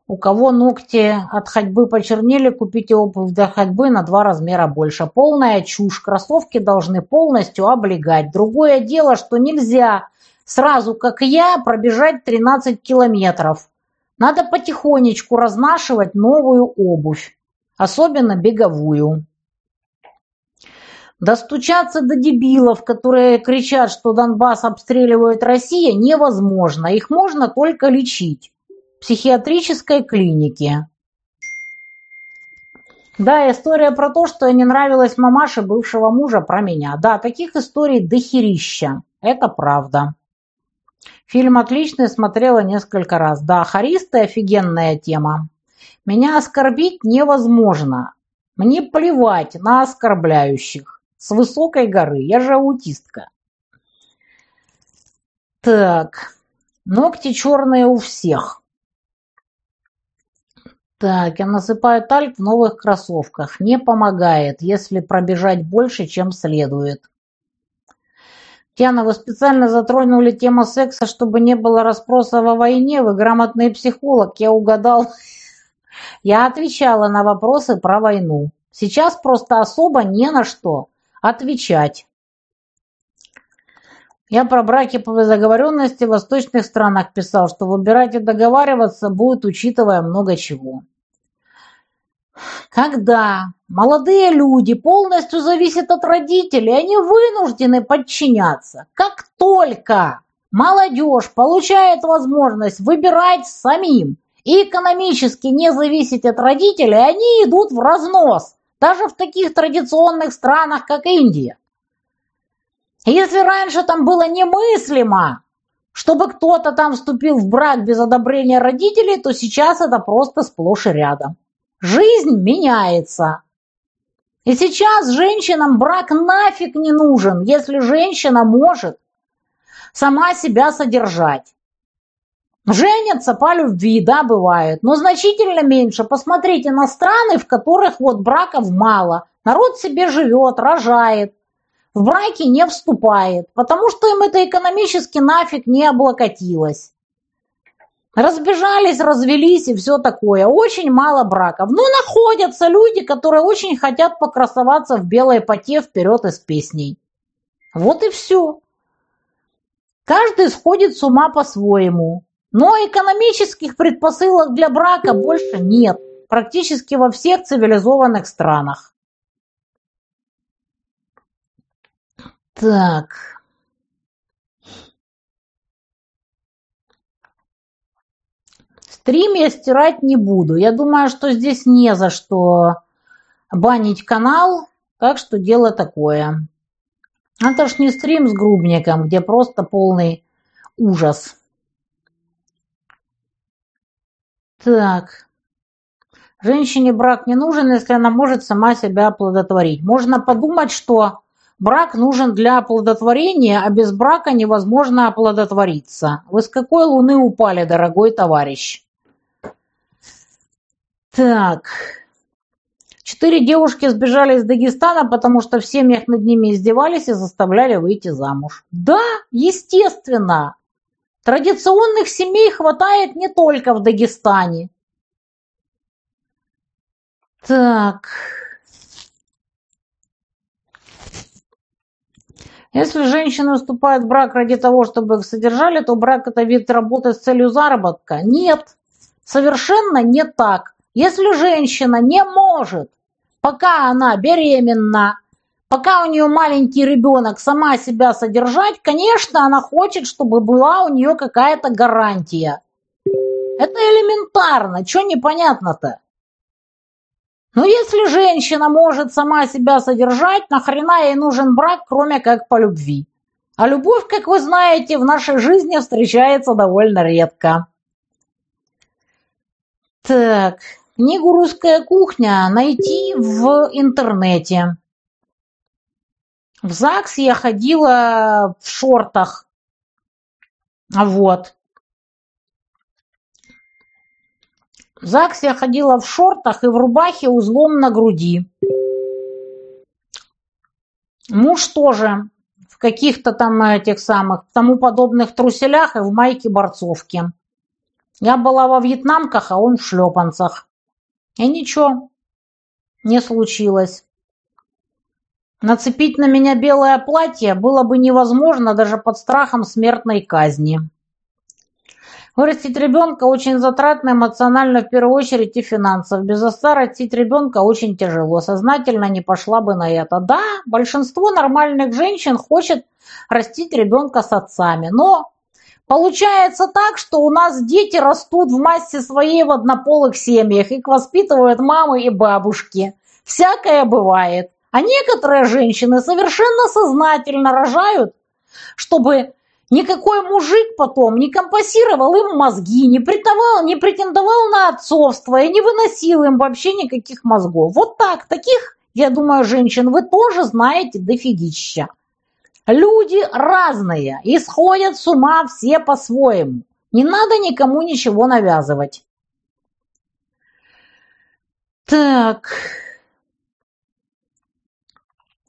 У кого ногти от ходьбы почернели, купите обувь для ходьбы на два размера больше. Полная чушь. Кроссовки должны полностью облегать. Другое дело, что нельзя сразу, как я, пробежать 13 километров. Надо потихонечку разнашивать новую обувь, особенно беговую. Достучаться до дебилов, которые кричат, что Донбасс обстреливает Россия, невозможно. Их можно только лечить психиатрической клинике. Да, история про то, что не нравилась мамаше бывшего мужа про меня. Да, таких историй дохерища. Это правда. Фильм отличный, смотрела несколько раз. Да, хористы офигенная тема. Меня оскорбить невозможно. Мне плевать на оскорбляющих. С высокой горы. Я же аутистка. Так, ногти черные у всех. Так, я насыпаю тальк в новых кроссовках. Не помогает, если пробежать больше, чем следует. Тиана, вы специально затронули тему секса, чтобы не было расспроса о войне. Вы грамотный психолог, я угадал. [laughs] Я отвечала на вопросы про войну. Сейчас просто особо не на что отвечать. Я про браки по договоренности в восточных странах писал, что выбирать и договариваться будет, учитывая много чего. Когда молодые люди полностью зависят от родителей, они вынуждены подчиняться. Как только молодежь получает возможность выбирать самим и экономически не зависеть от родителей, они идут в разнос, даже в таких традиционных странах, как Индия. Если раньше там было немыслимо, чтобы кто-то там вступил в брак без одобрения родителей, то сейчас это просто сплошь и рядом. Жизнь меняется. И сейчас женщинам брак нафиг не нужен, если женщина может сама себя содержать. Женятся по любви, да, бывает, но значительно меньше. Посмотрите на страны, в которых вот браков мало. Народ себе живет, рожает, в браки не вступает, потому что им это экономически нафиг не облокотилось. Разбежались, развелись и все такое. Очень мало браков. Но находятся люди, которые очень хотят покрасоваться в белой поте вперед из песней. Вот и все. Каждый сходит с ума по-своему. Но экономических предпосылок для брака больше нет. Практически во всех цивилизованных странах. Так. Стрим я стирать не буду. Я думаю, что здесь не за что банить канал, так что дело такое. Это ж не стрим с грубником, где просто полный ужас. Так. Женщине брак не нужен, если она может сама себя оплодотворить. Можно подумать, что брак нужен для оплодотворения, а без брака невозможно оплодотвориться. Вы с какой луны упали, дорогой товарищ? Так. Четыре девушки сбежали из Дагестана, потому что в семьях над ними издевались и заставляли выйти замуж. Да, естественно. Традиционных семей хватает не только в Дагестане. Так. Если женщина вступает в брак ради того, чтобы их содержали, то брак – это вид работы с целью заработка. Нет, совершенно не так. Если женщина не может, пока она беременна, пока у нее маленький ребенок, сама себя содержать, конечно, она хочет, чтобы была у нее какая-то гарантия. Это элементарно, что непонятно-то? Но если женщина может сама себя содержать, нахрена ей нужен брак, кроме как по любви? А любовь, как вы знаете, в нашей жизни встречается довольно редко. Так, Книгу «Русская кухня» найти в интернете. В ЗАГС я ходила в шортах. Вот. В ЗАГС я ходила в шортах и в рубахе узлом на груди. Муж тоже в каких-то там этих самых тому подобных труселях и в майке борцовке. Я была во вьетнамках, а он в шлепанцах. И ничего не случилось. Нацепить на меня белое платье было бы невозможно даже под страхом смертной казни. Вырастить ребенка очень затратно эмоционально в первую очередь и финансов. Без отца растить ребенка очень тяжело. Сознательно не пошла бы на это. Да, большинство нормальных женщин хочет растить ребенка с отцами. Но Получается так, что у нас дети растут в массе своей в однополых семьях, их воспитывают мамы и бабушки. Всякое бывает. А некоторые женщины совершенно сознательно рожают, чтобы никакой мужик потом не компасировал им мозги, не претендовал, не претендовал на отцовство и не выносил им вообще никаких мозгов. Вот так, таких, я думаю, женщин вы тоже знаете дофигища. Люди разные и сходят с ума все по-своему. Не надо никому ничего навязывать. Так.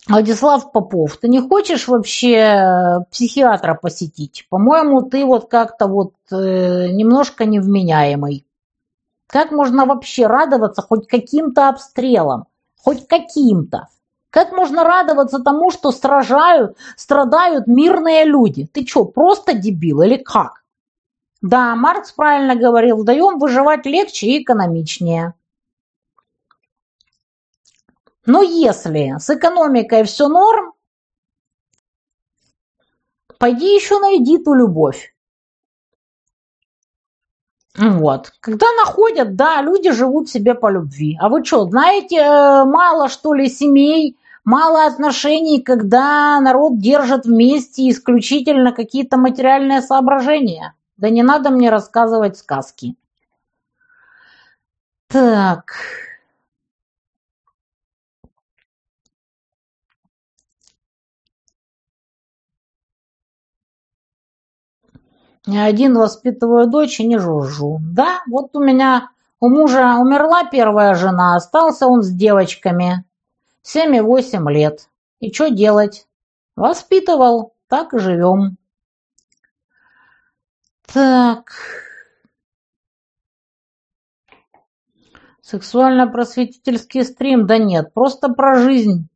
Владислав Попов, ты не хочешь вообще э, психиатра посетить? По-моему, ты вот как-то вот э, немножко невменяемый. Как можно вообще радоваться хоть каким-то обстрелам? Хоть каким-то. Как можно радоваться тому, что стражают, страдают мирные люди? Ты что, просто дебил или как? Да, Маркс правильно говорил, вдаем выживать легче и экономичнее. Но если с экономикой все норм, пойди еще найди ту любовь. Вот. Когда находят, да, люди живут себе по любви. А вы что, знаете, э, мало что ли семей, мало отношений, когда народ держит вместе исключительно какие-то материальные соображения? Да не надо мне рассказывать сказки. Так. один воспитываю дочь и не жужжу. Да, вот у меня, у мужа умерла первая жена, остался он с девочками. Семь и восемь лет. И что делать? Воспитывал, так и живем. Так. Сексуально-просветительский стрим? Да нет, просто про жизнь.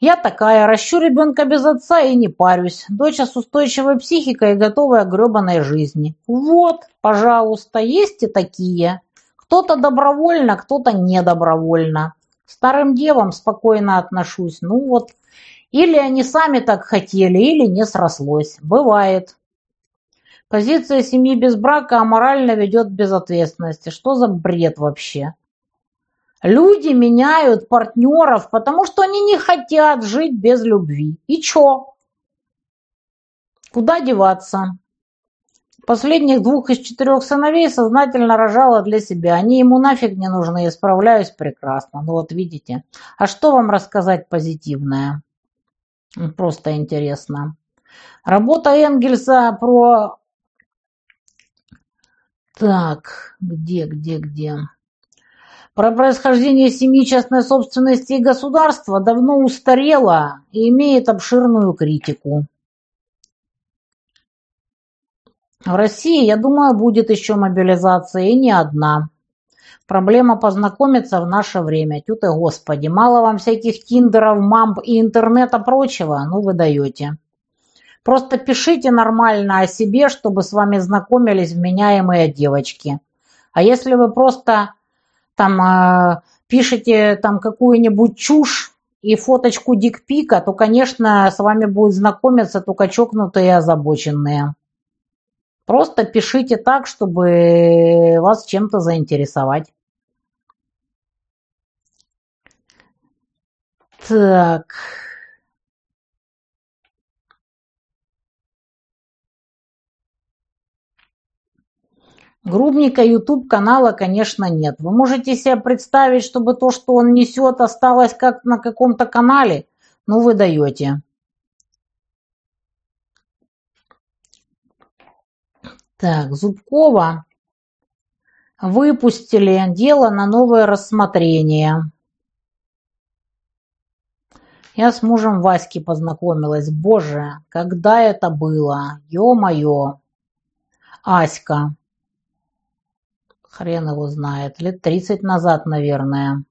Я такая, ращу ребенка без отца и не парюсь. Дочь с устойчивой психикой и готовая к гребаной жизни. Вот, пожалуйста, есть и такие. Кто-то добровольно, кто-то не добровольно. Старым девам спокойно отношусь. Ну вот, или они сами так хотели, или не срослось. Бывает. Позиция семьи без брака аморально ведет к безответственности. Что за бред вообще? Люди меняют партнеров, потому что они не хотят жить без любви. И чё? Куда деваться? Последних двух из четырех сыновей сознательно рожала для себя. Они ему нафиг не нужны, я справляюсь прекрасно. Ну вот видите. А что вам рассказать позитивное? Просто интересно. Работа Энгельса про... Так, где, где, где? Про происхождение семьи частной собственности и государства давно устарела и имеет обширную критику. В России, я думаю, будет еще мобилизация, и не одна. Проблема познакомиться в наше время. Тю ты, господи, мало вам всяких тиндеров, мамп и интернета прочего? Ну вы даете. Просто пишите нормально о себе, чтобы с вами знакомились вменяемые девочки. А если вы просто там э, пишете там какую-нибудь чушь и фоточку дикпика, то, конечно, с вами будут знакомиться только чокнутые и озабоченные. Просто пишите так, чтобы вас чем-то заинтересовать. Так. Грубника YouTube канала, конечно, нет. Вы можете себе представить, чтобы то, что он несет, осталось как на каком-то канале? Ну, вы даете. Так, Зубкова выпустили дело на новое рассмотрение. Я с мужем Васьки познакомилась. Боже, когда это было? Ё-моё. Аська хрен его знает, лет тридцать назад, наверное.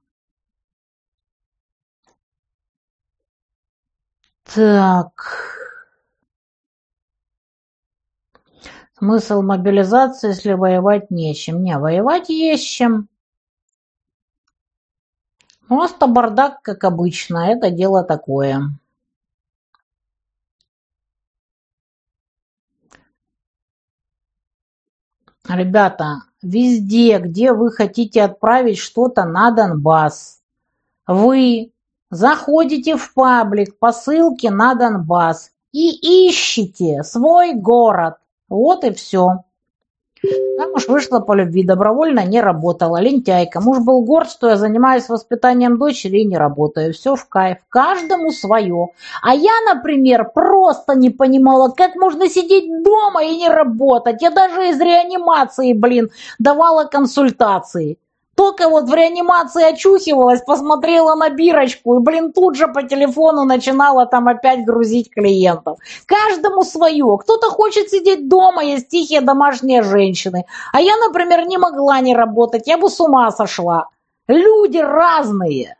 Так. Смысл мобилизации, если воевать нечем? Не, воевать есть чем. Просто бардак, как обычно, это дело такое. Ребята, везде, где вы хотите отправить что-то на Донбасс, вы заходите в паблик по ссылке на Донбасс и ищите свой город. Вот и все. Замуж вышла по любви, добровольно не работала, лентяйка. Муж был горд, что я занимаюсь воспитанием дочери и не работаю. Все в кайф, каждому свое. А я, например, просто не понимала, как можно сидеть дома и не работать. Я даже из реанимации, блин, давала консультации. Только вот в реанимации очухивалась, посмотрела на бирочку и, блин, тут же по телефону начинала там опять грузить клиентов. Каждому свое. Кто-то хочет сидеть дома, есть тихие домашние женщины. А я, например, не могла не работать, я бы с ума сошла. Люди разные.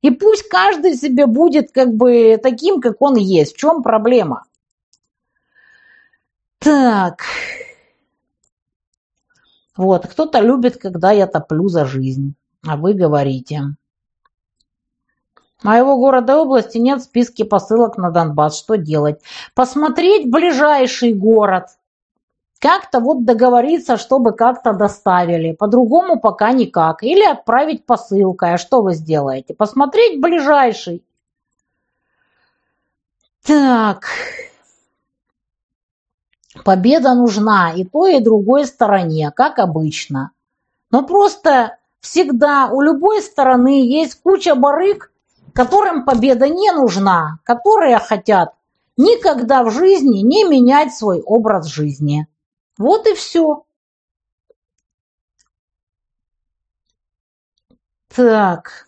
И пусть каждый себе будет как бы таким, как он есть. В чем проблема? Так, вот, кто-то любит, когда я топлю за жизнь, а вы говорите. Моего города и области нет в списке посылок на Донбасс. Что делать? Посмотреть ближайший город. Как-то вот договориться, чтобы как-то доставили. По-другому пока никак. Или отправить посылкой. А что вы сделаете? Посмотреть ближайший. Так, Победа нужна и той, и другой стороне, как обычно. Но просто всегда у любой стороны есть куча барыг, которым победа не нужна, которые хотят никогда в жизни не менять свой образ жизни. Вот и все. Так.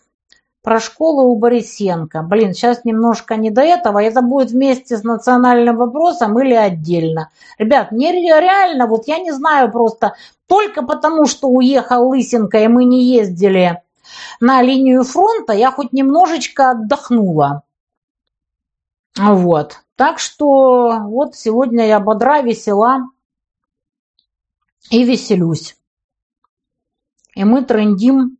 Про школу у Борисенко. Блин, сейчас немножко не до этого. Это будет вместе с национальным вопросом или отдельно. Ребят, мне реально, вот я не знаю просто, только потому, что уехал Лысенко, и мы не ездили на линию фронта, я хоть немножечко отдохнула. Вот. Так что вот сегодня я бодра, весела и веселюсь. И мы трендим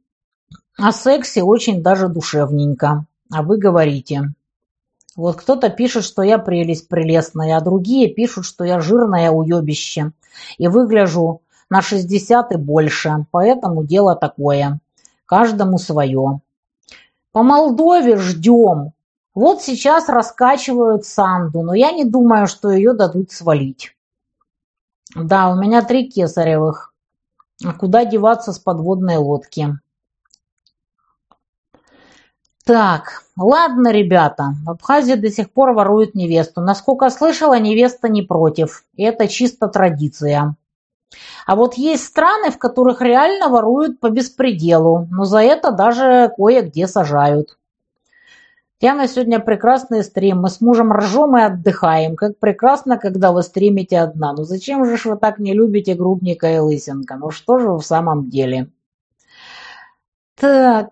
о сексе очень даже душевненько. А вы говорите. Вот кто-то пишет, что я прелесть прелестная, а другие пишут, что я жирное уебище. И выгляжу на 60 и больше. Поэтому дело такое. Каждому свое. По Молдове ждем. Вот сейчас раскачивают Санду, но я не думаю, что ее дадут свалить. Да, у меня три кесаревых. А куда деваться с подводной лодки? Так, ладно, ребята, в Абхазии до сих пор воруют невесту. Насколько слышала, невеста не против. Это чисто традиция. А вот есть страны, в которых реально воруют по беспределу, но за это даже кое-где сажают. Я на сегодня прекрасный стрим. Мы с мужем ржем и отдыхаем. Как прекрасно, когда вы стримите одна. Ну зачем же вы так не любите Грубника и Лысенко? Ну что же вы в самом деле? Так...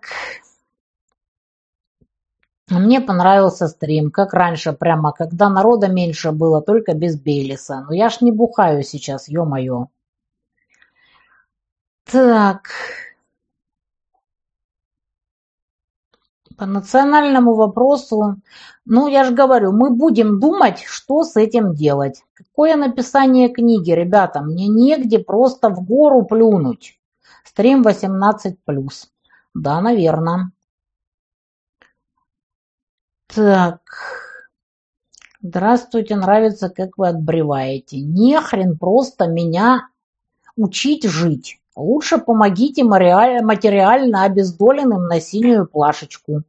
Мне понравился стрим, как раньше, прямо когда народа меньше было, только без Бейлиса. Но я ж не бухаю сейчас, ё-моё. Так. По национальному вопросу, ну, я же говорю, мы будем думать, что с этим делать. Какое написание книги, ребята, мне негде просто в гору плюнуть. Стрим 18+. Да, наверное. Так. Здравствуйте, нравится, как вы отбреваете. Не хрен просто меня учить жить. Лучше помогите материально обездоленным на синюю плашечку.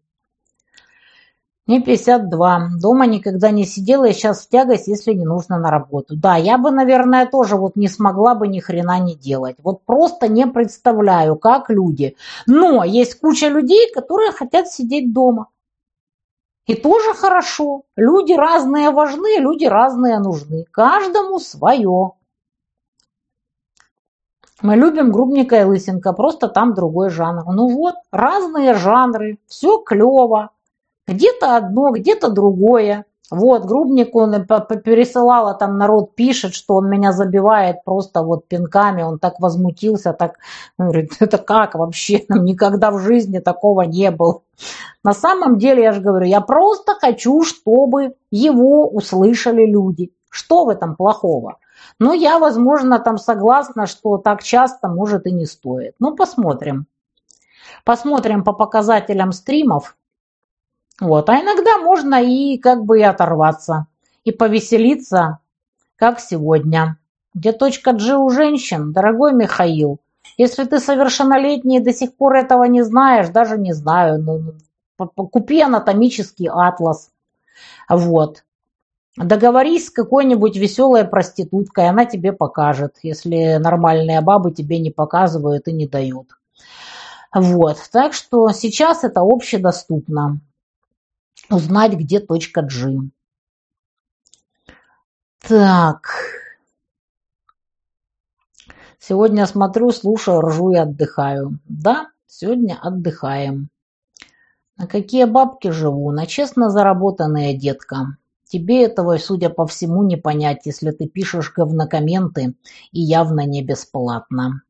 Мне 52. Дома никогда не сидела и сейчас в тягость, если не нужно на работу. Да, я бы, наверное, тоже вот не смогла бы ни хрена не делать. Вот просто не представляю, как люди. Но есть куча людей, которые хотят сидеть дома. И тоже хорошо. Люди разные важны, люди разные нужны. Каждому свое. Мы любим Грубника и Лысенко, просто там другой жанр. Ну вот, разные жанры, все клево. Где-то одно, где-то другое. Вот, Грубник, он пересылала, там народ пишет, что он меня забивает просто вот пинками, он так возмутился, так, говорит, [laughs] это как вообще, нам никогда в жизни такого не было. На самом деле, я же говорю, я просто хочу, чтобы его услышали люди. Что в этом плохого? Ну, я, возможно, там согласна, что так часто, может, и не стоит. Ну, посмотрим. Посмотрим по показателям стримов, вот. А иногда можно и как бы и оторваться, и повеселиться, как сегодня. Где точка G у женщин? Дорогой Михаил, если ты совершеннолетний и до сих пор этого не знаешь, даже не знаю, ну, купи анатомический атлас. Вот. Договорись с какой-нибудь веселой проституткой, она тебе покажет, если нормальные бабы тебе не показывают и не дают. Вот. Так что сейчас это общедоступно. Узнать, где точка G. Так. Сегодня смотрю, слушаю, ржу и отдыхаю. Да, сегодня отдыхаем. На какие бабки живу? На честно заработанные, детка. Тебе этого, судя по всему, не понять, если ты пишешь говнокомменты и явно не бесплатно.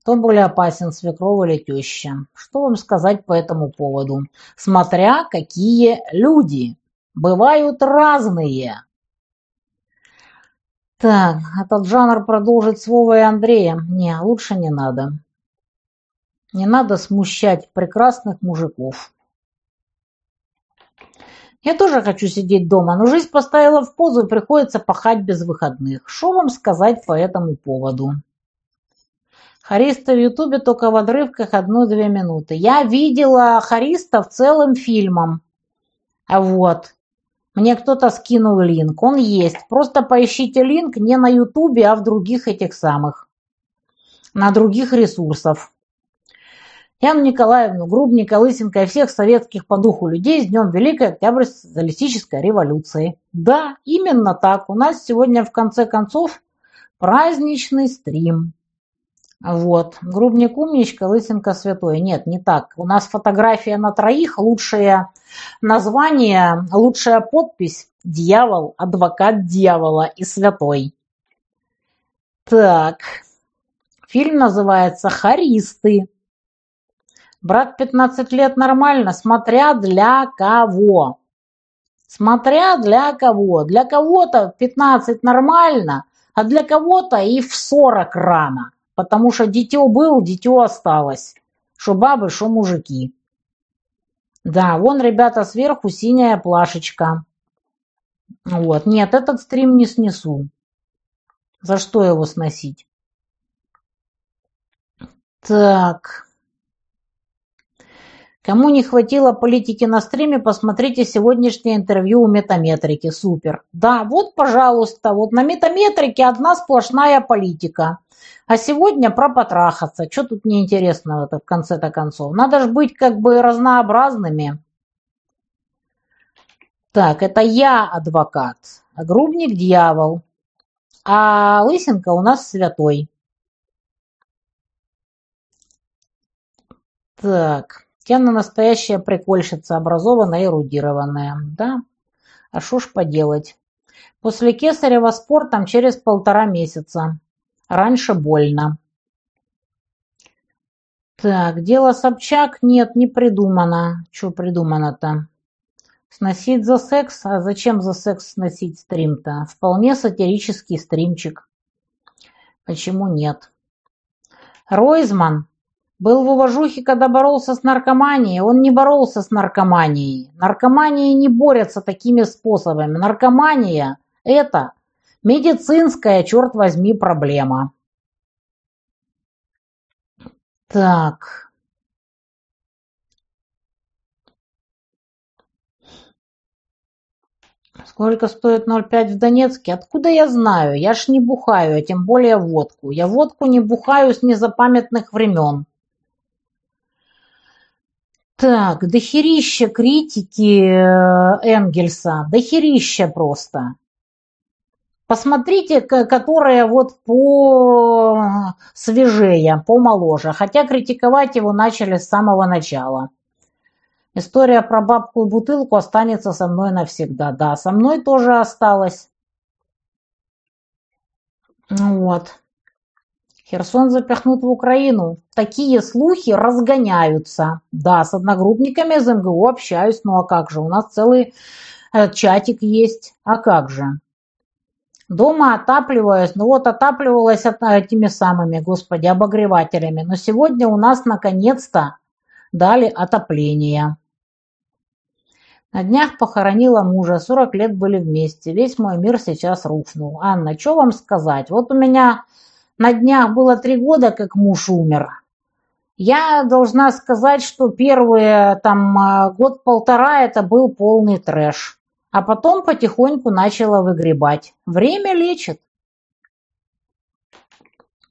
Кто более опасен, свекрова или теща? Что вам сказать по этому поводу? Смотря какие люди. Бывают разные. Так, этот жанр продолжить с и Андреем. Не, лучше не надо. Не надо смущать прекрасных мужиков. Я тоже хочу сидеть дома, но жизнь поставила в позу и приходится пахать без выходных. Что вам сказать по этому поводу? Хариста в Ютубе только в отрывках одну-две минуты. Я видела Хариста в целым фильмом. А вот. Мне кто-то скинул линк. Он есть. Просто поищите линк не на Ютубе, а в других этих самых. На других ресурсах. Яну Николаевну, Грубника, Лысенко и всех советских по духу людей с Днем Великой Октябрьской социалистической революции. Да, именно так. У нас сегодня в конце концов праздничный стрим. Вот. Грубник умничка, Лысенко святой. Нет, не так. У нас фотография на троих, лучшее название, лучшая подпись «Дьявол, адвокат дьявола и святой». Так. Фильм называется «Харисты». Брат 15 лет нормально, смотря для кого. Смотря для кого. Для кого-то 15 нормально, а для кого-то и в 40 рано. Потому что дитё был, дитё осталось. Шо бабы, шо мужики. Да, вон, ребята, сверху синяя плашечка. Вот. Нет, этот стрим не снесу. За что его сносить? Так. Кому не хватило политики на стриме, посмотрите сегодняшнее интервью у Метаметрики. Супер. Да, вот, пожалуйста, вот на Метаметрике одна сплошная политика. А сегодня про потрахаться. Что тут неинтересного-то в конце-то концов? Надо же быть как бы разнообразными. Так, это я адвокат, а грубник дьявол, а лысинка у нас святой. Так, Тяна настоящая прикольщица, образованная эрудированная. Да, а что ж поделать. После Кесарева спортом через полтора месяца. Раньше больно. Так, дело Собчак? Нет, не придумано. Что придумано-то? Сносить за секс? А зачем за секс сносить стрим-то? Вполне сатирический стримчик. Почему нет? Ройзман был в уважухе, когда боролся с наркоманией. Он не боролся с наркоманией. Наркомания не борется такими способами. Наркомания – это Медицинская, черт возьми, проблема. Так. Сколько стоит 0,5 в Донецке? Откуда я знаю? Я ж не бухаю, а тем более водку. Я водку не бухаю с незапамятных времен. Так, дохерища критики э, Энгельса, дохерища просто. Посмотрите, которая вот по свежее, помоложе. Хотя критиковать его начали с самого начала. История про бабку и бутылку останется со мной навсегда. Да, со мной тоже осталась. Вот. Херсон запихнут в Украину. Такие слухи разгоняются. Да, с одногруппниками из МГУ общаюсь. Ну а как же, у нас целый э, чатик есть. А как же? Дома отапливаюсь, ну вот отапливалась этими самыми, господи, обогревателями. Но сегодня у нас наконец-то дали отопление. На днях похоронила мужа, 40 лет были вместе, весь мой мир сейчас рухнул. Анна, что вам сказать? Вот у меня на днях было три года, как муж умер. Я должна сказать, что первые там а, год-полтора это был полный трэш. А потом потихоньку начала выгребать. Время лечит.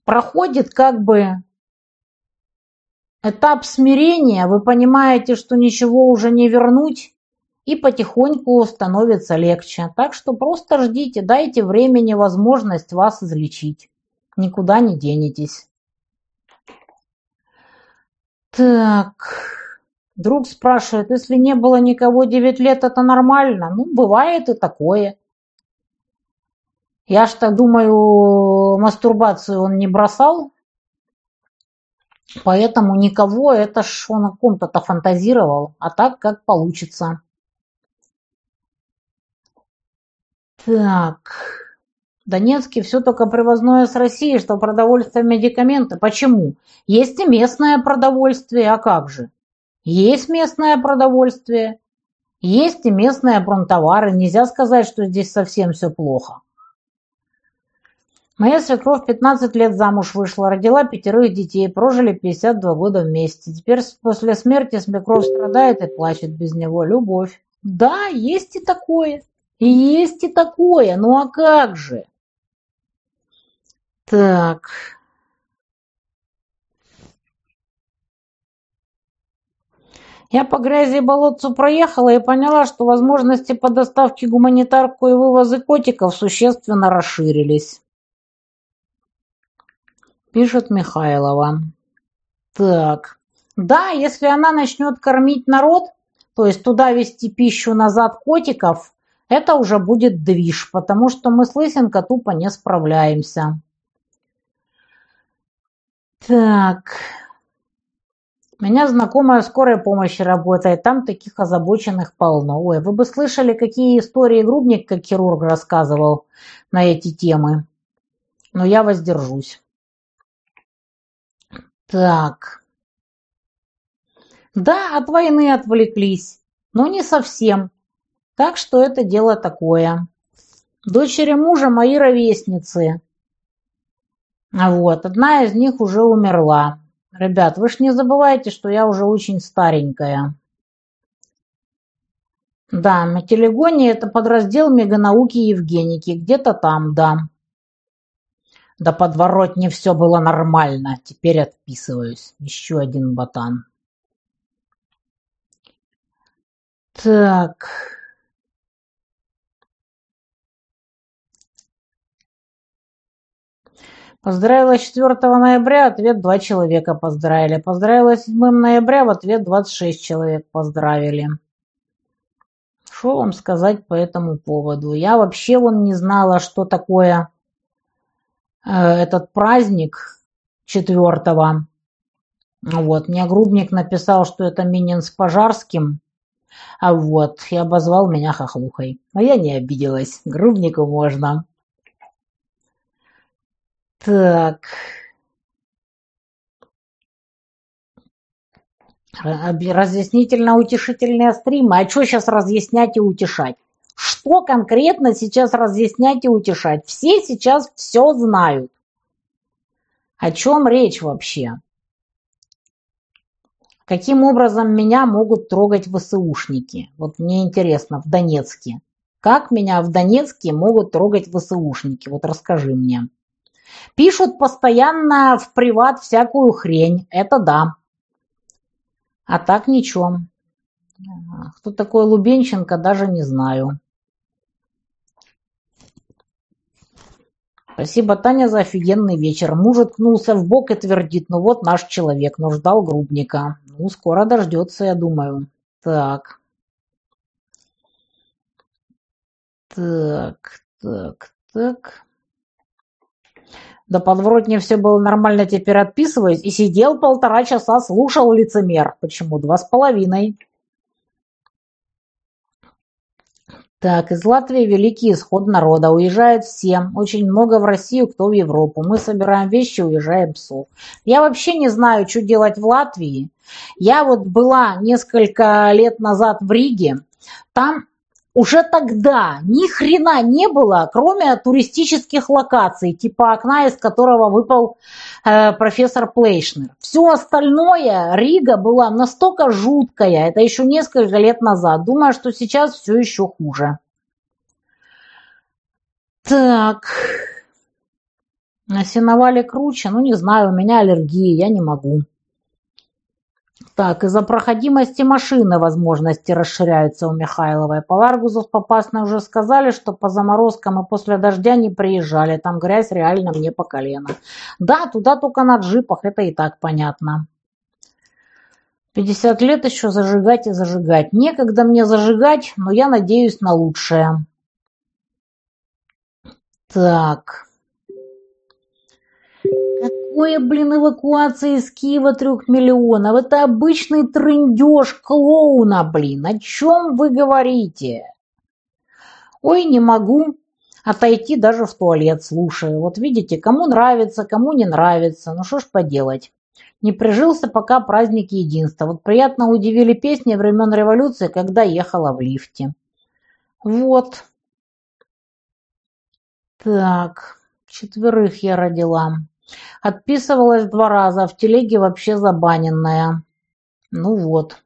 Проходит как бы этап смирения, вы понимаете, что ничего уже не вернуть, и потихоньку становится легче. Так что просто ждите, дайте времени возможность вас излечить. Никуда не денетесь. Так, друг спрашивает, если не было никого 9 лет, это нормально? Ну, бывает и такое. Я что думаю, мастурбацию он не бросал, поэтому никого, это ж он о ком-то фантазировал, а так как получится. Так. Донецке все только привозное с России, что продовольствие, медикаменты. Почему? Есть и местное продовольствие, а как же? Есть местное продовольствие, есть и местные промтовары. Нельзя сказать, что здесь совсем все плохо. Моя свекровь 15 лет замуж вышла, родила пятерых детей, прожили 52 года вместе. Теперь после смерти свекровь страдает и плачет без него. Любовь. Да, есть и такое. И есть и такое. Ну а как же? Так. Я по грязи и болотцу проехала и поняла, что возможности по доставке гуманитарку и вывоза котиков существенно расширились. Пишет Михайлова. Так. Да, если она начнет кормить народ, то есть туда вести пищу назад котиков, это уже будет движ, потому что мы с Лысенко тупо не справляемся. Так. Меня знакомая в скорой помощи работает, там таких озабоченных полно. Ой, вы бы слышали, какие истории Грубник, как хирург, рассказывал на эти темы. Но я воздержусь. Так. Да, от войны отвлеклись, но не совсем. Так что это дело такое. Дочери мужа мои ровесницы. Вот, одна из них уже умерла. Ребят, вы ж не забывайте, что я уже очень старенькая. Да, метелегония – это подраздел меганауки Евгеники. Где-то там, да. Да подворотне все было нормально. Теперь отписываюсь. Еще один ботан. Так. Поздравила 4 ноября, ответ два человека поздравили. Поздравила 7 ноября, в ответ 26 человек поздравили. Что вам сказать по этому поводу? Я вообще вон не знала, что такое э, этот праздник 4 вот, мне Грубник написал, что это Минин с Пожарским, а вот, и обозвал меня хохлухой. Но я не обиделась, Грубнику можно. Так. Разъяснительно-утешительные стримы. А что сейчас разъяснять и утешать? Что конкретно сейчас разъяснять и утешать? Все сейчас все знают. О чем речь вообще? Каким образом меня могут трогать ВСУшники? Вот мне интересно, в Донецке. Как меня в Донецке могут трогать ВСУшники? Вот расскажи мне. Пишут постоянно в приват всякую хрень. Это да. А так ничего. Кто такой Лубенченко, даже не знаю. Спасибо, Таня, за офигенный вечер. Муж ткнулся в бок и твердит, ну вот наш человек, но ждал грубника. Ну, скоро дождется, я думаю. Так. Так, так, так. Да подворотне все было нормально, теперь отписываюсь. И сидел полтора часа, слушал лицемер. Почему? Два с половиной. Так, из Латвии великий исход народа. Уезжают все. Очень много в Россию, кто в Европу. Мы собираем вещи, уезжаем псов. Я вообще не знаю, что делать в Латвии. Я вот была несколько лет назад в Риге. там уже тогда ни хрена не было, кроме туристических локаций, типа окна, из которого выпал э, профессор Плейшнер. Все остальное, Рига была настолько жуткая, это еще несколько лет назад. Думаю, что сейчас все еще хуже. Так. На сеновале круче? Ну, не знаю, у меня аллергия, я не могу. Так, из-за проходимости машины возможности расширяются у Михайловой. По Ларгузов попасно уже сказали, что по заморозкам и после дождя не приезжали. Там грязь реально мне по колено. Да, туда только на джипах, это и так понятно. 50 лет еще зажигать и зажигать. Некогда мне зажигать, но я надеюсь на лучшее. Так. Какое, блин, эвакуация из Киева трех миллионов? Это обычный трындеж клоуна, блин. О чем вы говорите? Ой, не могу отойти даже в туалет, слушаю. Вот видите, кому нравится, кому не нравится. Ну что ж поделать. Не прижился пока праздник единства. Вот приятно удивили песни времен революции, когда ехала в лифте. Вот. Так, четверых я родила. Отписывалась два раза, в телеге вообще забаненная. Ну вот.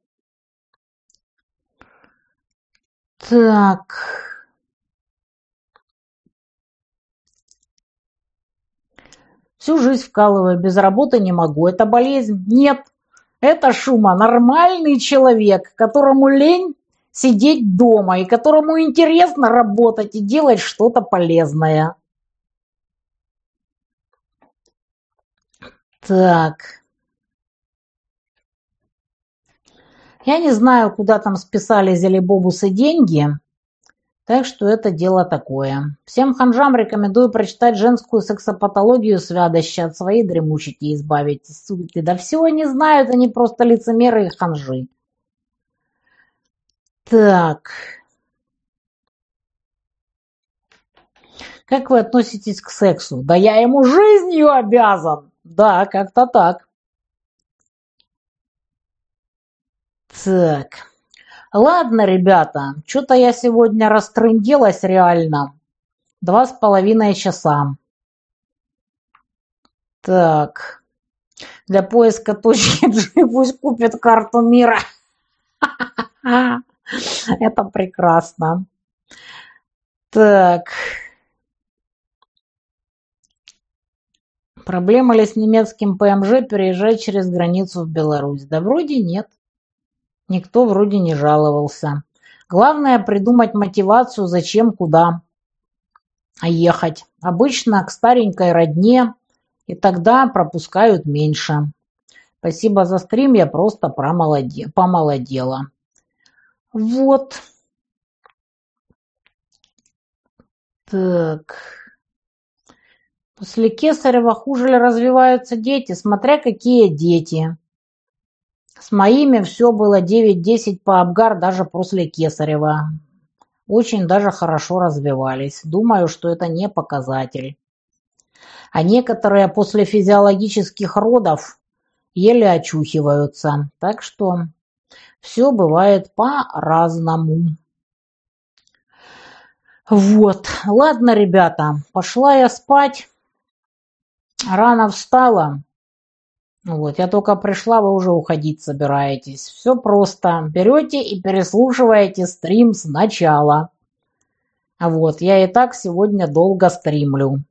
Так. Всю жизнь вкалываю, без работы не могу. Это болезнь? Нет. Это Шума, нормальный человек, которому лень сидеть дома и которому интересно работать и делать что-то полезное. Так. Я не знаю, куда там списали Зелебобусы деньги, так что это дело такое. Всем ханжам рекомендую прочитать женскую сексопатологию свядоща от своей дремучести избавитесь. Суки, да все они знают, они просто лицемеры и ханжи. Так. Как вы относитесь к сексу? Да я ему жизнью обязан. Да, как-то так. Так. Ладно, ребята, что-то я сегодня растрынделась реально. Два с половиной часа. Так. Для поиска точки G [laughs] пусть купит карту мира. [laughs] Это прекрасно. Так. Проблема ли с немецким ПМЖ переезжать через границу в Беларусь? Да вроде нет. Никто вроде не жаловался. Главное придумать мотивацию, зачем, куда ехать. Обычно к старенькой родне, и тогда пропускают меньше. Спасибо за стрим, я просто помолодела. Вот. Так. После Кесарева хуже ли развиваются дети, смотря какие дети. С моими все было 9-10 по Абгар даже после Кесарева. Очень даже хорошо развивались. Думаю, что это не показатель. А некоторые после физиологических родов еле очухиваются. Так что все бывает по-разному. Вот. Ладно, ребята, пошла я спать. Рано встала. Вот, я только пришла, вы уже уходить собираетесь. Все просто. Берете и переслушиваете стрим сначала. Вот, я и так сегодня долго стримлю.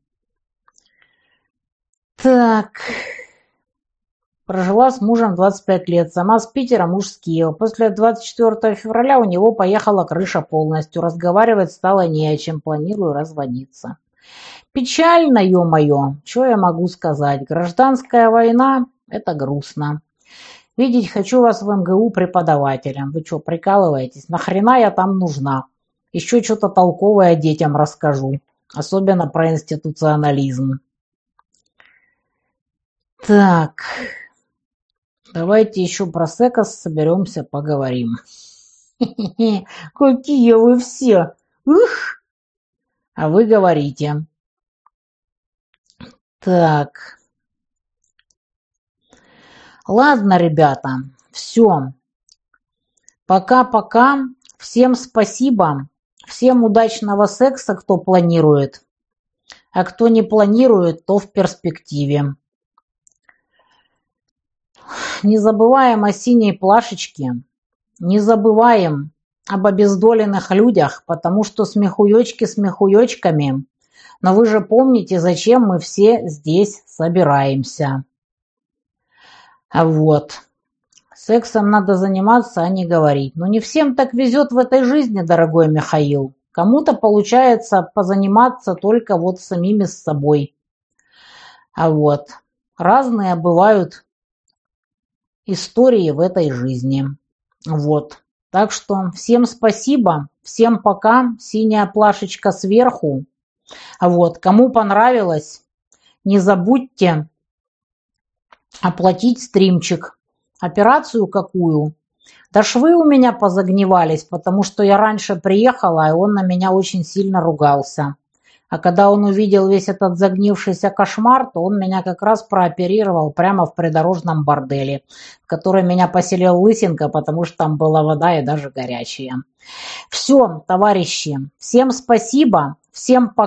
Так... Прожила с мужем 25 лет, сама с Питера, муж с Киева. После 24 февраля у него поехала крыша полностью. Разговаривать стало не о чем, планирую разводиться. Печально, ё-моё, что я могу сказать. Гражданская война – это грустно. Видеть хочу вас в МГУ преподавателем. Вы что, прикалываетесь? Нахрена я там нужна? Еще что-то толковое детям расскажу. Особенно про институционализм. Так... Давайте еще про секс соберемся, поговорим. [laughs] Какие вы все! Ух! А вы говорите. Так. Ладно, ребята, все. Пока-пока. Всем спасибо. Всем удачного секса, кто планирует. А кто не планирует, то в перспективе. Не забываем о синей плашечке. Не забываем об обездоленных людях, потому что смехуёчки смехуёчками. Но вы же помните, зачем мы все здесь собираемся. Вот. Сексом надо заниматься, а не говорить. Но не всем так везет в этой жизни, дорогой Михаил. Кому-то получается позаниматься только вот самими с собой. А вот разные бывают истории в этой жизни. Вот. Так что всем спасибо, всем пока. Синяя плашечка сверху. Вот. Кому понравилось, не забудьте оплатить стримчик. Операцию какую? Да швы у меня позагнивались, потому что я раньше приехала, и он на меня очень сильно ругался. А когда он увидел весь этот загнившийся кошмар, то он меня как раз прооперировал прямо в придорожном борделе, в который меня поселил Лысенко, потому что там была вода и даже горячая. Все, товарищи, всем спасибо, всем пока.